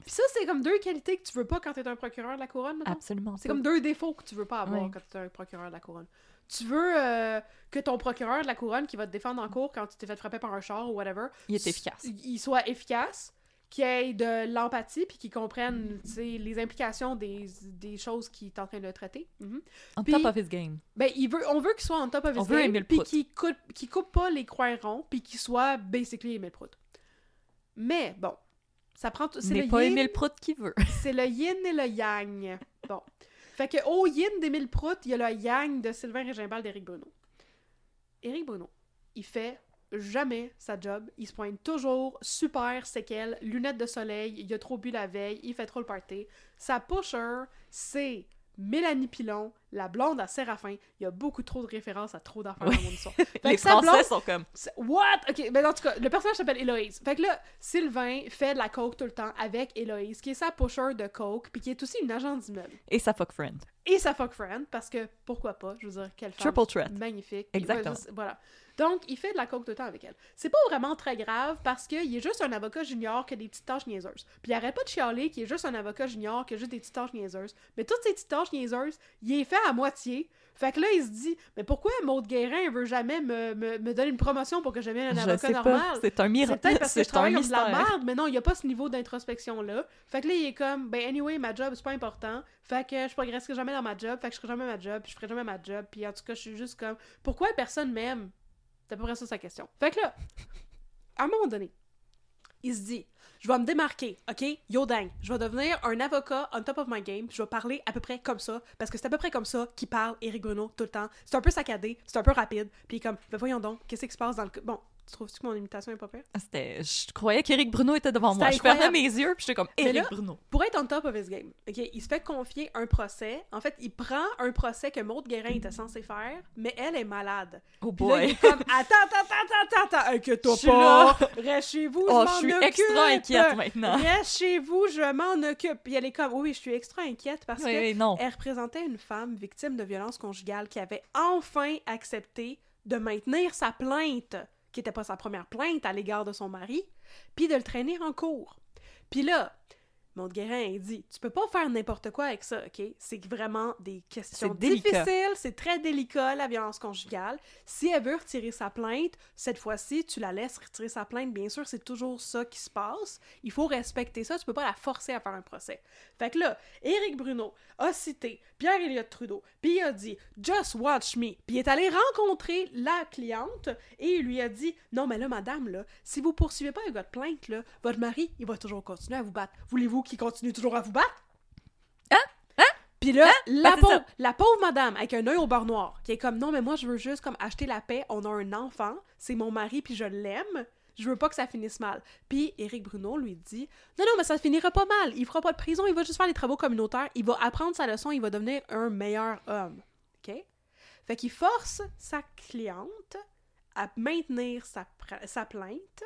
Puis ça, c'est comme deux qualités que tu veux pas quand t'es un procureur de la couronne, mettons. Absolument. C'est comme deux défauts que tu veux pas avoir Ouais. quand tu es un procureur de la couronne. Tu veux euh, que ton procureur de la couronne qui va te défendre en cours quand tu t'es fait frapper par un char ou whatever, Il est efficace. il soit efficace, qu'il ait de l'empathie puis qu'il comprenne sais, les implications des, des choses qu'il est en train de traiter. Mhm. On top of his game. Ben, il veut, on veut qu'il soit en top of his On game, puis qu'il coupe, qu'il coupe pas les coins ronds, puis qu'il soit basically Émile Prout. Mais bon, ça prend... Pas yin- Émile Prout qui veut. c'est le yin et le yang. Bon. Fait que au yin d'Émile Prout, il y a le yang de Sylvain Régimbal d'Éric Bruno. Éric Bruno, il fait jamais sa job. Il se pointe toujours super séquelles, lunettes de soleil, il a trop bu la veille, il fait trop le party. Sa pusher, c'est Mélanie Pilon, la blonde à Séraphin. Il y a beaucoup trop de références à trop d'affaires Oui. dans mon histoire. Les Français blonde- sont comme. What? Ok, ben en tout cas, le personnage s'appelle Héloïse. Fait que là, Sylvain fait de la coke tout le temps avec Héloïse, qui est sa pusher de coke, puis qui est aussi une agente d'immeuble. Et sa fuck friend. Et sa fuck friend, parce que pourquoi pas, je veux dire, quelle femme Triple threat. magnifique. Exactement. Ouais, voilà. Donc, il fait de la coke tout le temps avec elle. C'est pas vraiment très grave parce qu'il est juste un avocat junior qui a des petites tâches niaiseuses. Puis il arrête pas de chialer qu'il est juste un avocat junior qui a juste des petites tâches niaiseuses. Mais toutes ces petites tâches niaiseuses, il est fait à moitié. Fait que là, il se dit, mais pourquoi Maud Guérin veut jamais me, me, me donner une promotion pour que je devienne un Je avocat sais normal? C'est un C'est miracle. peut-être parce que je C'est travaille comme de la merde, mais non, il n'y a pas ce niveau d'introspection-là. Fait que là, il est comme, ben anyway, ma job, c'est pas important. Fait que je progresserai jamais dans ma job, fait que je ferai jamais ma job, puis je ferai jamais ma job, puis en tout cas, je suis juste comme, pourquoi personne m'aime? C'est à peu près ça sa question. Fait que là, à un moment donné, il se dit, je vais me démarquer, ok? Yo dang, je vais devenir un avocat on top of my game, je vais parler à peu près comme ça, parce que c'est à peu près comme ça qu'il parle Eric Bruno tout le temps. C'est un peu saccadé, c'est un peu rapide, puis comme, ben voyons donc, qu'est-ce qui se passe dans le... Bon, tu trouves-tu que mon imitation est pas pire? Ah, C'était... Je croyais qu'Éric Bruno était devant moi. C'était Je fermais incroyable. mes yeux, puis j'étais comme Éric là- Bruno. Pour être on top of his game, ok, il se fait confier un procès. En fait, il prend un procès que Maud Guérin était censé faire, mais elle est malade. Oh Puis là, il boy. est comme Attends, attends, attends, attends, attends, Je suis pas, reste chez vous, Oh, je je suis m'en occupe. extra inquiète maintenant. Reste chez vous, je m'en occupe. Puis elle est comme Oui, je suis extra inquiète parce Oui, que oui, non. elle représentait une femme victime de violence conjugale qui avait enfin accepté de maintenir sa plainte, qui n'était pas sa première plainte à l'égard de son mari, puis de le traîner en cours. Puis là, Maud Guérin il dit Tu peux pas faire n'importe quoi avec ça, OK C'est vraiment des questions difficiles, c'est très délicat la violence conjugale. Si elle veut retirer sa plainte, cette fois-ci, tu la laisses retirer sa plainte. Bien sûr, c'est toujours ça qui se passe. Il faut respecter ça, tu peux pas la forcer à faire un procès. Fait que là, Éric Bruno a cité Pierre-Éliott Trudeau, puis il a dit Just watch me. Puis il est allé rencontrer la cliente et il lui a dit Non, mais là, madame, là, si vous poursuivez pas avec votre plainte, là, votre mari, il va toujours continuer à vous battre. Voulez-vous qu'il continue toujours à vous battre? Hein? Puis là, la, Ben, pauvre, la pauvre madame avec un œil au beurre noir, qui est comme non, mais moi je veux juste comme acheter la paix, on a un enfant, c'est mon mari, puis je l'aime, je veux pas que ça finisse mal. Puis Éric Bruno lui dit non, non, mais ça finira pas mal, il fera pas de prison, il va juste faire des travaux communautaires, il va apprendre sa leçon, il va devenir un meilleur homme. OK? Fait qu'il force sa cliente à maintenir sa plainte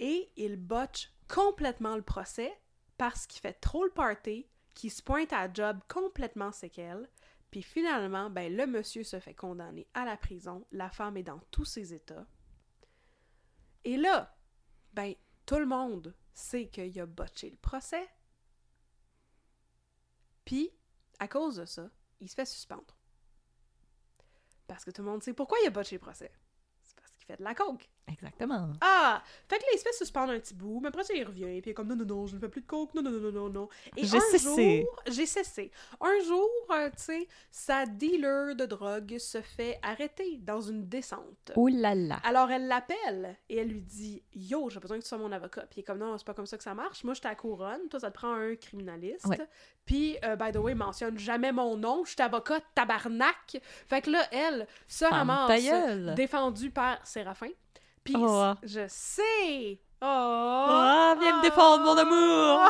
et il botche complètement le procès parce qu'il fait trop le party, qu'il se pointe à job complètement séquelle, puis finalement, ben, le monsieur se fait condamner à la prison, la femme est dans tous ses états. Et là, ben, tout le monde sait qu'il a botché le procès. Puis, à cause de ça, il se fait suspendre. Parce que tout le monde sait pourquoi il a botché le procès. C'est parce qu'il fait de la coke. Exactement. Ah! Fait que là, il se fait suspendre un petit bout, mais après ça, il revient, puis il est comme non, non, non, je ne fais plus de coke, non, non, non, non, non. Et J'ai un cessé. jour, j'ai cessé. Un jour, euh, tu sais, sa dealer de drogue se fait arrêter dans une descente. Oh là là. Alors elle l'appelle et elle lui dit Yo, j'ai besoin que tu sois mon avocat. Puis il est comme Non, c'est pas comme ça que ça marche. Moi, j'étais à couronne. Toi, ça te prend un criminaliste. Ouais. Puis, euh, by the way, mentionne jamais mon nom. Je suis avocat, tabarnak. Fait que là, elle se Ferme ramasse défendue par Séraphin. Oh. je sais. Oh, viens me défendre, mon amour.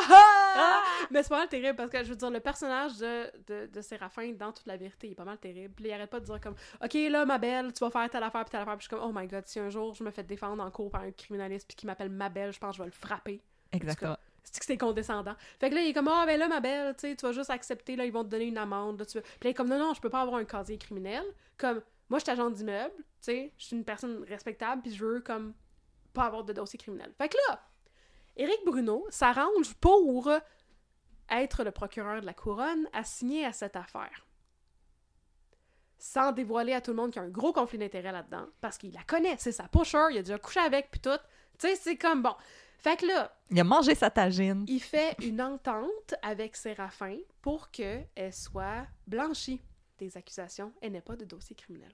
Ah! Mais c'est pas mal terrible parce que je veux dire, le personnage de, de, de Séraphin dans toute la vérité il est pas mal terrible. Puis il arrête pas de dire comme Ok, là, ma belle, tu vas faire telle affaire puis telle affaire. Puis je suis comme Oh my god, si un jour je me fais défendre en cours par un criminaliste puis qui m'appelle ma belle, je pense que je vais le frapper. Exactement. C'est que c'est condescendant. Fait que là, il est comme Ah, ben là, ma belle, tu sais, tu vas juste accepter, là, ils vont te donner une amende. Là, tu veux... Puis là, il est comme Non, non, je peux pas avoir un casier criminel. Comme moi, je suis agent d'immeuble, tu sais, je suis une personne respectable, puis je veux comme pas avoir de dossier criminel. Fait que là, Éric Bruno s'arrange pour être le procureur de la couronne à signer à cette affaire. Sans dévoiler à tout le monde qu'il y a un gros conflit d'intérêts là-dedans, parce qu'il la connaît, c'est sa pusher, il a déjà couché avec, puis tout. Tu sais, c'est comme bon. Fait que là, Il a mangé sa tagine. il fait une entente avec Séraphin pour qu'elle soit blanchie des accusations. Elle n'est pas de dossier criminel.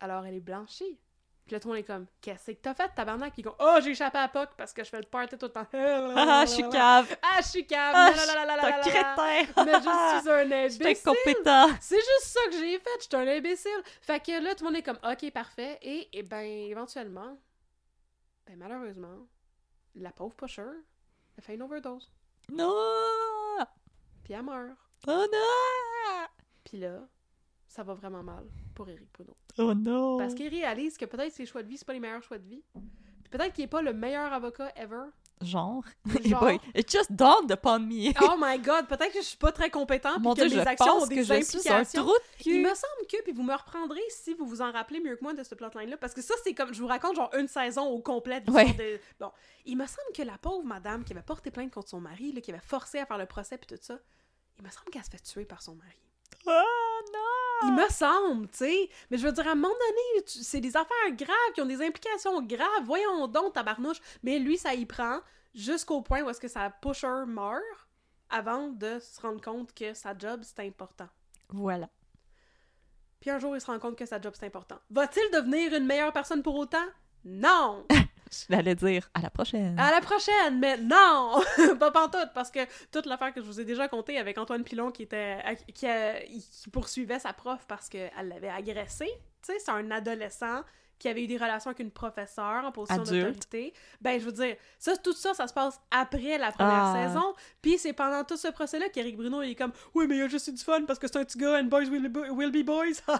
Alors, elle est blanchie. Puis là, tout le monde est comme, qu'est-ce que t'as fait, tabarnak? Puis ils sont, oh, j'ai échappé à POC parce que je fais le party tout le temps. Ah, je suis cave. Ah, je suis cave. Ah, je suis crétin. Mais je suis un Je suis imbécile. incompétent. C'est juste ça que j'ai fait, j'étais un imbécile. Fait que là, tout le monde est comme, ok, parfait. Et, et ben, éventuellement, ben, malheureusement, la pauvre pusher, elle fait une overdose. Non. Puis elle meurt. Oh non. Puis là, ça va vraiment mal pour Eric Bruno. Oh non. Parce qu'il réalise que peut-être ses choix de vie, c'est pas les meilleurs choix de vie. Puis peut-être qu'il est pas le meilleur avocat ever. Genre? Genre. Boy, it just dawned upon me. Oh my god, peut-être que je suis pas très compétent puis Mon que Dieu, mes je actions pense ont que des je suis un implications. trou de cul. Il me semble que, puis vous me reprendrez si vous vous en rappelez mieux que moi de ce plotline-là, parce que ça, c'est comme, je vous raconte genre une saison au complet de Ouais. l'histoire de... Bon, il me semble que la pauvre madame qui avait porté plainte contre son mari, là, qui avait forcé à faire le procès puis tout ça, il me semble qu'elle se fait tuer par son mari. Oh non. Il me semble, tu sais. Mais je veux dire, à un moment donné, c'est des affaires graves qui ont des implications graves. Voyons donc, tabarnouche. Mais lui, ça y prend jusqu'au point où est-ce que sa pusher meurt avant de se rendre compte que sa job, c'est important. Voilà. Puis un jour, il se rend compte que sa job, c'est important. Va-t-il devenir une meilleure personne pour autant? Non! Je l'allais dire à la prochaine. À la prochaine, mais non! pas pantoute, parce que toute l'affaire que je vous ai déjà contée avec Antoine Pilon qui était qui, a- qui poursuivait sa prof parce qu'elle l'avait agressé, tu sais, c'est un adolescent qui avait eu des relations avec une professeure en position d'autorité. Ben, je veux dire, ça, tout ça, ça se passe après la première Ah. saison. Puis c'est pendant tout ce procès-là qu'Éric Bruno, il est comme « Oui, mais il a juste eu du fun parce que c'est un petit gars and boys will be, will be boys. » Puis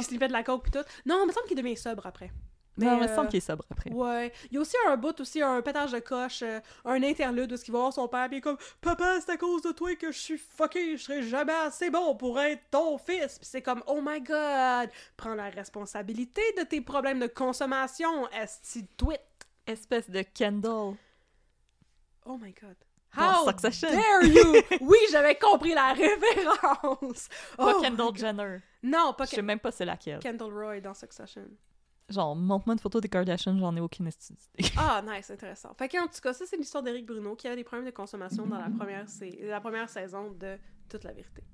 il se fait de la coke pis tout. Non, il me semble qu'il devient sobre après. Non, mais, mais il me semble euh, qu'il est sobre après. Ouais. Il y a aussi un bout, aussi un pétage de coche, euh, un interlude où il va voir son père, puis il est comme Papa, c'est à cause de toi que je suis fucké, je serai jamais assez bon pour être ton fils. Puis c'est comme Oh my god, prends la responsabilité de tes problèmes de consommation, esti tweet. Espèce de Kendall. Oh my god. How Succession. dare you! oui, j'avais compris la référence! Pas Oh Kendall. Jenner. Non, pas Je sais même pas c'est laquelle. Kendall Roy dans Succession. Genre, montre-moi une photo des Kardashians, j'en ai aucune idée. Ah, nice, intéressant. Fait qu'en tout cas, ça, c'est l'histoire d'Éric Bruno qui avait des problèmes de consommation dans la première, la première saison de Toute la vérité.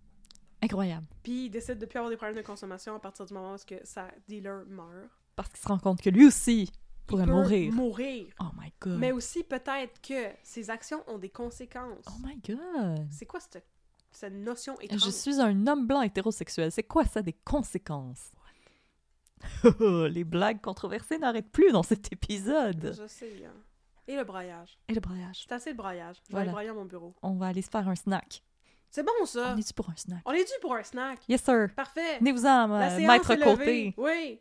Incroyable. Puis il décide de plus avoir des problèmes de consommation à partir du moment où que sa dealer meurt. Parce qu'il se rend compte que lui aussi Il pourrait peut mourir. Mourir. Oh my god. Mais aussi, peut-être que ses actions ont des conséquences. Oh my god. C'est quoi cette, cette notion étrange? Je suis un homme blanc hétérosexuel. C'est quoi ça des conséquences? Les blagues controversées n'arrêtent plus dans cet épisode. Je sais, hein. Et le braillage. Et le braillage. C'est assez le braillage. Je vais Voilà. aller brailler à mon bureau. On va aller se faire un snack. C'est bon, ça. On est-tu pour un snack? On est dû pour un snack? Yes, sir. Parfait. Venez-vous-en, euh, maître est côté. Oui.